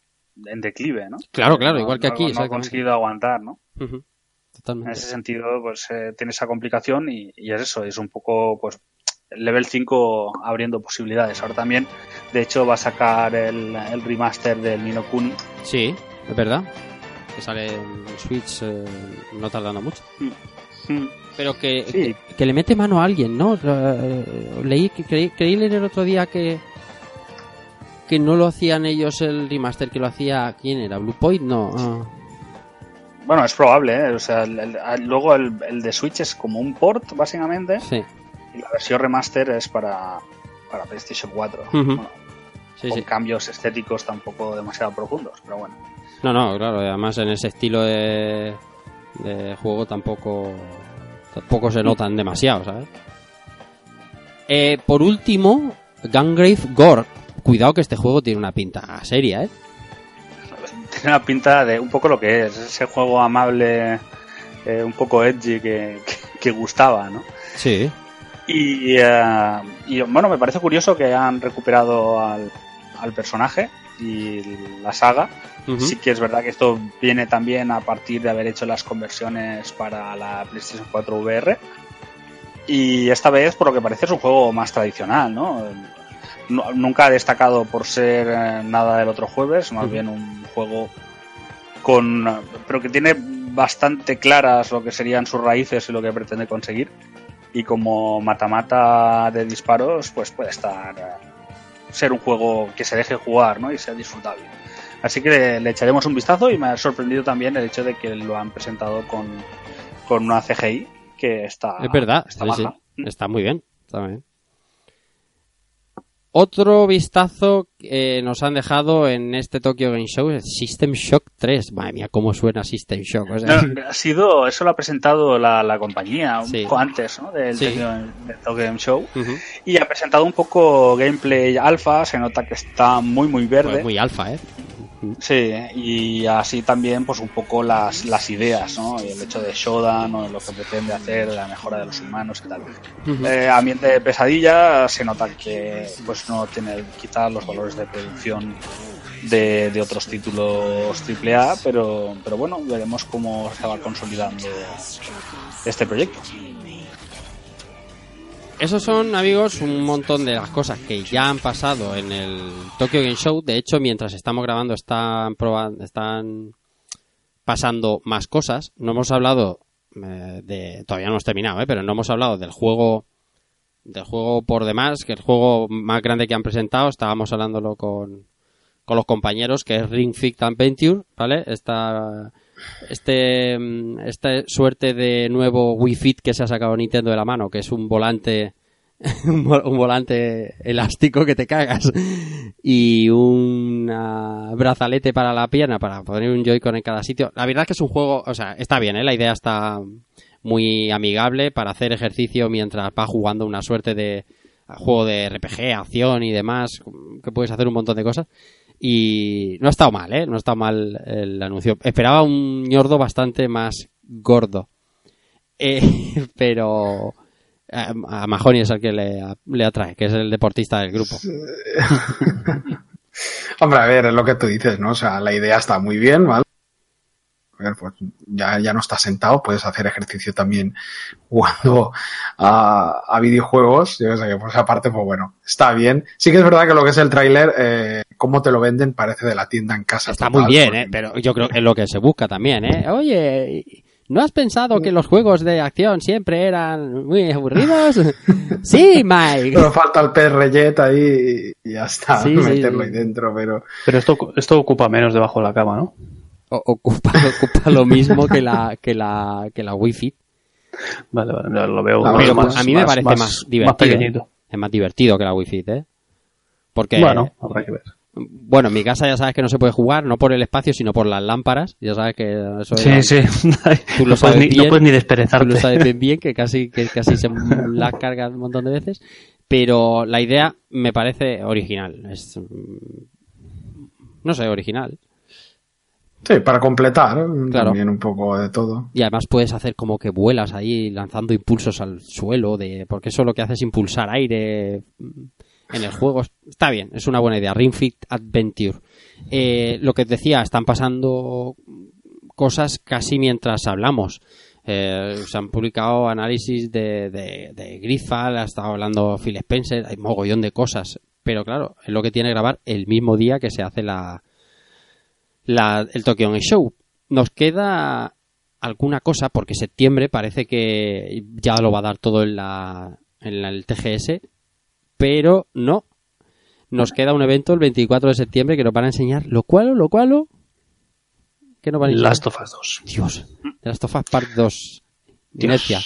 en declive, ¿no? Claro, claro, No- igual que no- aquí, No ha exactamente. conseguido aguantar, ¿no? En Totalmente. ese sentido, pues eh, tiene esa complicación y, y es eso, es un poco, pues, el level 5 abriendo posibilidades. Ahora también, de hecho, va a sacar el, el remaster del Nino Kuni. Sí, es verdad. Que sale en Switch eh, no tardando mucho. Pero que, Sí. que, que le mete mano a alguien, ¿no? Eh, Leí, creí, creí leer el otro día que que no lo hacían ellos el remaster, que lo hacía... ¿Quién era? ¿Blue Point? No. ah. Bueno, es probable, ¿eh? O sea, el- el- luego el, el de Switch es como un port, básicamente, Sí. y la versión remaster es para, para PlayStation 4. Ujú. Bueno, Sí, con sí. cambios estéticos tampoco demasiado profundos, pero bueno. No, no, claro. Además en ese estilo de, de juego tampoco tampoco se notan demasiado, ¿sabes? Eh, por último, Gungrave Gore. Cuidado que este juego tiene una pinta seria, ¿eh? Tiene una pinta de un poco lo que es, ese juego amable, eh, un poco edgy que, que, que gustaba, ¿no? Sí. Y, y, bueno, me parece curioso que han recuperado al, al personaje y la saga. Sí que es verdad que esto viene también a partir de haber hecho las conversiones para la PlayStation 4 VR. Y esta vez, por lo que parece, es un juego más tradicional, ¿no? Nu- Nunca ha destacado por ser eh, nada del otro jueves, más bien un juego con. pero que tiene bastante claras lo que serían sus raíces y lo que pretende conseguir. Y como mata-mata de disparos, pues puede estar. Ser un juego que se deje jugar, ¿no? Y sea disfrutable. Así que le, le echaremos un vistazo y me ha sorprendido también el hecho de que lo han presentado con, con una CGI que está. Es verdad, está sí. Está muy bien. Está bien. Otro vistazo que nos han dejado en este Tokyo Game Show es System Shock 3. Madre mía, cómo suena System Shock. O sea, No, ha sido, eso lo ha presentado la, la compañía un Sí. poco antes ¿no? del Sí. Tokyo, del Tokyo Game Show y ha presentado un poco gameplay alfa, se nota que está muy muy verde. pues muy alfa, ¿eh? Sí, y así también pues un poco las, las ideas, ¿no? Y el hecho de Shodan o lo que pretende hacer, la mejora de los humanos y tal. Eh, ambiente de pesadilla, se nota que pues no tiene quizás los valores de producción de, de otros títulos AAA, pero, pero bueno, veremos cómo se va consolidando este proyecto. Esos son, amigos, un montón de las cosas que ya han pasado en el Tokyo Game Show. De hecho, mientras estamos grabando, están probando, están pasando más cosas. No hemos hablado eh, de, todavía no hemos terminado, ¿eh? pero no hemos hablado del juego, del juego por demás, que el juego más grande que han presentado, estábamos hablándolo con, con los compañeros, que es Ring Fit Adventure, ¿vale? Esta, este, esta suerte de nuevo Wii Fit que se ha sacado Nintendo de la mano, que es un volante, un vo- un volante elástico que te cagas y un brazalete para la pierna para poner un Joy-Con en cada sitio. La verdad es que es un juego, o sea, está bien, ¿eh? La idea está muy amigable para hacer ejercicio mientras vas jugando una suerte de juego de RPG, acción y demás, que puedes hacer un montón de cosas. Y no ha estado mal, ¿eh? No ha estado mal el anuncio. Esperaba un ñordo bastante más gordo. Eh, pero a, a Mahoney es el que le, le atrae, que es el deportista del grupo. Hombre, a ver, es lo que tú dices, ¿no? O sea, la idea está muy bien, ¿vale? Pues ya, ya no estás sentado, puedes hacer ejercicio también jugando a, a videojuegos. Yo sé que, pues aparte, pues bueno, está bien. Sí que es verdad que lo que es el tráiler, eh, cómo te lo venden, parece de la tienda en casa. Está total, muy bien, porque- ¿eh? Pero yo creo que es lo que se busca también, ¿eh? Oye, ¿no has pensado que los juegos de acción siempre eran muy aburridos? sí, Mike. Pero falta el pez reyet ahí y ya está, Sí, sí, meterlo sí. ahí dentro, pero... Pero esto, esto ocupa menos debajo de la cama, ¿no? Ocupa, ocupa lo mismo que la, que la, que la Wi-Fi. Vale, vale, lo veo. Pero más- a mí me más- parece más- más, divertido. Más pequeñito. es más divertido que la Wi-Fi, ¿eh? Porque, Bueno, habrá que ver. bueno, en mi casa ya sabes que no se puede jugar, no por el espacio, sino por las lámparas. Ya sabes que eso Sí, es- sí. Tú lo No sabes puedes ni- bien, no puedes ni desperezarte. Tú lo sabes bien, que casi, que casi se la carga un montón de veces. Pero la idea me parece original. Es, mm, no sé, original. Sí, para completar. Claro. también un poco de todo. Y además puedes hacer como que vuelas ahí lanzando impulsos al suelo, de porque eso lo que hace es impulsar aire en el juego. Está bien, es una buena idea. Ring Fit Adventure. Eh, lo que te decía, están pasando cosas casi mientras hablamos. Eh, se han publicado análisis de, de, de Griffal, ha estado hablando Phil Spencer, hay mogollón de cosas. Pero claro, es lo que tiene grabar el mismo día que se hace la, la, el Tokyo Game Show. Nos queda alguna cosa porque septiembre parece que ya lo va a dar todo en, la, en la- el TGS, pero no. Nos queda un evento el 24 de septiembre que nos van a enseñar lo cual, lo cual, que nos van a enseñar. Last of Us 2. Dios, The Last of Us Part 2. Inercia.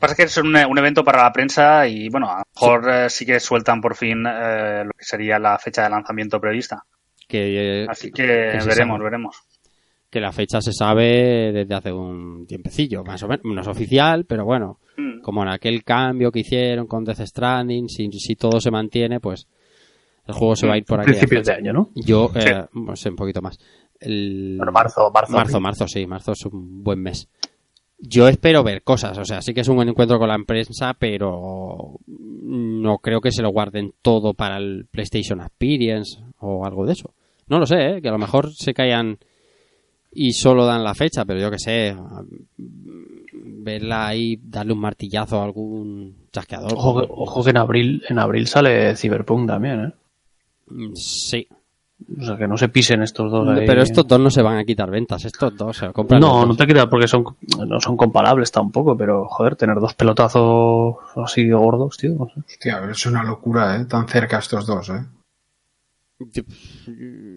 Pasa que es un, un evento para la prensa y bueno, a lo mejor eh, sí que sueltan por fin eh, lo que sería la fecha de lanzamiento prevista. Que, Así que veremos, sabe. veremos. que la fecha se sabe desde hace un tiempecillo, más o menos. No es oficial, pero bueno, Mm. como en aquel cambio que hicieron con Death Stranding, si, si todo se mantiene, pues el juego se va a ir por aquí. Principios de año, ¿no? Yo, Sí. eh, no sé, un poquito más. El... Bueno, marzo, marzo. Marzo, marzo, sí, marzo es un buen mes. Yo espero ver cosas, o sea, sí que es un buen encuentro con la prensa, pero no creo que se lo guarden todo para el PlayStation Experience o algo de eso. No lo sé, ¿eh? que a lo mejor se callan y solo dan la fecha, pero yo que sé, verla ahí, darle un martillazo a algún chasqueador. Ojo, que- ojo que en abril, en abril sale Cyberpunk también, ¿eh? Mm, Sí. O sea, que no se pisen estos dos. ahí. Pero estos dos no se van a quitar ventas, estos dos se compran. No, no te queda porque son, no son comparables tampoco, pero joder, tener dos pelotazos así gordos, tío. No sé. Hostia, es una locura, ¿eh? Tan cerca estos dos, ¿eh?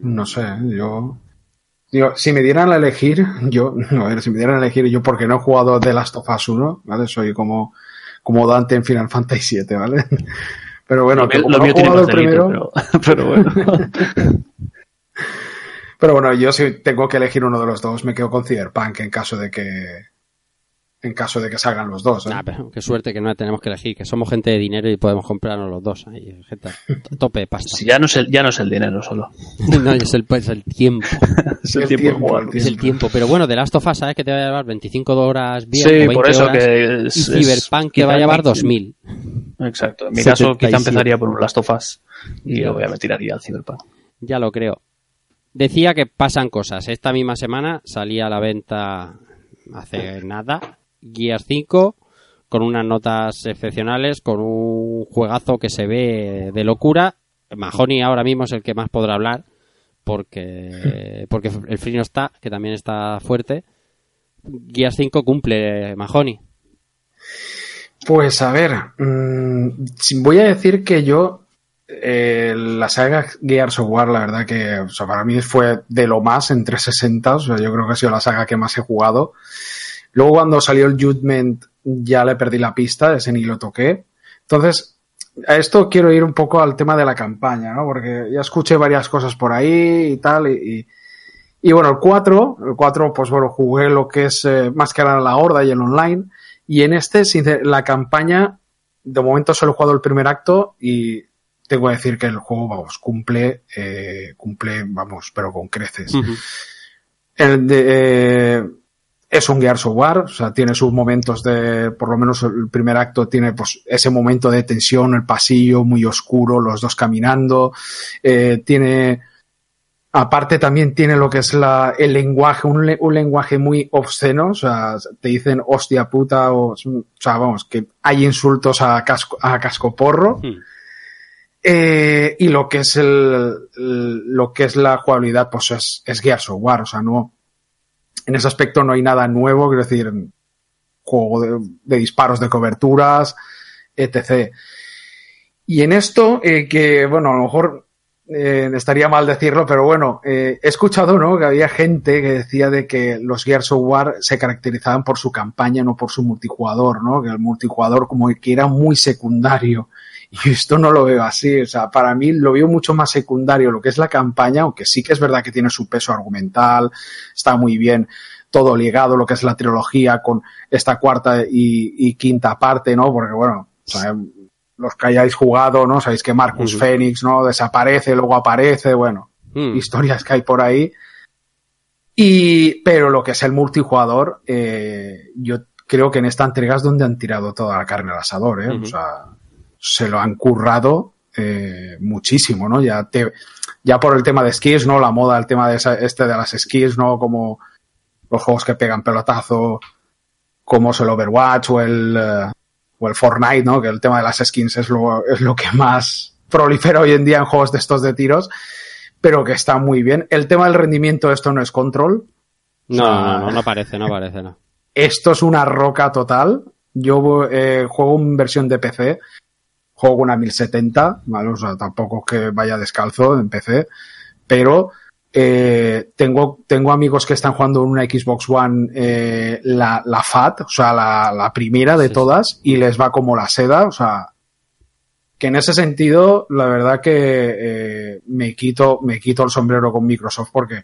No sé, yo... Digo, si me dieran a elegir, yo, a ver, si me dieran a elegir, yo porque no he jugado The Last of Us 1, ¿vale? Soy como, como Dante en Final Fantasy VII, ¿vale? Pero bueno, Lo como lo no he mío tiene jugado más el primero, pero, pero bueno. Pero bueno, yo si tengo que elegir uno de los dos, me quedo con Cyberpunk en caso de que en caso de que salgan los dos. ¿eh? Nah, pero qué suerte que no tenemos que elegir, que somos gente de dinero y podemos comprarnos los dos. Ahí, gente a tope de pasta. Si ya, no es el, ya no es el dinero solo. no, es el, es el tiempo. Es el, tiempo, de jugar. Es el tiempo. Pero bueno, de Last of Us, ¿sabes que te va a llevar 25 horas bien? Sí, o 20 por eso horas, que es- Y Cyberpunk es- que va a llevar 2000. Exacto. En mi caso, quizá 77. empezaría por un Last of Us y Ya luego ya ves. me tiraría al Cyberpunk. Ya lo creo. Decía que pasan cosas. Esta misma semana salía a la venta hace nada Gear 5 con unas notas excepcionales, con un juegazo que se ve de locura. Mahoney ahora mismo es el que más podrá hablar porque porque el free no está, que también está fuerte. Gear 5 cumple Mahoney. Pues a ver, mm, voy a decir que yo eh, la saga Gears of War, la verdad que o sea, para mí fue de lo más en 360, o sea, yo creo que ha sido la saga que más he jugado. Luego cuando salió el Judgment ya le perdí la pista, ese ni lo toqué. Entonces, a esto quiero ir un poco al tema de la campaña, ¿no? Porque ya escuché varias cosas por ahí y tal, y, y- y bueno, el 4, el 4, pues bueno, jugué lo que es eh, más que nada la horda y el online. Y en este, la campaña, de momento solo he jugado el primer acto y tengo que decir que el juego, vamos, cumple, eh, cumple, vamos, pero con creces. El de, eh, es un Gears of War, o sea, tiene sus momentos de, por lo menos el primer acto tiene pues ese momento de tensión, el pasillo muy oscuro, los dos caminando, eh, tiene, aparte también tiene lo que es la, el lenguaje, un, le- un lenguaje muy obsceno, o sea, te dicen hostia puta, o, o sea, vamos, que hay insultos a casco, a cascoporro. Eh, y lo que es el, el- lo que es la jugabilidad, pues es, es Gears of War, o sea, no, en ese aspecto no hay nada nuevo, quiero decir, juego de, disparos de coberturas, etc. Y en esto, eh, que bueno, a lo mejor eh, estaría mal decirlo, pero bueno, eh, he escuchado, ¿no? Que había gente que decía de que los Gears of War se caracterizaban por su campaña, no por su multijugador, ¿no? Que el multijugador como que era muy secundario. Y esto no lo veo así, o sea, para mí lo veo mucho más secundario lo que es la campaña, aunque sí que es verdad que tiene su peso argumental, está muy bien todo ligado, lo que es la trilogía con esta cuarta y, y quinta parte, ¿no? Porque bueno, o sea, los que hayáis jugado, ¿no? Sabéis que Marcus. Phoenix, ¿no? Desaparece, luego aparece, bueno, Mm. historias que hay por ahí. Y, pero lo que es el multijugador, eh, yo creo que en esta entrega es donde han tirado toda la carne al asador, ¿eh? O sea, se lo han currado eh, muchísimo, ¿no? Ya te, ya por el tema de skills, ¿no? La moda, el tema de esa- este de las skills, ¿no? Como los juegos que pegan pelotazo, como es el Overwatch o el, eh, o el Fortnite, ¿no? Que el tema de las skins es lo, es lo que más prolifera hoy en día en juegos de estos de tiros, pero que está muy bien. El tema del rendimiento, esto no es control. No, O sea, no, no, no parece, no parece, no. esto es una roca total. Yo eh, juego en versión de PC, juego una 1070, ¿vale? O sea, tampoco es que vaya descalzo en PC, pero eh, tengo, tengo amigos que están jugando en una Xbox One eh, la, la FAT, o sea, la, la primera de todas, y les va como la seda, o sea, que en ese sentido, la verdad que eh, me quito, me quito el sombrero con Microsoft porque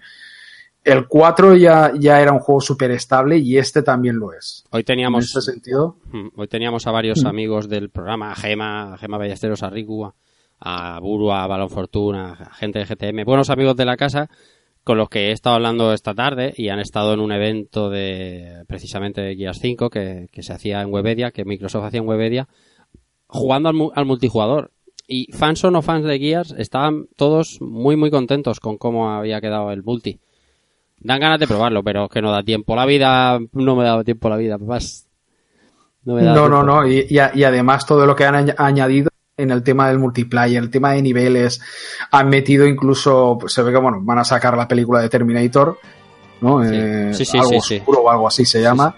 el 4 ya, ya era un juego súper estable y este también lo es. Hoy teníamos, En ese sentido. Mm, Hoy teníamos a varios Mm. amigos del programa, a Gema, a Gema Ballesteros, a Riku, a, a Buru, a Balón Fortuna, a gente de GTM, buenos amigos de la casa con los que he estado hablando esta tarde y han estado en un evento de precisamente de Gears 5 que, que se hacía en Webedia, que Microsoft hacía en Webedia, jugando al, al multijugador. Y fans o no fans de Gears estaban todos muy muy contentos con cómo había quedado el multi. Dan ganas de probarlo, pero es que no da tiempo. La vida no me dado tiempo la vida, papás. No, me da No, no, no. Y, y a- y además todo lo que han añ- añadido en el tema del multiplayer, el tema de niveles, han metido incluso, pues, se ve que bueno, van a sacar la película de Terminator, ¿no? Eh, Sí, sí, algo sí, sí. oscuro o algo así se llama.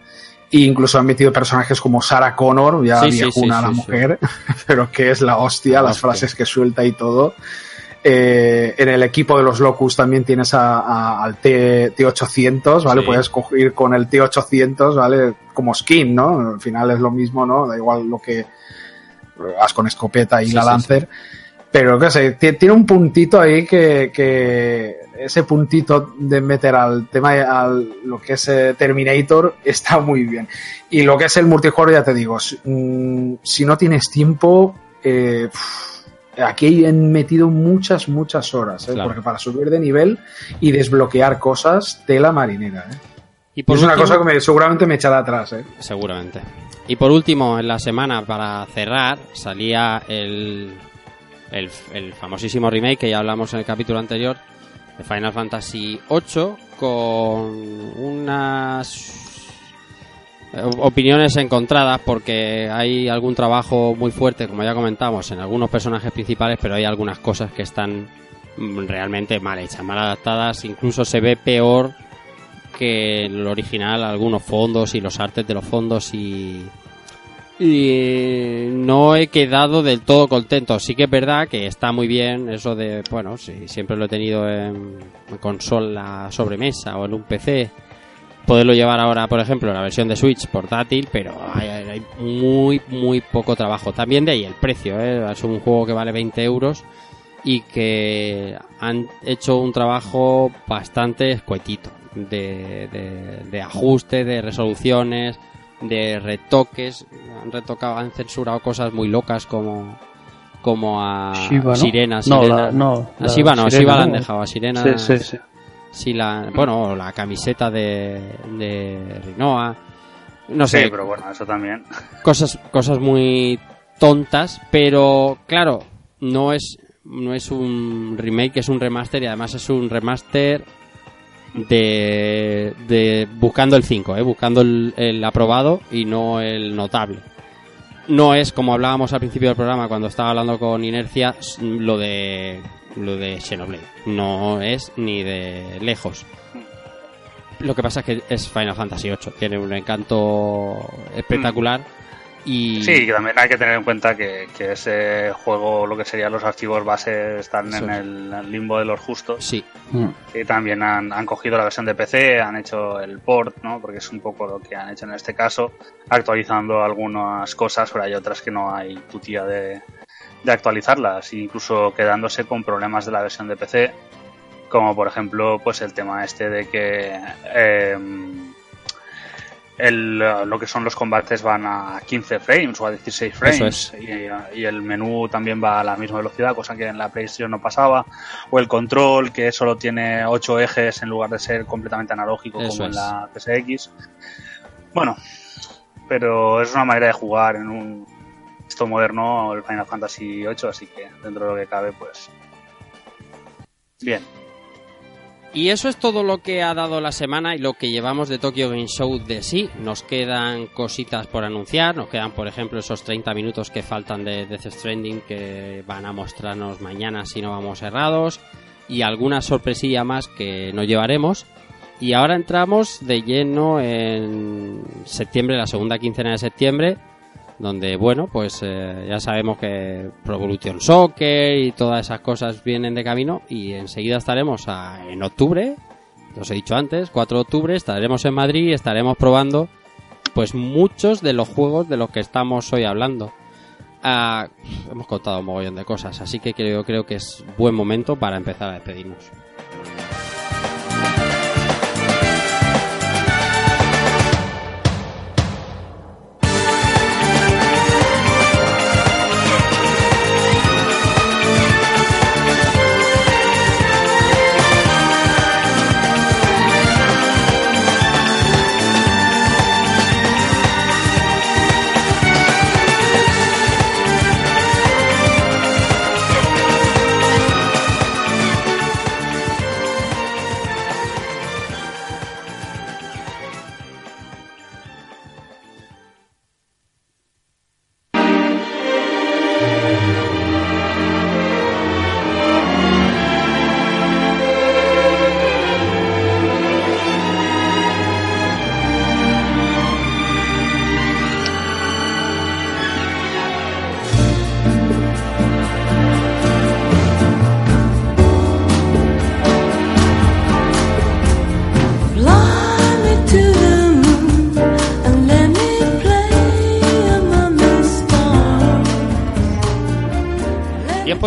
E incluso han metido personajes como Sarah Connor, ya Sí, sí, viejuna sí, la sí, mujer, pero que es la hostia, las hostia. frases que suelta y todo. Eh, en el equipo de los Locus también tienes a- a- al T, T800, ¿vale? Sí. Puedes coger con el T800, ¿vale? Como skin, ¿no? Al final es lo mismo, ¿no? Da igual lo que vas con escopeta y Sí, la sí, Lancer. Pero qué sé, ti- tiene un puntito ahí que, que ese puntito de meter al tema, al lo que es eh, Terminator, está muy bien. Y lo que es el multijugador, ya te digo, si, mm, si no tienes tiempo, eh, aquí han metido muchas, muchas horas, ¿eh? Claro. porque para subir de nivel y desbloquear cosas, tela marinera. ¿eh? Y por es una cosa que me- seguramente me echará atrás. ¿eh? Seguramente. Y por último, en la semana, para cerrar, salía el, el, el famosísimo remake que ya hablamos en el capítulo anterior de Final Fantasy VIII con unas opiniones encontradas porque hay algún trabajo muy fuerte, como ya comentamos, en algunos personajes principales, pero hay algunas cosas que están mm, realmente mal hechas, mal adaptadas, incluso se ve peor que el original algunos fondos y los artes de los fondos y y no he quedado del todo contento. Sí que es verdad que está muy bien eso de, bueno, sí, siempre lo he tenido en, en consola sobremesa o en un PC. Poderlo llevar ahora, por ejemplo, en la versión de Switch portátil, pero hay, hay muy, muy poco trabajo. También de ahí el precio, ¿eh? es un juego que vale 20 euros y que han hecho un trabajo bastante escuetito de, de, de ajuste, de resoluciones, de retoques. Han retocado, han censurado cosas muy locas como como a Shiva, ¿no? Sirena, No, Sirena. la- no, a no, Sirena, Shiva la han ¿no? dejado, a Sirena. Sí, sí, sí. Sí la, bueno, la camiseta de, de Rinoa. No sé, Sí, pero bueno, eso también. cosas cosas muy tontas pero claro no es no es un remake es un remaster y además es un remaster de, de buscando el 5 ¿eh? buscando el, el aprobado y no el notable no es como hablábamos al principio del programa cuando estaba hablando con Inercia lo de lo de Xenoblade no es ni de lejos lo que pasa es que es Final Fantasy VIII tiene un encanto espectacular y Sí, que también hay que tener en cuenta que, que ese juego, lo que serían los archivos base, están Eso en el limbo de los justos. Sí. Y también han, han cogido la versión de PC, han hecho el port, ¿no? Porque es un poco lo que han hecho en este caso, actualizando algunas cosas, pero hay otras que no hay tutía de, de actualizarlas, incluso quedándose con problemas de la versión de PC, como por ejemplo, pues el tema este de que em, el, lo que son los combates van a 15 frames o a 16 frames y, y el menú también va a la misma velocidad, cosa que en la PlayStation no pasaba, o el control que solo tiene 8 ejes en lugar de ser completamente analógico Eso como en la PSX. Bueno, pero es una manera de jugar en un esto moderno, el Final Fantasy VIII, así que dentro de lo que cabe, pues bien. Y eso es todo lo que ha dado la semana y lo que llevamos de Tokyo Game Show de sí. Nos quedan cositas por anunciar, nos quedan por ejemplo esos 30 minutos que faltan de Death Stranding que van a mostrarnos mañana si no vamos errados y alguna sorpresilla más que nos llevaremos. Y ahora entramos de lleno en septiembre, la segunda quincena de septiembre, donde bueno, pues eh, ya sabemos que Pro Soccer y todas esas cosas vienen de camino y enseguida estaremos a- en octubre, os he dicho antes, 4 de octubre, estaremos en Madrid y estaremos probando pues muchos de los juegos de los que estamos hoy hablando. Ah, hemos contado un mogollón de cosas, así que creo, creo que es buen momento para empezar a despedirnos.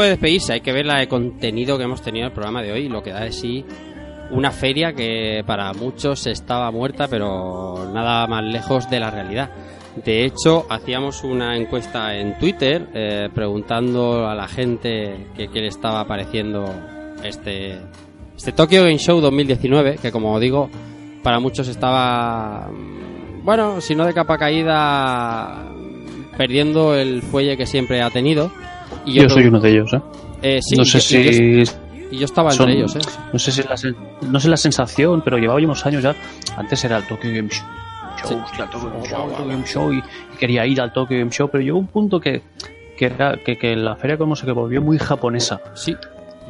De despedirse, hay que ver la de contenido que hemos tenido en el programa de hoy lo que da de sí una feria que para muchos estaba muerta, pero nada más lejos de la realidad. De hecho, hacíamos una encuesta en Twitter eh, preguntando a la gente que, qué le estaba pareciendo este, este Tokyo Game Show 2019, que como digo, para muchos estaba, mm, bueno, si no de capa caída, perdiendo el fuelle que siempre ha tenido. Y Yo soy uno de ellos, ¿eh? Eh, sí, no sé yo- si. yo- y yo estaba son- entre ellos, ¿eh? No sé si la, no sé la sensación, pero llevaba ya unos años ya. Antes era el Tokyo Game Show. hostia, el Tokyo Game Show, el Tokyo Game Show, y, y quería ir al Tokyo Game Show, pero llegó un punto que, que, era, que, que la feria como se que volvió muy japonesa. Sí.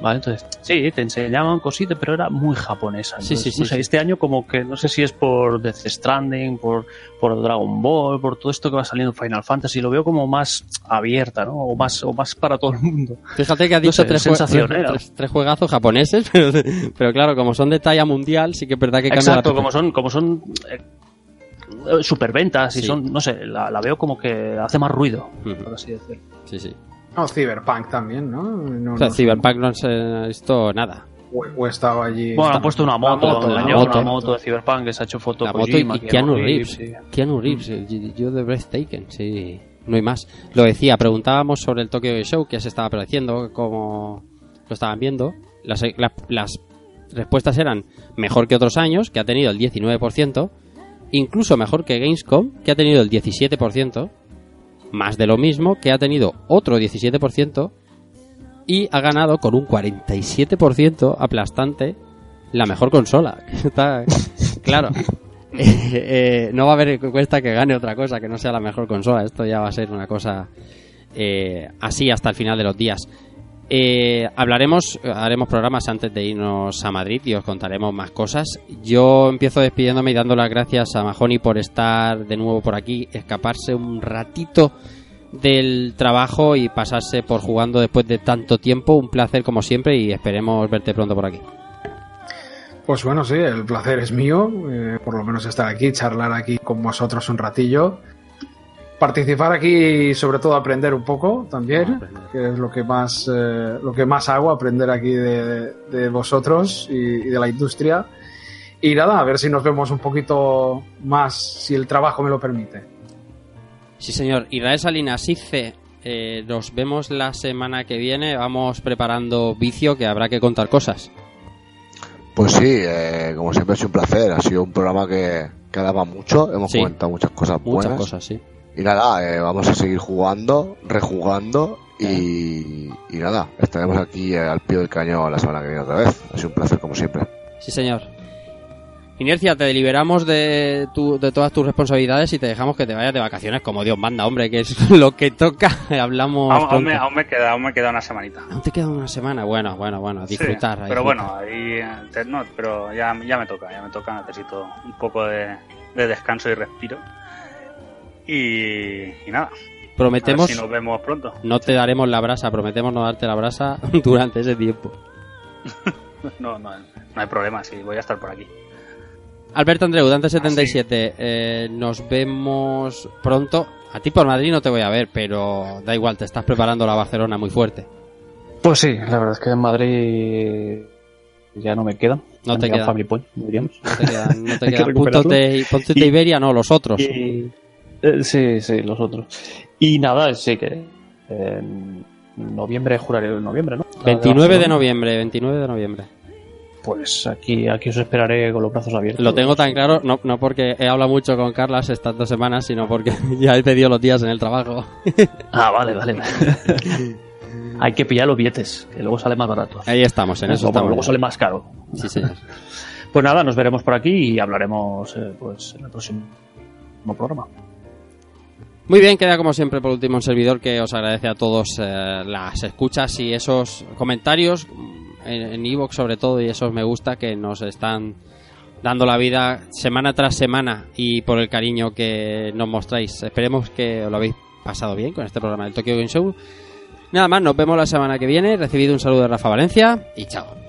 Vale, entonces, sí, te enseñaban cositas, pero era muy japonesa. Sí, sí, no sí, sé. Este año como que no sé si es por Death Stranding, por, por Dragon Ball, por todo esto que va saliendo en Final Fantasy, lo veo como más abierta, ¿no? O más, o más para todo el mundo. Fíjate que No dicho sé, tres, jue- sensación, tres- ¿eh? tres- tres juegazos japoneses, pero, pero claro, como son de talla mundial, sí que es verdad que cambia Exacto, la como son, como son eh, superventas y son, no sé, la, la veo como que hace más ruido, por así decirlo. Sí, sí. No, Cyberpunk también, ¿no? No- O sea, no- Cyberpunk no se ha visto nada. o, o estaba allí. Bueno, han puesto una moto, La moto, la una moto de Cyberpunk que se ha hecho foto La moto y, Kojima, y Keanu Reeves. sí. Keanu Reeves, el yo de Breathtaking, sí. No hay más. Lo decía, preguntábamos sobre el Tokyo Show, que se estaba pareciendo, cómo lo estaban viendo. Las, la- las respuestas eran mejor que otros años, que ha tenido el 19%, incluso mejor que Gamescom, que ha tenido el 17%, más de lo mismo, que ha tenido otro 17%, y ha ganado con un 47% aplastante la mejor consola. Está claro. Eh, eh, no va a haber encuesta que gane otra cosa que no sea la mejor consola. Esto ya va a ser una cosa eh, así hasta el final de los días. Eh, hablaremos, haremos programas antes de irnos a Madrid y os contaremos más cosas. Yo empiezo despidiéndome y dando las gracias a Mahoney por estar de nuevo por aquí, escaparse un ratito del trabajo y pasarse por jugando después de tanto tiempo. Un placer como siempre y esperemos verte pronto por aquí. Pues bueno, sí, el placer es mío, eh, por lo menos estar aquí, charlar aquí con vosotros un ratillo. Participar aquí y sobre todo aprender un poco también, que es lo que más, eh, lo que más hago, aprender aquí de, de vosotros y, y de la industria. Y nada, a ver si nos vemos un poquito más, si el trabajo me lo permite. Sí, señor. Israel Salinas, ICE, eh, nos vemos la semana que viene. Vamos preparando vicio, que habrá que contar cosas. Pues sí, eh, como siempre ha sido un placer. Ha sido un programa que, que daba mucho. Hemos Sí. comentado muchas cosas buenas. Muchas cosas, sí. Y nada, eh, vamos a seguir jugando, rejugando y, y nada, estaremos aquí eh, al pie del cañón la semana que viene otra vez. Ha sido un placer como siempre. Sí, señor. Inercia, te liberamos de, tu, de todas tus responsabilidades y te dejamos que te vayas de vacaciones como Dios manda, hombre, que es lo que toca. Hablamos. Aún, aún me, aún me queda, aún me queda una semanita. Aún te queda una semana. Bueno, bueno, bueno, a disfrutar. Sí, pero disfrutar. bueno, ahí, eh, te- no, pero ya, ya me toca, ya me toca, necesito un poco de, de descanso y respiro. Y, y nada. Prometemos- A ver si nos vemos pronto. No te daremos la brasa, prometemos no darte la brasa durante ese tiempo. No, no, no hay problema, sí, voy a estar por aquí. Alberto Andreu, Dante77, eh, nos vemos pronto. A ti por Madrid no te voy a ver, pero da igual, te estás preparando la Barcelona muy fuerte. Pues sí, la verdad es que en Madrid ya no me quedan. No Me te quedan Point, diríamos. No te quedan, no te quedan puntos de, puntos Iberia, no, los otros. y- eh, sí, sí, los otros. Y nada, sí que en noviembre juraré en noviembre, ¿no? 29 de noviembre, 29 de noviembre. Pues aquí, aquí os esperaré con los brazos abiertos. Lo tengo tan claro, no, no porque he hablado mucho con Carlas estas dos semanas, sino porque ya he pedido los días en el trabajo. Ah, vale, vale. Hay que pillar los billetes, que luego sale más barato. Ahí estamos, en eso estamos. Luego sale más caro. Sí, señor. Pues nada, nos veremos por aquí y hablaremos eh, pues en el próximo programa. Muy bien, queda como siempre por último un servidor que os agradece a todos eh, las escuchas y esos comentarios en Evox sobre todo y esos me gusta que nos están dando la vida semana tras semana y por el cariño que nos mostráis. Esperemos que os lo habéis pasado bien con este programa del Tokyo Game Show. Nada más, nos vemos la semana que viene. Recibido un saludo de Rafa Valencia y chao.